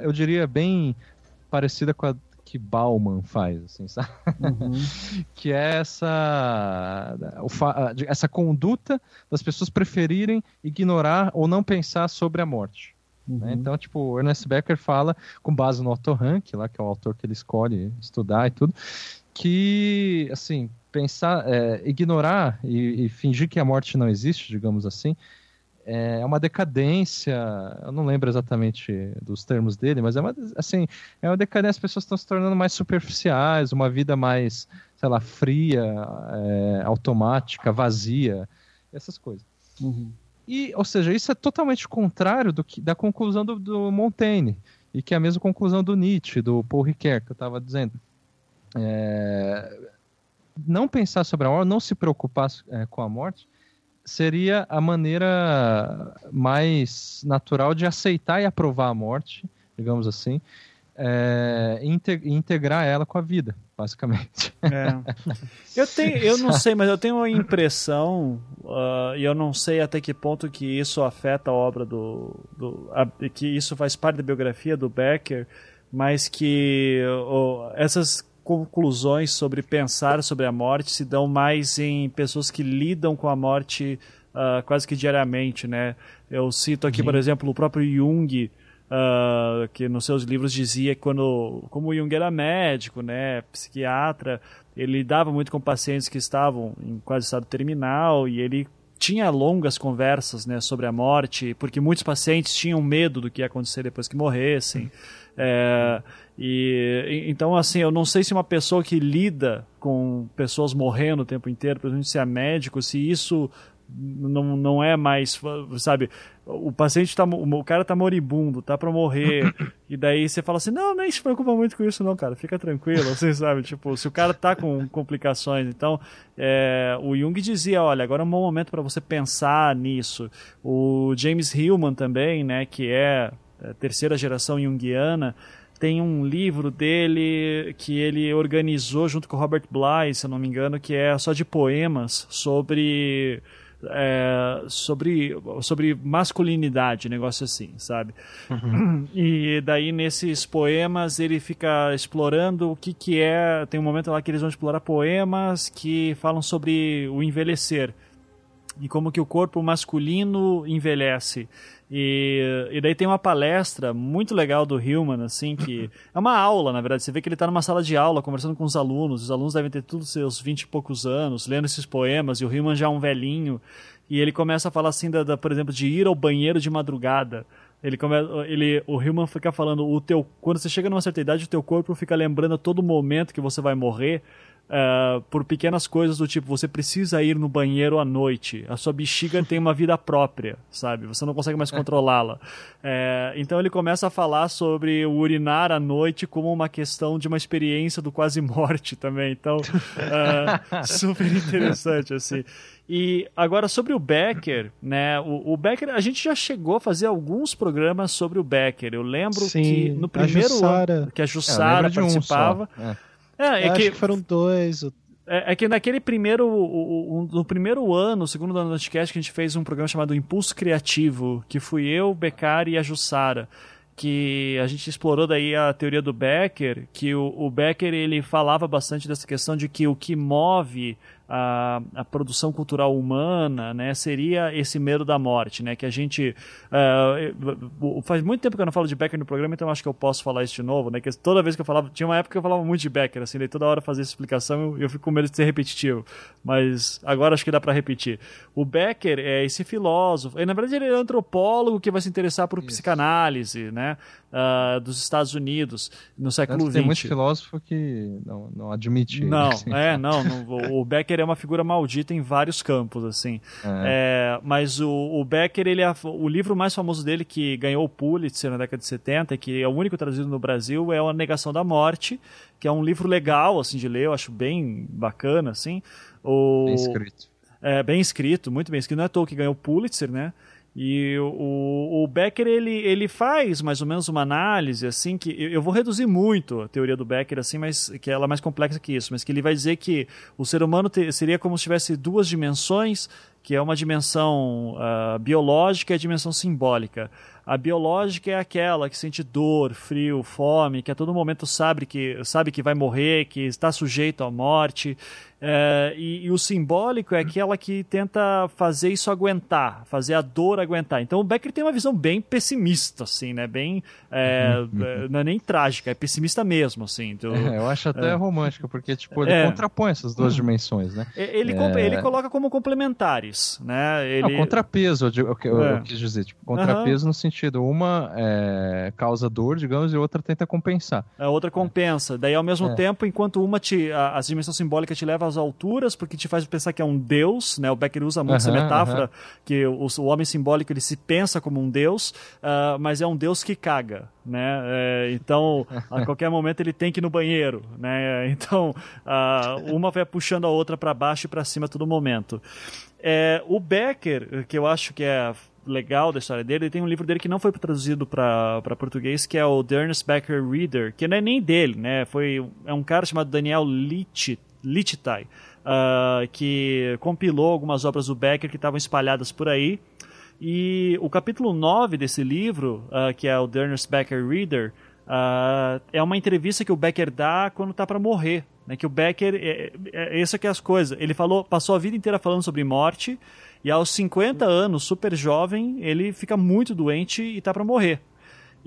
eu diria bem parecida com a que Bauman faz, assim, [laughs] sabe? Uhum. que é essa, essa conduta das pessoas preferirem ignorar ou não pensar sobre a morte. Né? Uhum. Né? Então, tipo, o Ernest Becker fala, com base no Otto Rank, lá, que é o autor que ele escolhe estudar e tudo, que, assim, pensar, é, ignorar e, e, fingir que a morte não existe, digamos assim, é uma decadência, eu não lembro exatamente dos termos dele, mas é uma, assim, é uma decadência, as pessoas estão se tornando mais superficiais, uma vida mais, sei lá, fria, é, automática, vazia, essas coisas. Uhum. E, ou seja, isso é totalmente contrário do que, da conclusão do, do Montaigne, e que é a mesma conclusão do Nietzsche, do Paul Ricoeur, que eu estava dizendo. É, não pensar sobre a morte, não se preocupar é, com a morte, seria a maneira mais natural de aceitar e aprovar a morte, digamos assim, é, integrar ela com a vida, basicamente. É. [laughs] Eu, tenho, eu não sei, mas eu tenho a impressão, uh, e eu não sei até que ponto que isso afeta a obra do. do a, que isso faz parte da biografia do Becker, mas que uh, essas conclusões sobre pensar sobre a morte se dão mais em pessoas que lidam com a morte uh, quase que diariamente, né? Eu cito aqui, Sim. por exemplo, o próprio Jung, uh, que nos seus livros dizia que quando, como o Jung era médico, né, psiquiatra, ele lidava muito com pacientes que estavam em quase estado terminal e ele tinha longas conversas né, sobre a morte, porque muitos pacientes tinham medo do que ia acontecer depois que morressem. É, e então assim, eu não sei se uma pessoa que lida com pessoas morrendo o tempo inteiro, principalmente se é médico, se isso não, não é mais, sabe, o paciente tá, o cara tá moribundo, tá para morrer, e daí você fala assim, não, nem se preocupa muito com isso não, cara, fica tranquilo, você [laughs] sabe, tipo, se o cara tá com complicações, então, é, o Jung dizia, olha, agora é um bom momento para você pensar nisso, o James Hillman também, né, que é a terceira geração junguiana, tem um livro dele que ele organizou junto com o Robert Bly, se eu não me engano, que é só de poemas sobre é, sobre, sobre masculinidade, negócio assim, sabe? Uhum. [clears throat] E daí nesses poemas ele fica explorando o que que é. Tem um momento lá que eles vão explorar poemas que falam sobre o envelhecer e como que o corpo masculino envelhece. E, e daí tem uma palestra muito legal do Hillman, assim, que [laughs] é uma aula, na verdade. Você vê que ele está numa sala de aula conversando com os alunos. Os alunos devem ter todos seus vinte e poucos anos, lendo esses poemas, e o Hillman já é um velhinho. E ele começa a falar assim, da, da por exemplo, de ir ao banheiro de madrugada. Ele começa, ele, o Hillman fica falando, o teu, quando você chega numa certa idade, o teu corpo fica lembrando a todo momento que você vai morrer uh, por pequenas coisas do tipo, você precisa ir no banheiro à noite, a sua bexiga tem uma vida própria, sabe? Você não consegue mais é. controlá-la. É, então ele começa a falar sobre o urinar à noite como uma questão de uma experiência do quase morte também. Então, uh, [laughs] super interessante, assim. E agora sobre o Becker, né? O, o, Becker, a gente já chegou a fazer alguns programas sobre o Becker. Eu lembro Sim, que no primeiro ano que a Jussara é, participava. Um é, é que, que, foram dois. É, é, que naquele primeiro, o, o, no primeiro ano, o segundo ano do podcast, que a gente fez um programa chamado Impulso Criativo, que fui eu, Beccari e a Jussara que a gente explorou daí a teoria do Becker, que o, o Becker ele falava bastante dessa questão de que o que move a, a produção cultural humana, né, seria esse medo da morte, né, que a gente uh, faz muito tempo que eu não falo de Becker no programa, então acho que eu posso falar isso de novo, né, que toda vez que eu falava, tinha uma época que eu falava muito de Becker, assim, daí toda hora fazer essa explicação eu, eu fico com medo de ser repetitivo, mas agora acho que dá para repetir. O Becker é esse filósofo, e na verdade ele é antropólogo que vai se interessar por isso. psicanálise, né, uh, dos Estados Unidos no século XX. Tem muito filósofo que não, não admite. Não, assim. é, não, não, O Becker é uma figura maldita em vários campos, assim. É. É, mas o, o, Becker, ele é, o livro mais famoso dele que ganhou o Pulitzer na década de 70, que é o único traduzido no Brasil, é A Negação da Morte, que é um livro legal, assim, de ler, eu acho bem bacana, assim. O, bem escrito. É, bem escrito, muito bem escrito. Não é à toa que ganhou o Pulitzer, né? E o, o Becker ele, ele faz mais ou menos uma análise assim que eu vou reduzir muito a teoria do Becker assim, mas que ela é mais complexa que isso, mas que ele vai dizer que o ser humano te, seria como se tivesse duas dimensões, que é uma dimensão uh, biológica e a dimensão simbólica. A biológica é aquela que sente dor, frio, fome, que a todo momento sabe que sabe que vai morrer, que está sujeito à morte é, e, e, o simbólico é aquela que tenta fazer isso aguentar, fazer a dor aguentar. Então o Becker tem uma visão bem pessimista, assim, né? Bem. É, uhum. é, não é nem trágica, é pessimista mesmo, assim. Do, é, eu acho até é. romântica, porque tipo, ele é. contrapõe essas duas dimensões, né? Ele, ele coloca como complementares, né? Ele... Não, contrapeso, eu, eu, eu, eu, quis dizer. Tipo, contrapeso uhum. no sentido, uma causa dor, digamos, e outra tenta compensar. A outra compensa. Daí, ao mesmo tempo, enquanto uma te. A, a dimensão simbólica te leva às alturas, porque te faz pensar que é um deus, né? O Becker usa muito essa metáfora, que o, o, homem simbólico ele se pensa como um deus, uh, mas é um deus que caga, né? É, então, a [laughs] qualquer momento ele tem que ir no banheiro, né? Então, uh, uma vai puxando a outra para baixo e para cima a todo momento. É, o Becker, que eu acho que é legal da história dele, ele tem um livro dele que não foi traduzido para português, que é o The Becker Reader, que não é nem dele, né? Foi, é um cara chamado Daniel Licht, Lichtai, uh, que compilou algumas obras do Becker que estavam espalhadas por aí. E o capítulo 9 desse livro, uh, que é o The Becker Reader, uh, é uma entrevista que o Becker dá quando está para morrer. Né? Que o Becker, é, é, é, essa que é as coisas. Ele falou, passou a vida inteira falando sobre morte, e aos 50 anos, super jovem, ele fica muito doente e está para morrer.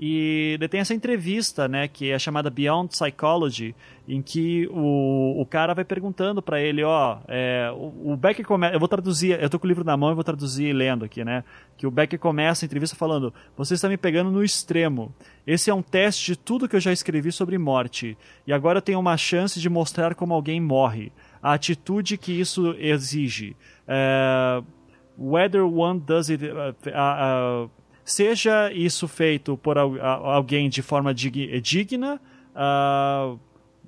E tem essa entrevista, né, que é chamada Beyond Psychology, em que o, o cara vai perguntando para ele, ó, é, o, o começa, eu vou traduzir, eu tô com o livro na mão e vou traduzir lendo aqui, né, que o Becker começa a entrevista falando, você está me pegando no extremo, esse é um teste de tudo que eu já escrevi sobre morte, e agora eu tenho uma chance de mostrar como alguém morre, a atitude que isso exige, é, whether one does it, uh, uh, uh, seja isso feito por alguém de forma digna, uh,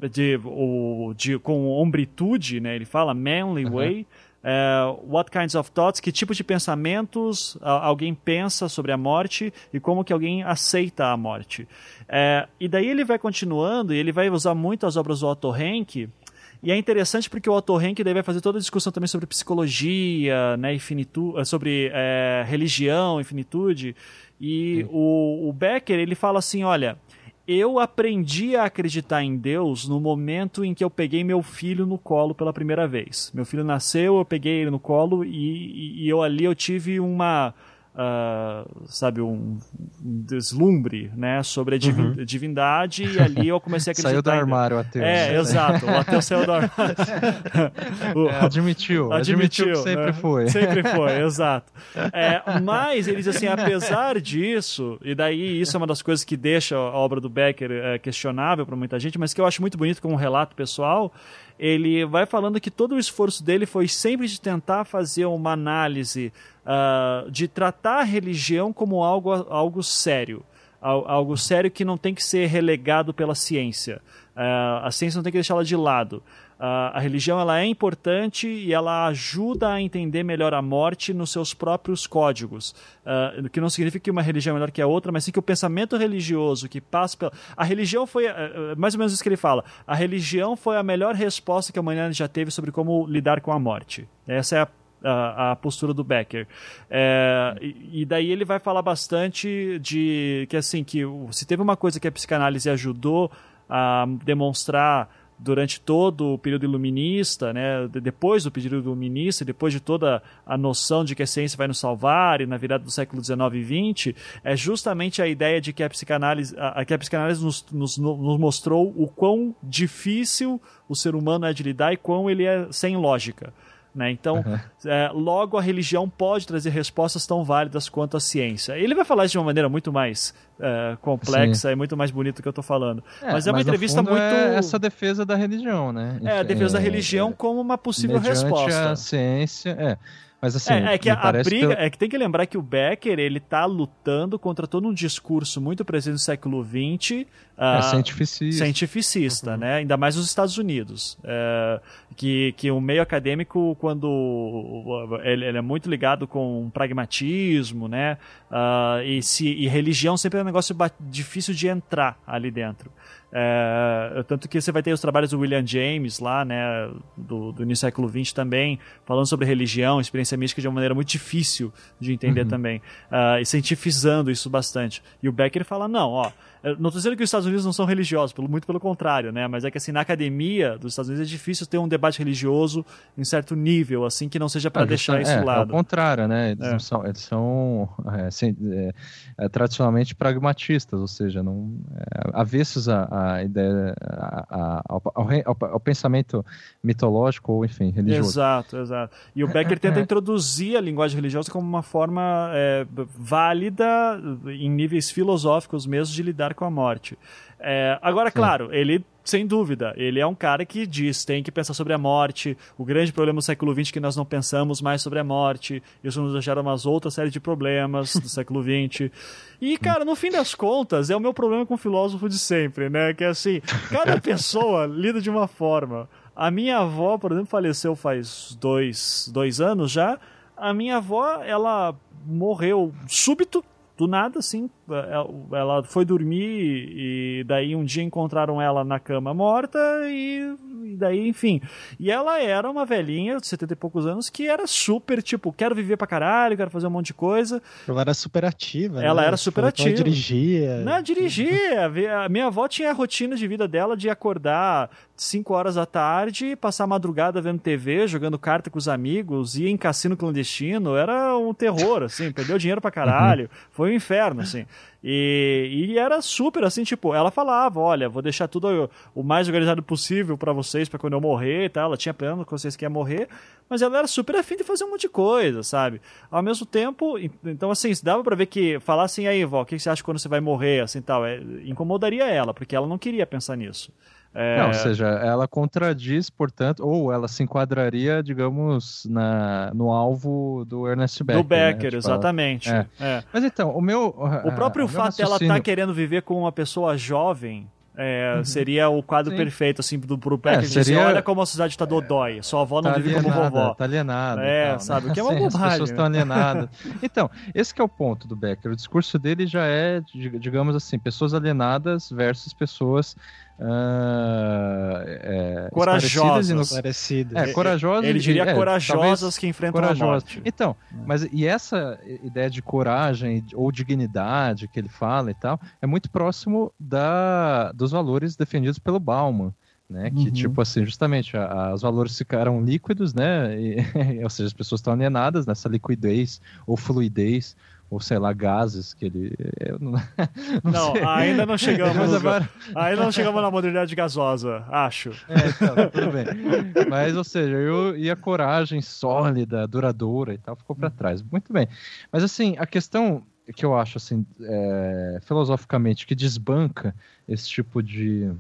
de, ou, de, com hombritude, né? ele fala manly way. Uh, what kinds of thoughts, que tipo de pensamentos uh, alguém pensa sobre a morte e como que alguém aceita a morte. Uh, e daí ele vai continuando e ele vai usar muito as obras do Otto Henk e é interessante porque o Otto Henk daí vai fazer toda a discussão também sobre psicologia, né, infinitu eh, sobre é, religião, infinitude. E o, o Becker, ele fala assim, olha, eu aprendi a acreditar em Deus no momento em que eu peguei meu filho no colo pela primeira vez. Meu filho nasceu, eu peguei ele no colo e, e, e eu ali eu tive uma uh, sabe, um, um, deslumbre, né, sobre a uhum. divindade e ali eu comecei a acreditar. [laughs] Saiu do armário, o ateu. É, né? exato, o ateu saiu do [laughs] armário. [laughs] o, é, admitiu, admitiu, admitiu que sempre né? foi. Sempre foi, exato. É, mas ele diz assim, apesar disso, e daí isso é uma das coisas que deixa a obra do Becker é, questionável para muita gente, mas que eu acho muito bonito como um relato pessoal, ele vai falando que todo o esforço dele foi sempre de tentar fazer uma análise, uh, de tratar a religião como algo, algo sério. Algo sério que não tem que ser relegado pela ciência. Uh, a ciência não tem que deixá-la de lado. A religião ela é importante e ela ajuda a entender melhor a morte nos seus próprios códigos. Uh, que não significa que uma religião é melhor que a outra, mas sim que o pensamento religioso que passa pela. A religião foi. Uh, mais ou menos isso que ele fala. A religião foi a melhor resposta que a humanidade já teve sobre como lidar com a morte. Essa é a a, a, postura do Becker. É, e, e, daí ele vai falar bastante de que assim que se teve uma coisa que a psicanálise ajudou a demonstrar durante todo o período iluminista, né, depois do período iluminista, depois de toda a noção de que a ciência vai nos salvar e na virada do século XIX e XX, é justamente a ideia de que a psicanálise, a, que a psicanálise nos, nos, nos mostrou o quão difícil o ser humano é de lidar e quão ele é sem lógica. Né? Então, uhum. é, logo a religião pode trazer respostas tão válidas quanto a ciência. Ele vai falar isso de uma maneira muito mais é, complexa Sim. e muito mais bonita do que eu estou falando. É, mas é uma entrevista muito. É essa defesa da religião, né? É, a defesa da religião como uma possível resposta. A ciência. É. Mas assim, é, é que a, briga que... é que tem que lembrar que o Becker ele tá lutando contra todo um discurso muito presente no século XX, uh, é cientificista, cientificista uhum. né? Ainda mais nos Estados Unidos, uh, que, que o meio acadêmico quando ele, ele é muito ligado com pragmatismo, né? Uh, e, se, e religião sempre é um negócio difícil de entrar ali dentro. É, tanto que você vai ter os trabalhos do William James lá, né, do, do início do século XX também, falando sobre religião, experiência mística de uma maneira muito difícil de entender uhum. também, uh, e cientificizando isso bastante. E o Becker fala, não, ó, não estou dizendo que os Estados Unidos não são religiosos, pelo, muito pelo contrário, né? Mas é que assim, na academia dos Estados Unidos é difícil ter um debate religioso em certo nível, assim, que não seja para ah, deixar isso é, lado. É o contrário, né? Eles é. são, eles são é, assim, é, é, tradicionalmente pragmatistas, ou seja, não é, avessos à, ideia, a, a, ao, ao, ao, pensamento mitológico ou, enfim, religioso. Exato, exato. E o Becker tenta introduzir a linguagem religiosa como uma forma válida em níveis filosóficos mesmo de lidar com a morte. É, agora, Sim. claro, ele sem dúvida, ele é um cara que diz tem que pensar sobre a morte. O grande problema do século XX é que nós não pensamos mais sobre a morte. Isso nos gera umas outras série de problemas do [laughs] século XX. E, cara, no fim das contas, é o meu problema com o filósofo de sempre, né? Que é assim, cada [laughs] pessoa lida de uma forma. A minha avó, por exemplo, faleceu faz dois, dois anos já. A minha avó, ela morreu súbito, do nada, assim, ela foi dormir e daí um dia encontraram ela na cama morta e, e, daí, enfim. E ela era uma velhinha de 70 e poucos anos que era super, tipo, quero viver pra caralho, quero fazer um monte de coisa. Ela era super ativa. Ela né? era super ativa. Ela dirigia. Não, dirigia. A minha avó tinha a rotina de vida dela de acordar 5 horas da tarde, passar a madrugada vendo TV, jogando carta com os amigos, ia em cassino clandestino, era um terror, assim, perdeu dinheiro pra caralho, uhum. foi um inferno, assim. E, e era super assim, tipo, ela falava: olha, vou deixar tudo o mais organizado possível para vocês, para quando eu morrer e tal. Ela tinha plano que vocês querem morrer, mas ela era super afim de fazer um monte de coisa, sabe? Ao mesmo tempo, então assim, dava para ver que falar assim, aí, vó, o que você acha quando você vai morrer, assim tal, é, incomodaria ela, porque ela não queria pensar nisso. É... Não, ou seja, ela contradiz, portanto, ou ela se enquadraria, digamos, na, no alvo do Ernest Becker. Do Becker, né? tipo, exatamente. Ela... É. É. Mas então, o meu. O próprio o fato dela estar tá querendo viver com uma pessoa jovem. É, uhum. Seria o quadro Sim. perfeito, assim, do, pro Becker é, seria... dizer, olha como a sociedade está dodói, sua avó não tá vive alienada, como vovó. Tá alienada. É, tal, né? sabe, o que é uma Sim, bobagem. As pessoas estão alienadas. [laughs] então, esse é o ponto do Becker. O discurso dele já é, digamos assim, pessoas alienadas versus pessoas Uh, é, corajosas. Parecidas. É, corajosas. Ele diria é, corajosas que enfrentam corajosas. a morte. Então, mas e essa ideia de coragem ou dignidade que ele fala e tal, é muito próximo da, dos valores defendidos pelo Bauman. Né, que uhum. tipo assim, justamente a, a, os valores ficaram líquidos, né? E, [laughs] ou seja, as pessoas estão alienadas nessa liquidez ou fluidez ou sei lá, gases que ele. [laughs] não, não, não ainda não chegamos. agora... Ainda não chegamos na modernidade gasosa, acho. É, então, tudo bem. Mas, ou seja, eu, e a coragem sólida, duradoura e tal, ficou para trás. Muito bem. Mas assim, a questão que eu acho assim, é, filosoficamente, que desbanca esse tipo de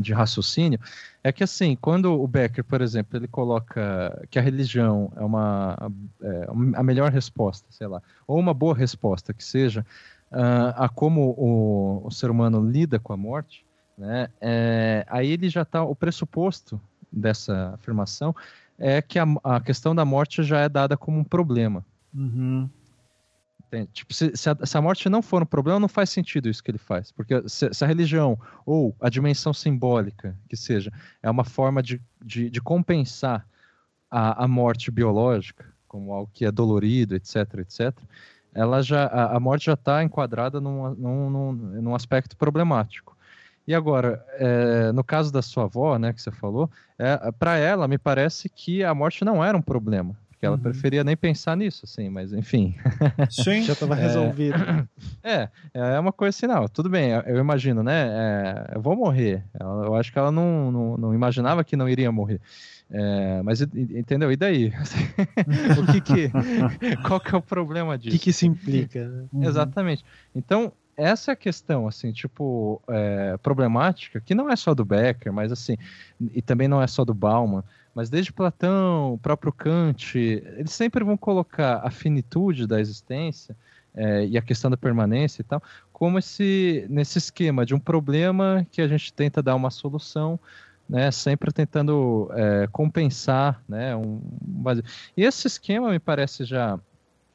de raciocínio é que assim quando o Becker por exemplo ele coloca que a religião é uma é, a melhor resposta sei lá ou uma boa resposta que seja uh, a como o, o, ser humano lida com a morte né é, aí ele já está o pressuposto dessa afirmação é que a, a, questão da morte já é dada como um problema uhum. Tipo, se, se, a, se, a, morte não for um problema, não faz sentido isso que ele faz. Porque se, se a religião ou a dimensão simbólica, que seja, é uma forma de, de, de compensar a, a, morte biológica, como algo que é dolorido, etc, etc, ela já, a, a morte já está enquadrada num, num, num, num, aspecto problemático. E agora, é, no caso da sua avó, né, que você falou, é, para ela, me parece que a morte não era um problema porque ela uhum. preferia nem pensar nisso, assim, mas enfim. [laughs] Sim, já estava resolvido. É, é uma coisa assim, não, tudo bem, eu imagino, né? É, eu vou morrer. Eu acho que ela não, não, não, imaginava que não iria morrer. É, mas entendeu? E daí? [laughs] o que que, [laughs] qual que é o problema disso? O que que isso implica? Né? Uhum. Exatamente. Então essa é a questão, assim, tipo, é, problemática, que não é só do Becker, mas assim, e também não é só do Bauman, mas desde Platão, o próprio Kant, eles sempre vão colocar a finitude da existência é, e a questão da permanência e tal, como esse, nesse esquema de um problema que a gente tenta dar uma solução, né, sempre tentando é, compensar, né, um, e esse esquema me parece já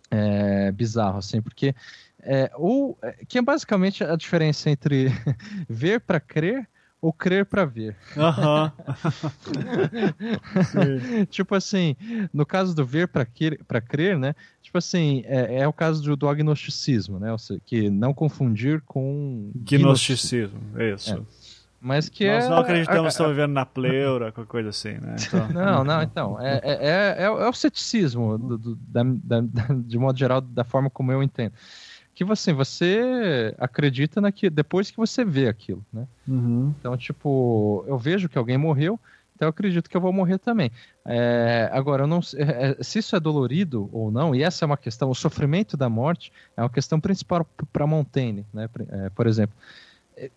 é, bizarro, assim, porque é, ou, é, que é basicamente a diferença entre [laughs] ver para crer ou crer para ver. Uhum. [laughs] tipo assim, no caso do ver para crer, crer, né? Tipo assim, é, é, o caso do, do agnosticismo, né? Ou seja, que não confundir com gnosticismo, isso. É. Mas que Nós é... não acreditamos que estão vivendo na pleura, qualquer coisa assim, né? Então... [laughs] Não, não, então. É, é, é, é o ceticismo, do, do, da, da, de modo geral, da forma como eu entendo que você, você acredita naquilo depois que você vê aquilo, né? Uhum. Então, tipo, eu vejo que alguém morreu, então eu acredito que eu vou morrer também. É, agora, eu não, é, é, se isso é dolorido ou não, e essa é uma questão, o sofrimento da morte é uma questão principal para Montaigne, né? É, por exemplo.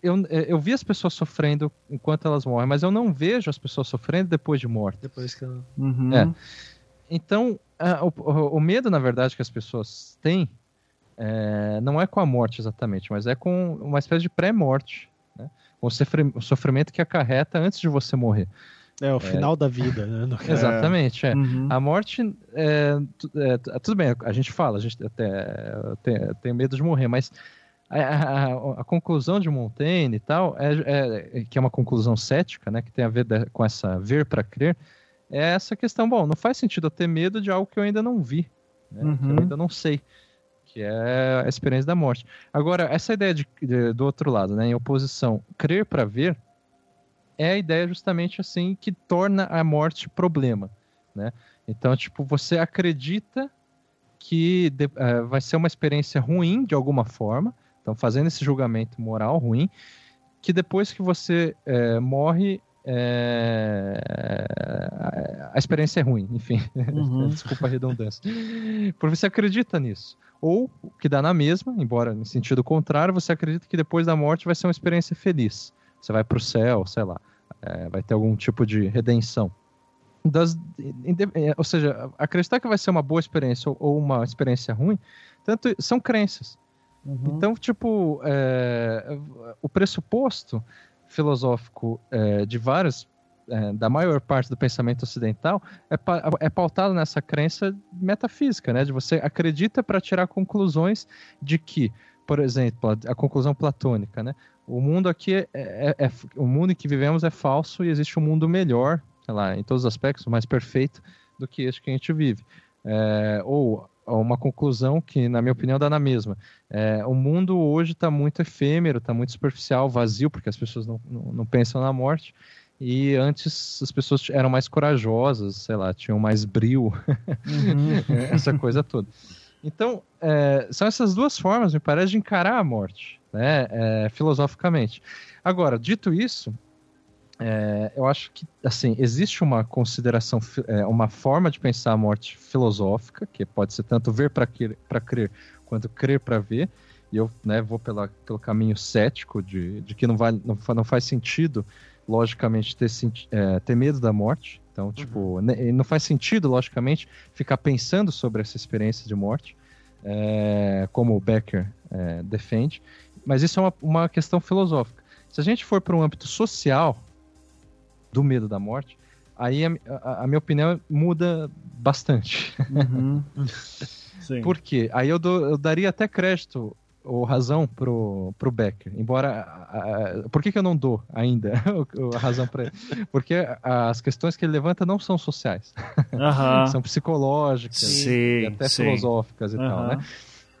Eu, eu vi as pessoas sofrendo enquanto elas morrem, mas eu não vejo as pessoas sofrendo depois de morte. Depois que ela... Uhum. É. Então, o, o medo, na verdade, que as pessoas têm é, não é com a morte exatamente, mas é com uma espécie de pré-morte, né? o sofrimento que acarreta antes de você morrer. É, o é. final da vida, né? [laughs] Exatamente, é. Uhum. A morte, é, é, tudo bem, a gente fala, a gente até tem, tem medo de morrer, mas a, a, a, conclusão de Montaigne e tal, é, é, que é uma conclusão cética, né, que tem a ver de, com essa ver para crer, é essa questão, bom, não faz sentido eu ter medo de algo que eu ainda não vi, né, uhum. que eu uhum. ainda não sei que é a experiência da morte. Agora, essa ideia de, de do outro lado, né, em oposição, crer para ver, é a ideia justamente assim que torna a morte problema, né? Então, tipo, você acredita que de, uh, vai ser uma experiência ruim de alguma forma, então fazendo esse julgamento moral ruim, que depois que você uh, morre, é... a experiência é ruim, enfim, [laughs] uhum. desculpa a redundância. Porque você acredita nisso. Ou, que dá na mesma, embora no sentido contrário, você acredita que depois da morte vai ser uma experiência feliz. Você vai para o céu, sei lá, é, vai ter algum tipo de redenção. Das, é, ou seja, acreditar que vai ser uma boa experiência ou, uma experiência ruim, tanto são crenças. Uhum. Então, tipo, é, o pressuposto filosófico é, de vários é, da maior parte do pensamento ocidental é, é pautado nessa crença metafísica, né? De você acredita para tirar conclusões de que, por exemplo, a, a conclusão platônica, né? O mundo aqui é, é, é, o mundo em que vivemos é falso e existe um mundo melhor, sei lá, em todos os aspectos, mais perfeito do que este que a gente vive. É, ou uma conclusão que, na minha opinião, dá na mesma. É, o mundo hoje está muito efêmero, está muito superficial, vazio, porque as pessoas não, não, não, pensam na morte. E antes as pessoas eram mais corajosas, sei lá, tinham mais brio, uhum. [laughs] essa coisa toda. Então, é, são essas duas formas, me parece, de encarar a morte, né, é, filosoficamente. Agora, dito isso, é, eu acho que, assim, existe uma consideração, é, uma forma de pensar a morte filosófica, que pode ser tanto ver para crer, quanto crer para ver, e eu né, vou pela, pelo caminho cético de, de que não, vai, não, não faz sentido logicamente, ter, é, ter medo da morte. Então, uhum. tipo, não faz sentido, logicamente, ficar pensando sobre essa experiência de morte, é, como o Becker é, defende. Mas isso é uma, uma questão filosófica. Se a gente for para um âmbito social do medo da morte, aí a, a, a minha opinião muda bastante. Uhum. [laughs] Por quê? Aí eu, eu daria até crédito ou razão pro, pro Becker. Embora. A, a, por que, que eu não dou ainda [laughs] a razão para ele? Porque as questões que ele levanta não são sociais. [laughs] são psicológicas sim, e até sim. filosóficas e tal, né?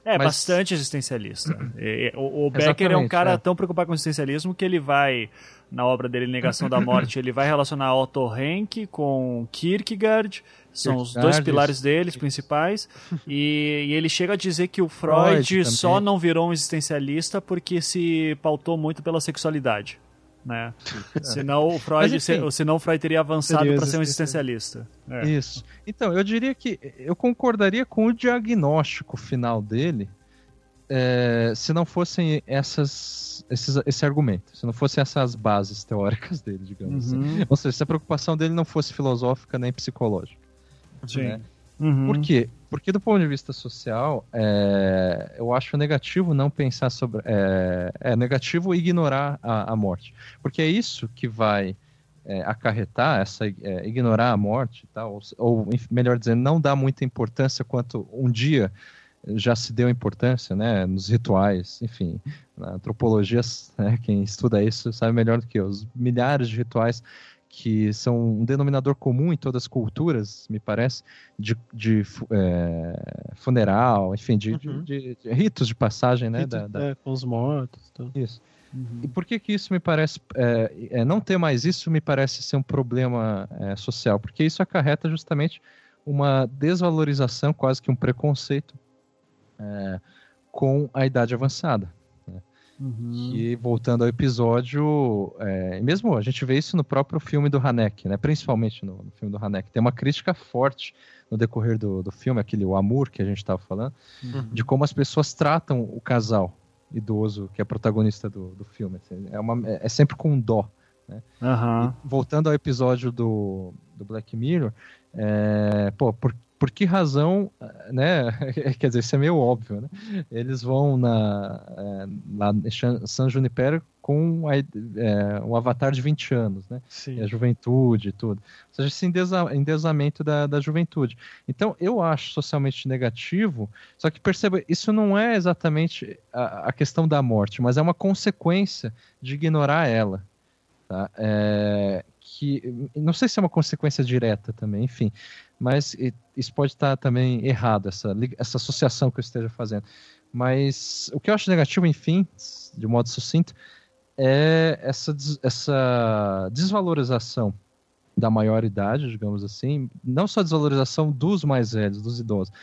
É, Mas... bastante existencialista. [clears throat] o, o Becker é um cara é. tão preocupado com o existencialismo que ele vai, na obra dele Negação da Morte, [clears throat] ele vai relacionar Otto Rank com Kierkegaard, são os dois pilares deles [laughs] principais, e, e, ele chega a dizer que o Freud, Freud só não virou um existencialista porque se pautou muito pela sexualidade. né? senão o Freud, Mas, se, senão o Freud teria avançado para ser um existencialista. É. Isso. Então, eu diria que eu concordaria com o diagnóstico final dele, é, se não fossem essas, esses, esse argumento, se não fossem essas bases teóricas dele, digamos assim. uhum. assim. Ou seja, se a preocupação dele não fosse filosófica nem psicológica. Sim. Né? Uhum. Por quê? Porque do ponto de vista social, é, eu acho negativo não pensar sobre. É, é negativo ignorar a, a, morte. Porque é isso que vai é, acarretar, essa, é, ignorar a morte, tá? ou, ou, melhor dizendo, não dar muita importância quanto um dia já se deu importância né, nos rituais, enfim, na antropologia, né, quem estuda isso sabe melhor do que eu, os milhares de rituais que são um denominador comum em todas as culturas, me parece, de, de é, funeral, enfim, de, uhum. de, de, ritos de passagem, né? da, da... É, com os mortos. Então. Isso. Uhum. E por que que isso me parece, é, é, não ter mais isso me parece ser um problema é, social? Porque isso acarreta justamente uma desvalorização, quase que um preconceito é, com a idade avançada. Uhum. Que, voltando ao episódio, é, mesmo a gente vê isso no próprio filme do Hanek, né? principalmente no, no filme do Hanek, tem uma crítica forte no decorrer do, do filme, aquele o amor que a gente estava falando, uhum. de como as pessoas tratam o casal idoso que é protagonista do, do filme. Assim, é, uma, é, é sempre com dó. Né? Uhum. voltando ao episódio do, do Black Mirror, é, pô, por, por que razão, né? [laughs] Quer dizer, isso é meio óbvio, né? Eles vão na, lá em San Junipero com a, é, um avatar de 20 anos, né? Sim. E a juventude e tudo. Ou seja, esse endesamento da, da juventude. Então, eu acho socialmente negativo, só que perceba, isso não é exatamente a, a questão da morte, mas é uma consequência de ignorar ela. Tá? É, que não sei se é uma consequência direta também, enfim, mas isso pode estar também errado, essa, essa associação que eu esteja fazendo. Mas o que eu acho negativo, enfim, de modo sucinto, é essa, essa desvalorização da maioridade, digamos assim, não só desvalorização dos mais velhos, dos idosos,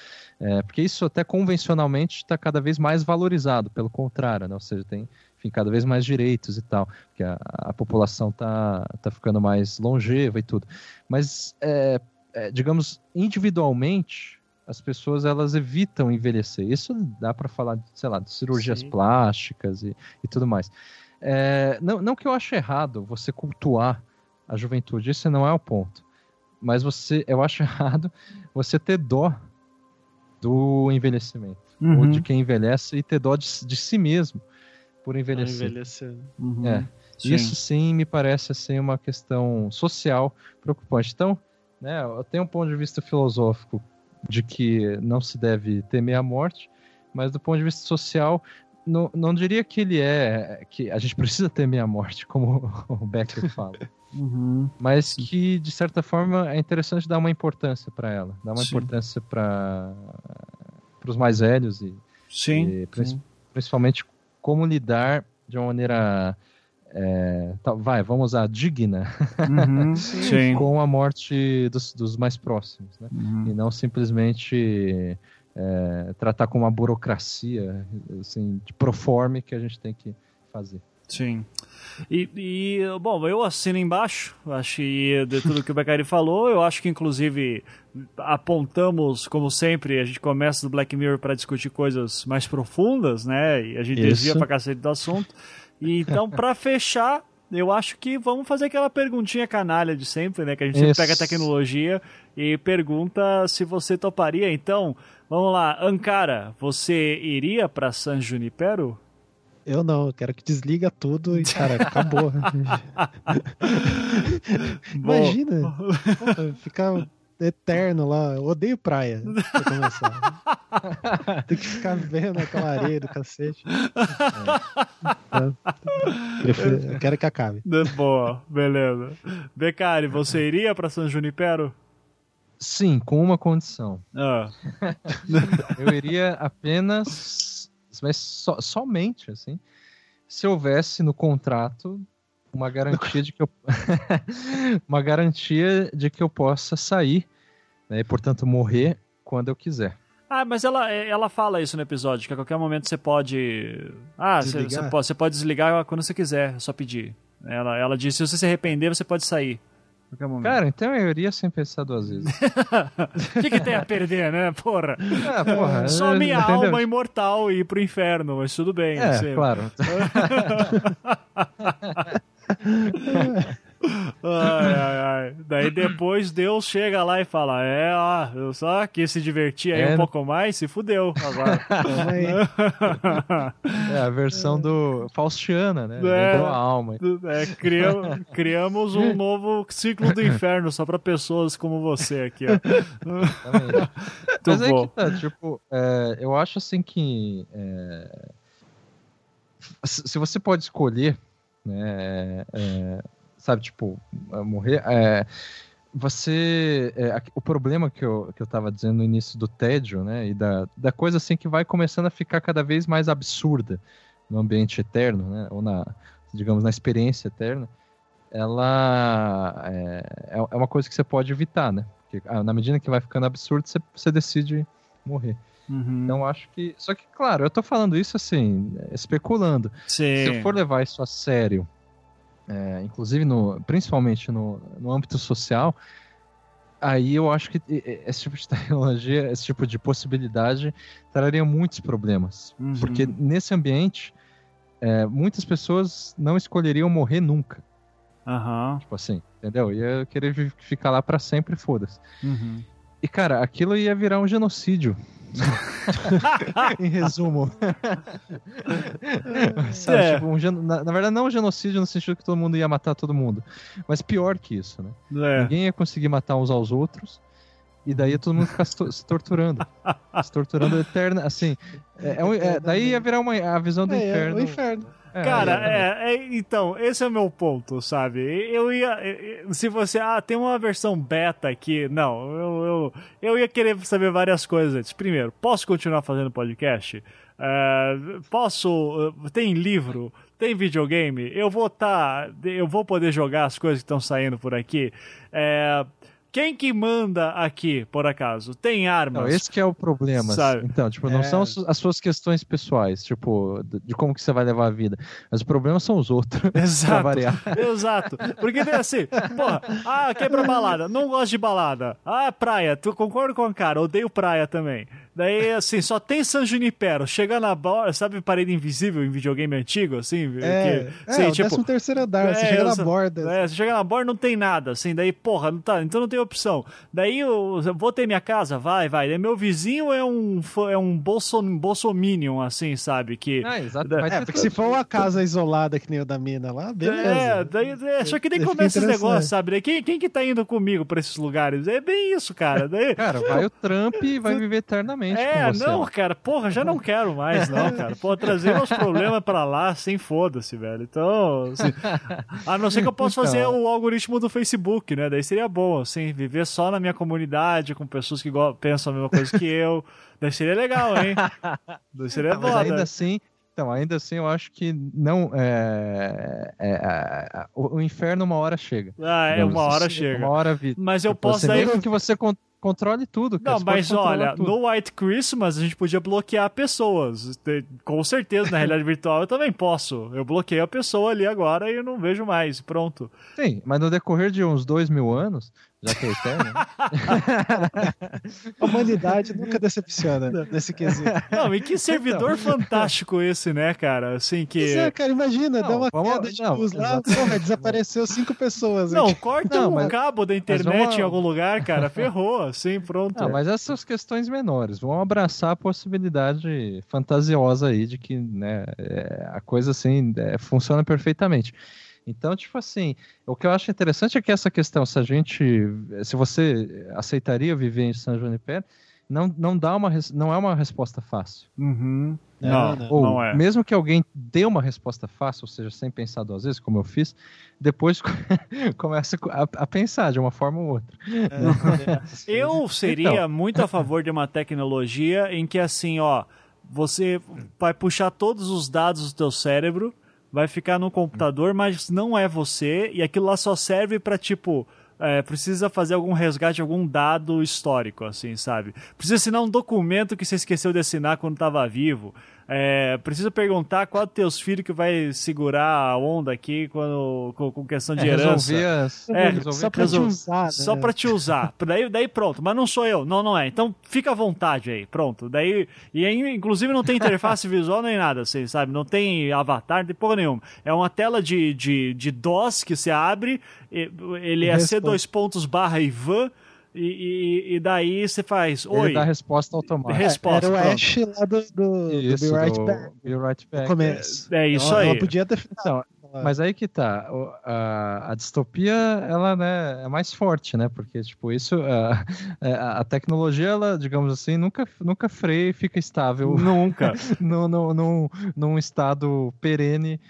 é, porque isso até convencionalmente está cada vez mais valorizado, pelo contrário, né? ou seja, tem enfim, cada vez mais direitos e tal, porque a, a população está tá ficando mais longeva e tudo. Mas é, é, digamos, individualmente, as pessoas elas evitam envelhecer. Isso dá para falar, sei lá, de cirurgias Sim. plásticas e, e tudo mais. É, não, não que eu ache errado você cultuar a juventude, esse não é o ponto. Mas você, eu acho [laughs] errado você ter dó do envelhecimento, uhum. ou de quem envelhece e ter dó de, de si mesmo por envelhecer. envelhecer. Uhum. É. Sim. Isso sim me parece assim uma questão social preocupante. Então, né? Eu tenho um ponto de vista filosófico de que não se deve temer a morte, mas do ponto de vista social, não, não diria que ele é que a gente [laughs] precisa temer a morte, como [laughs] o Becker fala. [laughs] Uhum, mas sim. que de certa forma é interessante dar uma importância para ela, dar uma sim. importância para para os mais velhos e, sim, e principalmente como lidar de uma maneira é, tá, vai, vamos usar digna uhum, [laughs] com a morte dos, dos mais próximos, né? Uhum. E não simplesmente é, tratar com uma burocracia assim, de proforme que a gente tem que fazer. Sim. E, e, bom, eu assino embaixo, acho que de tudo que o Beccari falou, eu acho que inclusive apontamos, como sempre, a gente começa do Black Mirror para discutir coisas mais profundas, né? E a gente Isso. desvia pra cacete do assunto. E, então, para fechar, eu acho que vamos fazer aquela perguntinha canalha de sempre, né? Que a gente sempre pega a tecnologia e pergunta se você toparia. Então, vamos lá, Ankara, você iria para San Junipero? Eu não, eu quero que desliga tudo e, cara, [laughs] acabou. [laughs] Imagina, ficar eterno lá. Eu odeio praia, pra começar. [laughs] Tem que ficar vendo aquela areia do cacete. É. Prefiro, eu quero que acabe. Boa, beleza. Becari, você iria pra São Junipero? Sim, com uma condição. Ah. eu iria apenas, mas so, somente, assim, se houvesse no contrato uma garantia de que eu [laughs] uma garantia de que eu possa sair, né, e portanto morrer quando eu quiser. Ah, mas ela, ela fala isso no episódio, que a qualquer momento você pode. Ah, você, você, pode, você pode desligar quando você quiser, é só pedir. Ela, ela disse: se você se arrepender, você pode sair. Cara, então eu iria sem pensar duas vezes. O [laughs] que, que, tem a perder, né? Porra. É, porra Só minha entendeu? alma imortal ir pro inferno, mas tudo bem. É, assim. claro. [laughs] [laughs] ai, ai, ai. Daí depois Deus chega lá e fala: É, ó, eu só quis se divertir aí é. um pouco mais, se fudeu agora. [laughs] é a versão do Faustiana, né? É, a alma. É, criamos, criamos um novo ciclo do inferno só pra pessoas como você aqui, ó. Mas aí que tá, tipo, é, eu acho assim que. É, se você pode escolher, né? É, sabe, tipo, morrer. É, você. É, o problema que eu, que eu tava dizendo no início do tédio, né? E da, da coisa assim que vai começando a ficar cada vez mais absurda no ambiente eterno, né? Ou na, digamos, na experiência eterna, ela é, é, é uma coisa que você pode evitar, né? Porque ah, na medida que vai ficando absurdo, você, você decide morrer. Uhum. Então acho que. Só que, claro, eu tô falando isso assim, especulando. Sim. Se eu for levar isso a sério é, inclusive no, principalmente no, no âmbito social, aí eu acho que esse tipo de [laughs] tecnologia, esse tipo de possibilidade traria muitos problemas. Uhum. Porque nesse ambiente, é, muitas pessoas não escolheriam morrer nunca. Uhum. Tipo assim, entendeu? Ia querer ficar lá para sempre, foda-se. Uhum. E, cara, aquilo ia virar um genocídio. [laughs] em resumo. [laughs] Sabe, é. tipo, um na, na, verdade, não um genocídio no sentido que todo mundo ia matar todo mundo. Mas pior que isso, né? É. Ninguém ia conseguir matar uns aos outros. E daí todo mundo ficar se torturando. [laughs] se torturando eterna. Assim. É, é, é, daí ia virar uma, a visão do é, inferno. É, o inferno. É, Cara, é, é, então, esse é o meu ponto, sabe? Eu ia. Se você. Ah, tem uma versão beta aqui. Não, eu, eu, eu ia querer saber várias coisas antes. Primeiro, posso continuar fazendo podcast? Uh, posso. Tem livro? Tem videogame? Eu vou estar. Tá, eu vou poder jogar as coisas que estão saindo por aqui. É. Quem que manda aqui, por acaso? Tem armas? Não, esse que é o problema. Sabe? Então, tipo, não é... são as suas questões pessoais, tipo, de como que você vai levar a vida. Mas o problema são os outros. [laughs] Exato. Exato. Porque tem assim, porra, ah, quer pra balada? Não gosto de balada. Ah, praia, tu concordo com o cara, odeio praia também. Daí, assim, só tem San Junipero. Chega na borda, sabe parede invisível em videogame antigo, assim? É, que, assim, é tipo, o terceiro andar, é, você chega na borda. É, você chega na borda não tem nada, assim, daí, porra, não tá, então não tem opção. Daí eu, eu vou ter minha casa, vai, vai. Daí meu vizinho é um, é um bolso, bolsominion, assim, sabe? Que, é, exato. Da, é, porque se for uma casa isolada que nem o da mina lá, beleza. É, daí, é, só que nem começa esses negócios, sabe? Daí, quem, quem que tá indo comigo pra esses lugares? É bem isso, cara. Daí, cara, vai o Trump e vai viver eternamente é, não, cara, porra, já não quero mais, não, cara. Pô, trazer os problemas pra lá, sem foda-se, velho. Então, assim, a não ser que eu possa então... fazer o algoritmo do Facebook, né? Daí seria bom, assim, viver só na minha comunidade, com pessoas que pensam a mesma coisa que eu. [laughs] Daí seria legal, hein? Daí seria não, Mas ainda assim, então, ainda assim, eu acho que não. É, é, é, o, o, inferno uma hora chega. Ah, é, uma hora assim, chega. Uma hora vida. Mas eu posso. Daí... que você controle tudo. Cara. Não, mas olha, tudo. no White Christmas a gente podia bloquear pessoas. Com certeza, na realidade [laughs] virtual eu também posso. Eu bloqueio a pessoa ali agora e eu não vejo mais. Pronto. Sim, mas no decorrer de uns dois mil anos, já que é eterno. a [laughs] humanidade nunca decepciona nesse quesito. Não, e que servidor então. fantástico esse, né, cara? Assim que. é, cara, imagina, não, deu uma vamos... queda de não, luz lá, porra, desapareceu cinco pessoas. Não, aqui. corta não, um mas... cabo da internet vamos... em algum lugar, cara, ferrou, assim, pronto. Não, mas essas questões menores, vamos abraçar a possibilidade fantasiosa aí de que, né, é, a coisa assim é, funciona perfeitamente. Então, tipo assim, o que eu acho interessante é que essa questão, se a gente, se você aceitaria viver em São Junipero, não, não dá uma não é uma resposta fácil. Uhum. É, não, não, ou não é. mesmo que alguém dê uma resposta fácil, ou seja, sem pensar duas vezes, como eu fiz, depois [laughs] começa a, a, pensar de uma forma ou outra. É, eu [laughs] seria então. muito a favor de uma tecnologia em que assim, ó, você vai puxar todos os dados do teu cérebro vai ficar no computador, mas não é você, e aquilo lá só serve para tipo. É, precisa fazer algum resgate, algum dado histórico, assim, sabe? Precisa assinar um documento que você esqueceu de assinar quando estava vivo. É, preciso perguntar qual dos teus filhos que vai segurar a onda aqui quando, com, com questão de é, herança. As... É, só pra te usar. Né? Só pra te usar. daí, daí pronto, mas não sou eu. Não, não é. Então fica à vontade aí, pronto. Daí, e aí, inclusive não tem interface [laughs] visual nem nada, assim, sabe? Não tem avatar, não tem porra nenhuma. É uma tela de, de, de DOS que você abre, ele é C2 pontos barra Ivan, e, e, e, daí você faz. Oi. Ele dá resposta automática. Resposta, Era o Ash lá do, do, isso, do Be Right do, Back. Be Right Back. começo. É, é isso ela, aí. Ela podia ter então, mas aí que tá, a, a, distopia, ela, né, é mais forte, né, porque, tipo, isso, a, é, a, tecnologia, ela, digamos assim, nunca, nunca freia e fica estável. Nunca. no, no, no, num estado perene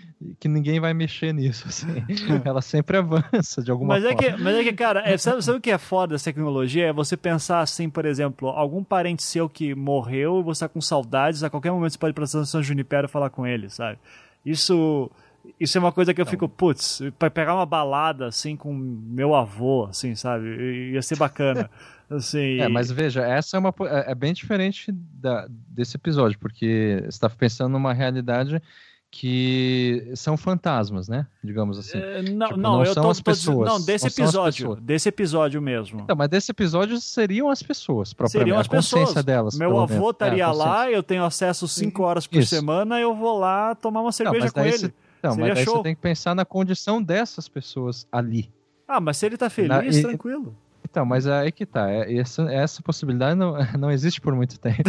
que ninguém vai mexer nisso, assim. [laughs] ela sempre avança de alguma mas forma. É que, mas é que, cara, é, sabe, sabe o que é foda dessa tecnologia? É você pensar assim, por exemplo, algum parente seu que morreu e você tá com saudades, a qualquer momento você pode ir pra São Junipero e falar com ele, sabe? Isso isso é uma coisa que eu fico, putz, para pegar uma balada assim com meu avô, assim, sabe? Ia ser bacana. [laughs] Assim, é, mas veja, essa é uma é, é bem diferente da, desse episódio, porque você está pensando numa realidade que são fantasmas, né? Digamos assim. É, não, tipo, não, não, eu são tô, as pessoas. não, desse episódio, desse episódio mesmo. Então, mas desse episódio seriam as pessoas, propriamente. Seriam as a consciência pessoas. delas. Meu avô estaria é, lá, eu tenho acesso 5 horas por Isso. semana, eu vou lá tomar uma cerveja não, com ele. Não, Seria mas aí show. você tem que pensar na condição dessas pessoas ali. Ah, mas se ele tá feliz, na, tranquilo. Então, mas aí que tá. É, essa, essa possibilidade não, [laughs] não existe por muito tempo.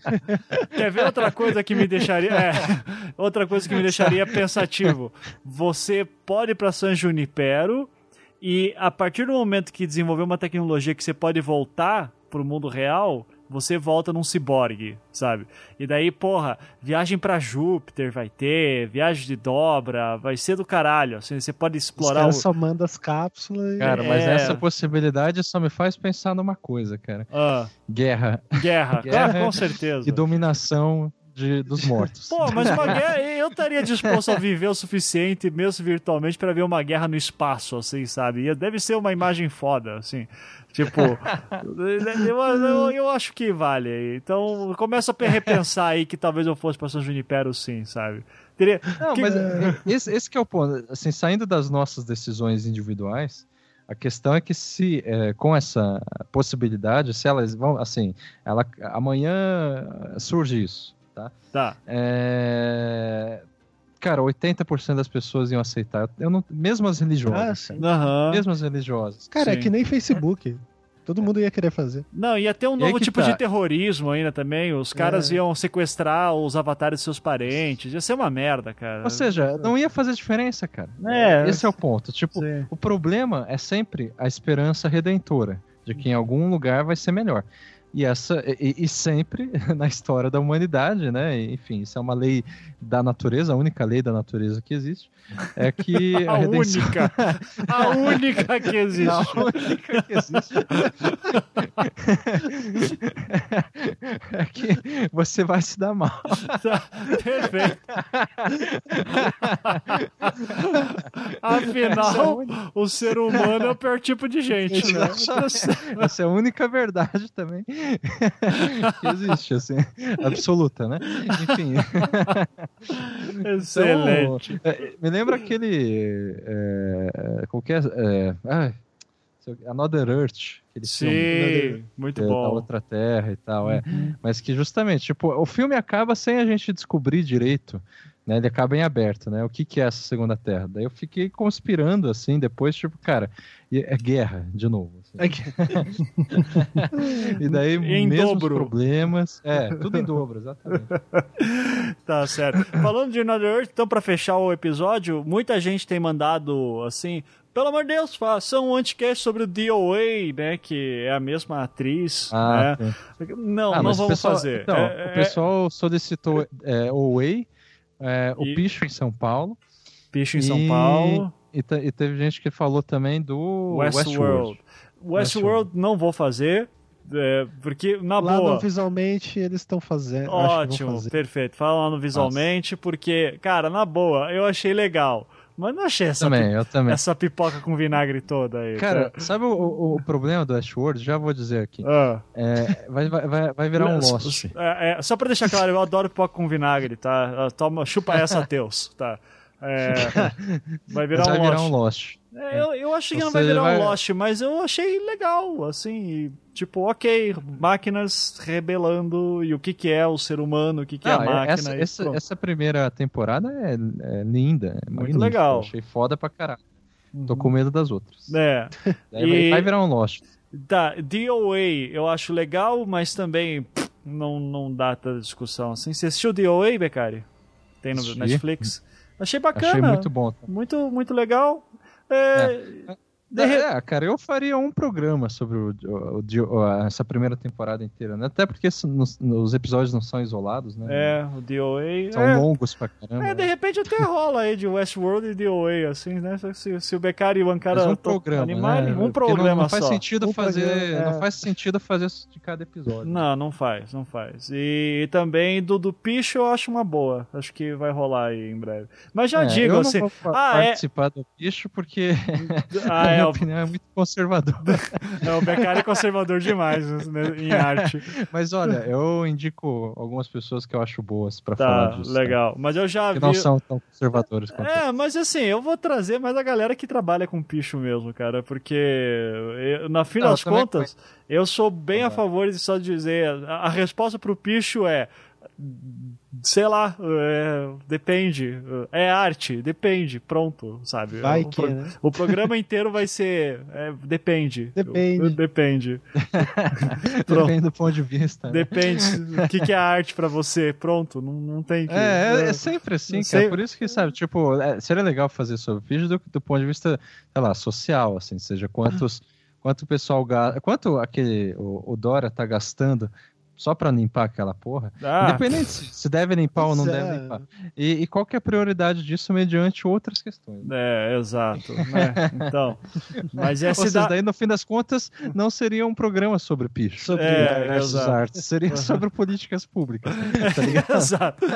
[laughs] Quer ver outra coisa que me deixaria. É, [laughs] outra coisa que me deixaria pensativo. Você pode ir pra San Junipero e a partir do momento que desenvolver uma tecnologia que você pode voltar pro mundo real, você volta num ciborgue, sabe? E daí, porra, viagem para Júpiter vai ter, viagem de dobra, vai ser do caralho. Assim, você pode explorar. Os o... só manda as cápsulas. Cara, é... mas essa possibilidade só me faz pensar numa coisa, cara. Ah. Guerra. Guerra, [laughs] Guerra com certeza. E dominação de, dos mortos. Pô, mas uma guerra, eu estaria disposto a viver o suficiente, mesmo virtualmente, para ver uma guerra no espaço, assim, sabe? E deve ser uma imagem foda, assim. Tipo, [laughs] eu, eu, eu, acho que vale. Então, começa a repensar aí que talvez eu fosse para São Junipero sim, sabe? Teria... Não, que... mas é, esse, esse que é o ponto. Assim, saindo das nossas decisões individuais, a questão é que se é, com essa possibilidade, se elas vão, assim, ela amanhã surge isso, tá? Tá. É... Cara, 80% das pessoas iam aceitar. Eu não... Mesmo as religiosas. Ah, Mesmo as religiosas. Cara, é sim. é que nem Facebook. Todo mundo ia querer fazer. Não, ia ter um novo tipo tá. de terrorismo ainda também. Os caras é. iam sequestrar os avatares de seus parentes. Ia ser uma merda, cara. Ou seja, não ia fazer diferença, cara. É. Esse é o ponto. Tipo, Sim. o problema é sempre a esperança redentora de que em algum lugar vai ser melhor. E, essa, e, e, sempre [laughs] na história da humanidade, né? Enfim, isso é uma lei da natureza, a única lei da natureza que existe. É que. [laughs] a, a redenção... única! A [laughs] única que existe! A única que existe. é que você vai se dar mal. Tá, perfeito. Afinal, é o ser humano é o pior tipo de gente, né? Essa é a única verdade também que [laughs] existe, assim, absoluta, né? Enfim. [laughs] Excelente. Então, é, me lembra aquele. É, qualquer. É, é Another Earth, aquele Sim, filme. muito é, bom. Da outra terra e tal, é. Uhum. Mas que justamente, tipo, o filme acaba sem a gente descobrir direito né? Ele acaba em aberto, né? O que, que é essa segunda terra? Daí eu fiquei conspirando, assim, depois, tipo, cara, é guerra, de novo. Assim. É [laughs] e daí, [laughs] em mesmos dobro. problemas. É, tudo em dobro, exatamente. [laughs] tá certo. Falando de Another Earth, então, pra fechar o episódio, muita gente tem mandado, assim, pelo amor de Deus, faça um anticast sobre o DOA, né? Que é a mesma atriz. Ah, né? Não, ah, não vamos pessoal, fazer. Então, é, o pessoal solicitou é, OA é, o Picho em São Paulo. Picho em São e, Paulo. E, e, teve gente que falou também do Westworld. Westworld, Westworld não vou fazer. É, porque, na lá boa. no visualmente eles estão fazendo. Ótimo, perfeito. Fala lá no visualmente, Nossa. porque, cara, na boa, eu achei legal. Mas não achei essa, também, eu também. essa pipoca com vinagre toda aí. Cara, tá? sabe o, o, o, problema do Ashworld? Já vou dizer aqui. Ah. É, vai, vai, vai virar um Lost. É, é, só pra deixar claro, eu adoro pipoca com vinagre, tá? Toma, chupa essa, [laughs] Teus, tá? É, [laughs] vai virar, vai um, virar Lost. um Lost. É, eu, eu achei que não vai virar vai... um Lost, mas eu achei legal, assim, tipo, ok, máquinas rebelando e o que que é o ser humano, o que que não, é a máquina. Essa, essa, essa, primeira temporada é, é linda, é muito legal. achei foda pra caralho. Tô com medo das outras. É. [laughs] e... vai virar um Lost. Tá, DOA eu acho legal, mas também pff, não, não dá tanta discussão assim. Você assistiu DOA, Becari? Tem no Assisti. Netflix? Achei bacana. Achei muito bom. Muito, muito legal. É, é. É, cara, eu faria um programa sobre o, o, o, essa primeira temporada inteira, né? Até porque nos, os episódios não são isolados, né? É, o DOA. São é, longos pra caramba. É, de repente até rola aí de Westworld e DOA, assim, né? Se, se o Beccari e o Ankara um programa, animarem, né? um programa não, não faz só. Sentido um fazer, programa, é. Não faz sentido fazer isso de cada episódio. Não, não faz, não faz. E, e também do, do Picho eu acho uma boa. Acho que vai rolar aí em breve. Mas já é, digo, eu assim. Não vou ah, é participar é... do Picho porque, ah, [laughs] minha é, opinião, é muito conservador. É, o Beccari é conservador demais né, em [laughs] arte. Mas olha, eu indico algumas pessoas que eu acho boas para tá, falar disso. Tá? Legal, tá? mas eu já que vi... não são tão conservadores quanto É, mas assim, eu vou trazer mais a galera que trabalha com picho mesmo, cara, porque eu, na fim não, das contas, eu sou bem tá a favor de só dizer, a, a resposta pro picho é sei lá, é, depende. É arte, depende, pronto, sabe? Vai o, que, pro, né? o programa inteiro vai ser é, depende. Depende. Depende. [laughs] depende do ponto de vista. Né? Depende. O que, que é arte para você? Pronto, não, não tem que. É, é, é sempre assim, cara. Por isso que, sabe, tipo, é, seria legal fazer sobre vídeo do, do ponto de vista, sei lá, social, assim, seja quantos. Quanto o pessoal gasta. Quanto aquele. O, o Dora tá gastando só para limpar aquela porra. Ah. Independente se deve limpar ou não é. deve limpar. E, e, qual que é a prioridade disso mediante outras questões. É, exato. Né? [laughs] Então, mas essa Ou seja, daí no fim das contas não seria um programa sobre picho, sobre é, artes, seria sobre políticas públicas. Tá [laughs] exato.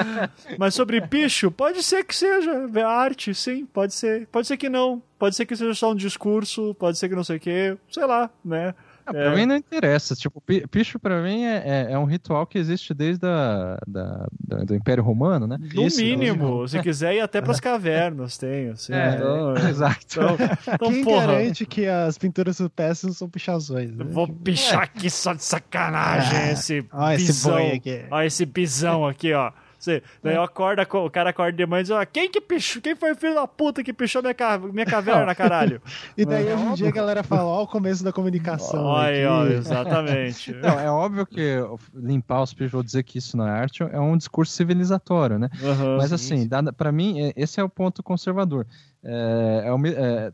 Mas sobre picho, pode ser que seja arte, sim, pode ser. Pode ser que não. Pode ser que seja só um discurso, pode ser que não sei o quê, sei lá, né? Ah, pra é. mim não interessa. Tipo, picho pra mim é, é, é, um ritual que existe desde a, da, da, do Império Romano, né? No Isso, mínimo. Se quiser ir até pras [laughs] cavernas, tem. Assim, é, então, [laughs] exato. Então, então Quem porra. garante que as pinturas rupestres não são pichazões? Né? Vou pichar aqui só de sacanagem é. esse Olha bisão. Esse aqui. Olha esse bisão aqui, ó. Você, daí eu acordo, o cara acorda de manhã e diz: ah, quem que pichou? Quem foi o filho da puta que pichou minha, ca... minha caverna, caralho? [laughs] e daí hoje em dia a galera fala: ó, o começo da comunicação. Olha, ó, exatamente. [laughs] Não, é óbvio que limpar os pichos, vou dizer que isso na arte é um discurso civilizatório, né? Uhum, Mas assim, pra mim, é, esse é o ponto conservador é, é,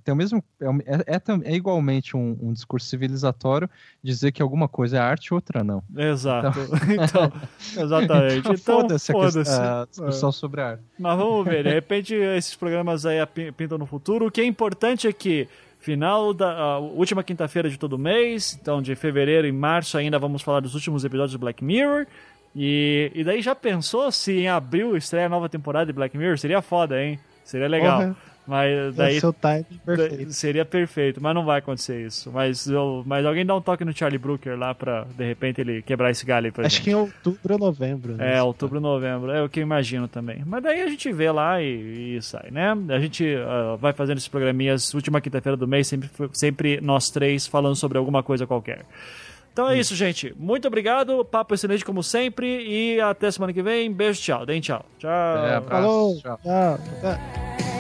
é, o mesmo, é, é, é, é igualmente um, um, discurso civilizatório dizer que alguma coisa é arte e outra não. Exato. Então, [laughs] então [laughs] exatamente. Então, foda-se foda a, a, discussão sobre arte. Mas vamos ver, de repente esses programas aí pintam no futuro. O que é importante é que final da última quinta-feira de todo mês, então de fevereiro e março ainda vamos falar dos últimos episódios de Black Mirror. E, e daí já pensou se em abril estreia a nova temporada de Black Mirror? Seria foda, hein? Seria legal. Uhum. Mas daí. seu time perfeito. Seria perfeito, mas não vai acontecer isso. Mas, eu, mas alguém dá um toque no Charlie Brooker lá pra, de repente, ele quebrar esse galho aí pra Acho gente. que em outubro ou novembro. Né? É, outubro ou novembro. É o que eu imagino também. Mas daí a gente vê lá e, e sai, né? A gente uh, vai fazendo esses programinhas última quinta-feira do mês, sempre, sempre nós três falando sobre alguma coisa qualquer. Então é isso, gente. Muito obrigado. Papo excelente como sempre. E até semana que vem. Beijo, tchau. Deem tchau. Tchau. É, Falou. Tchau. tchau.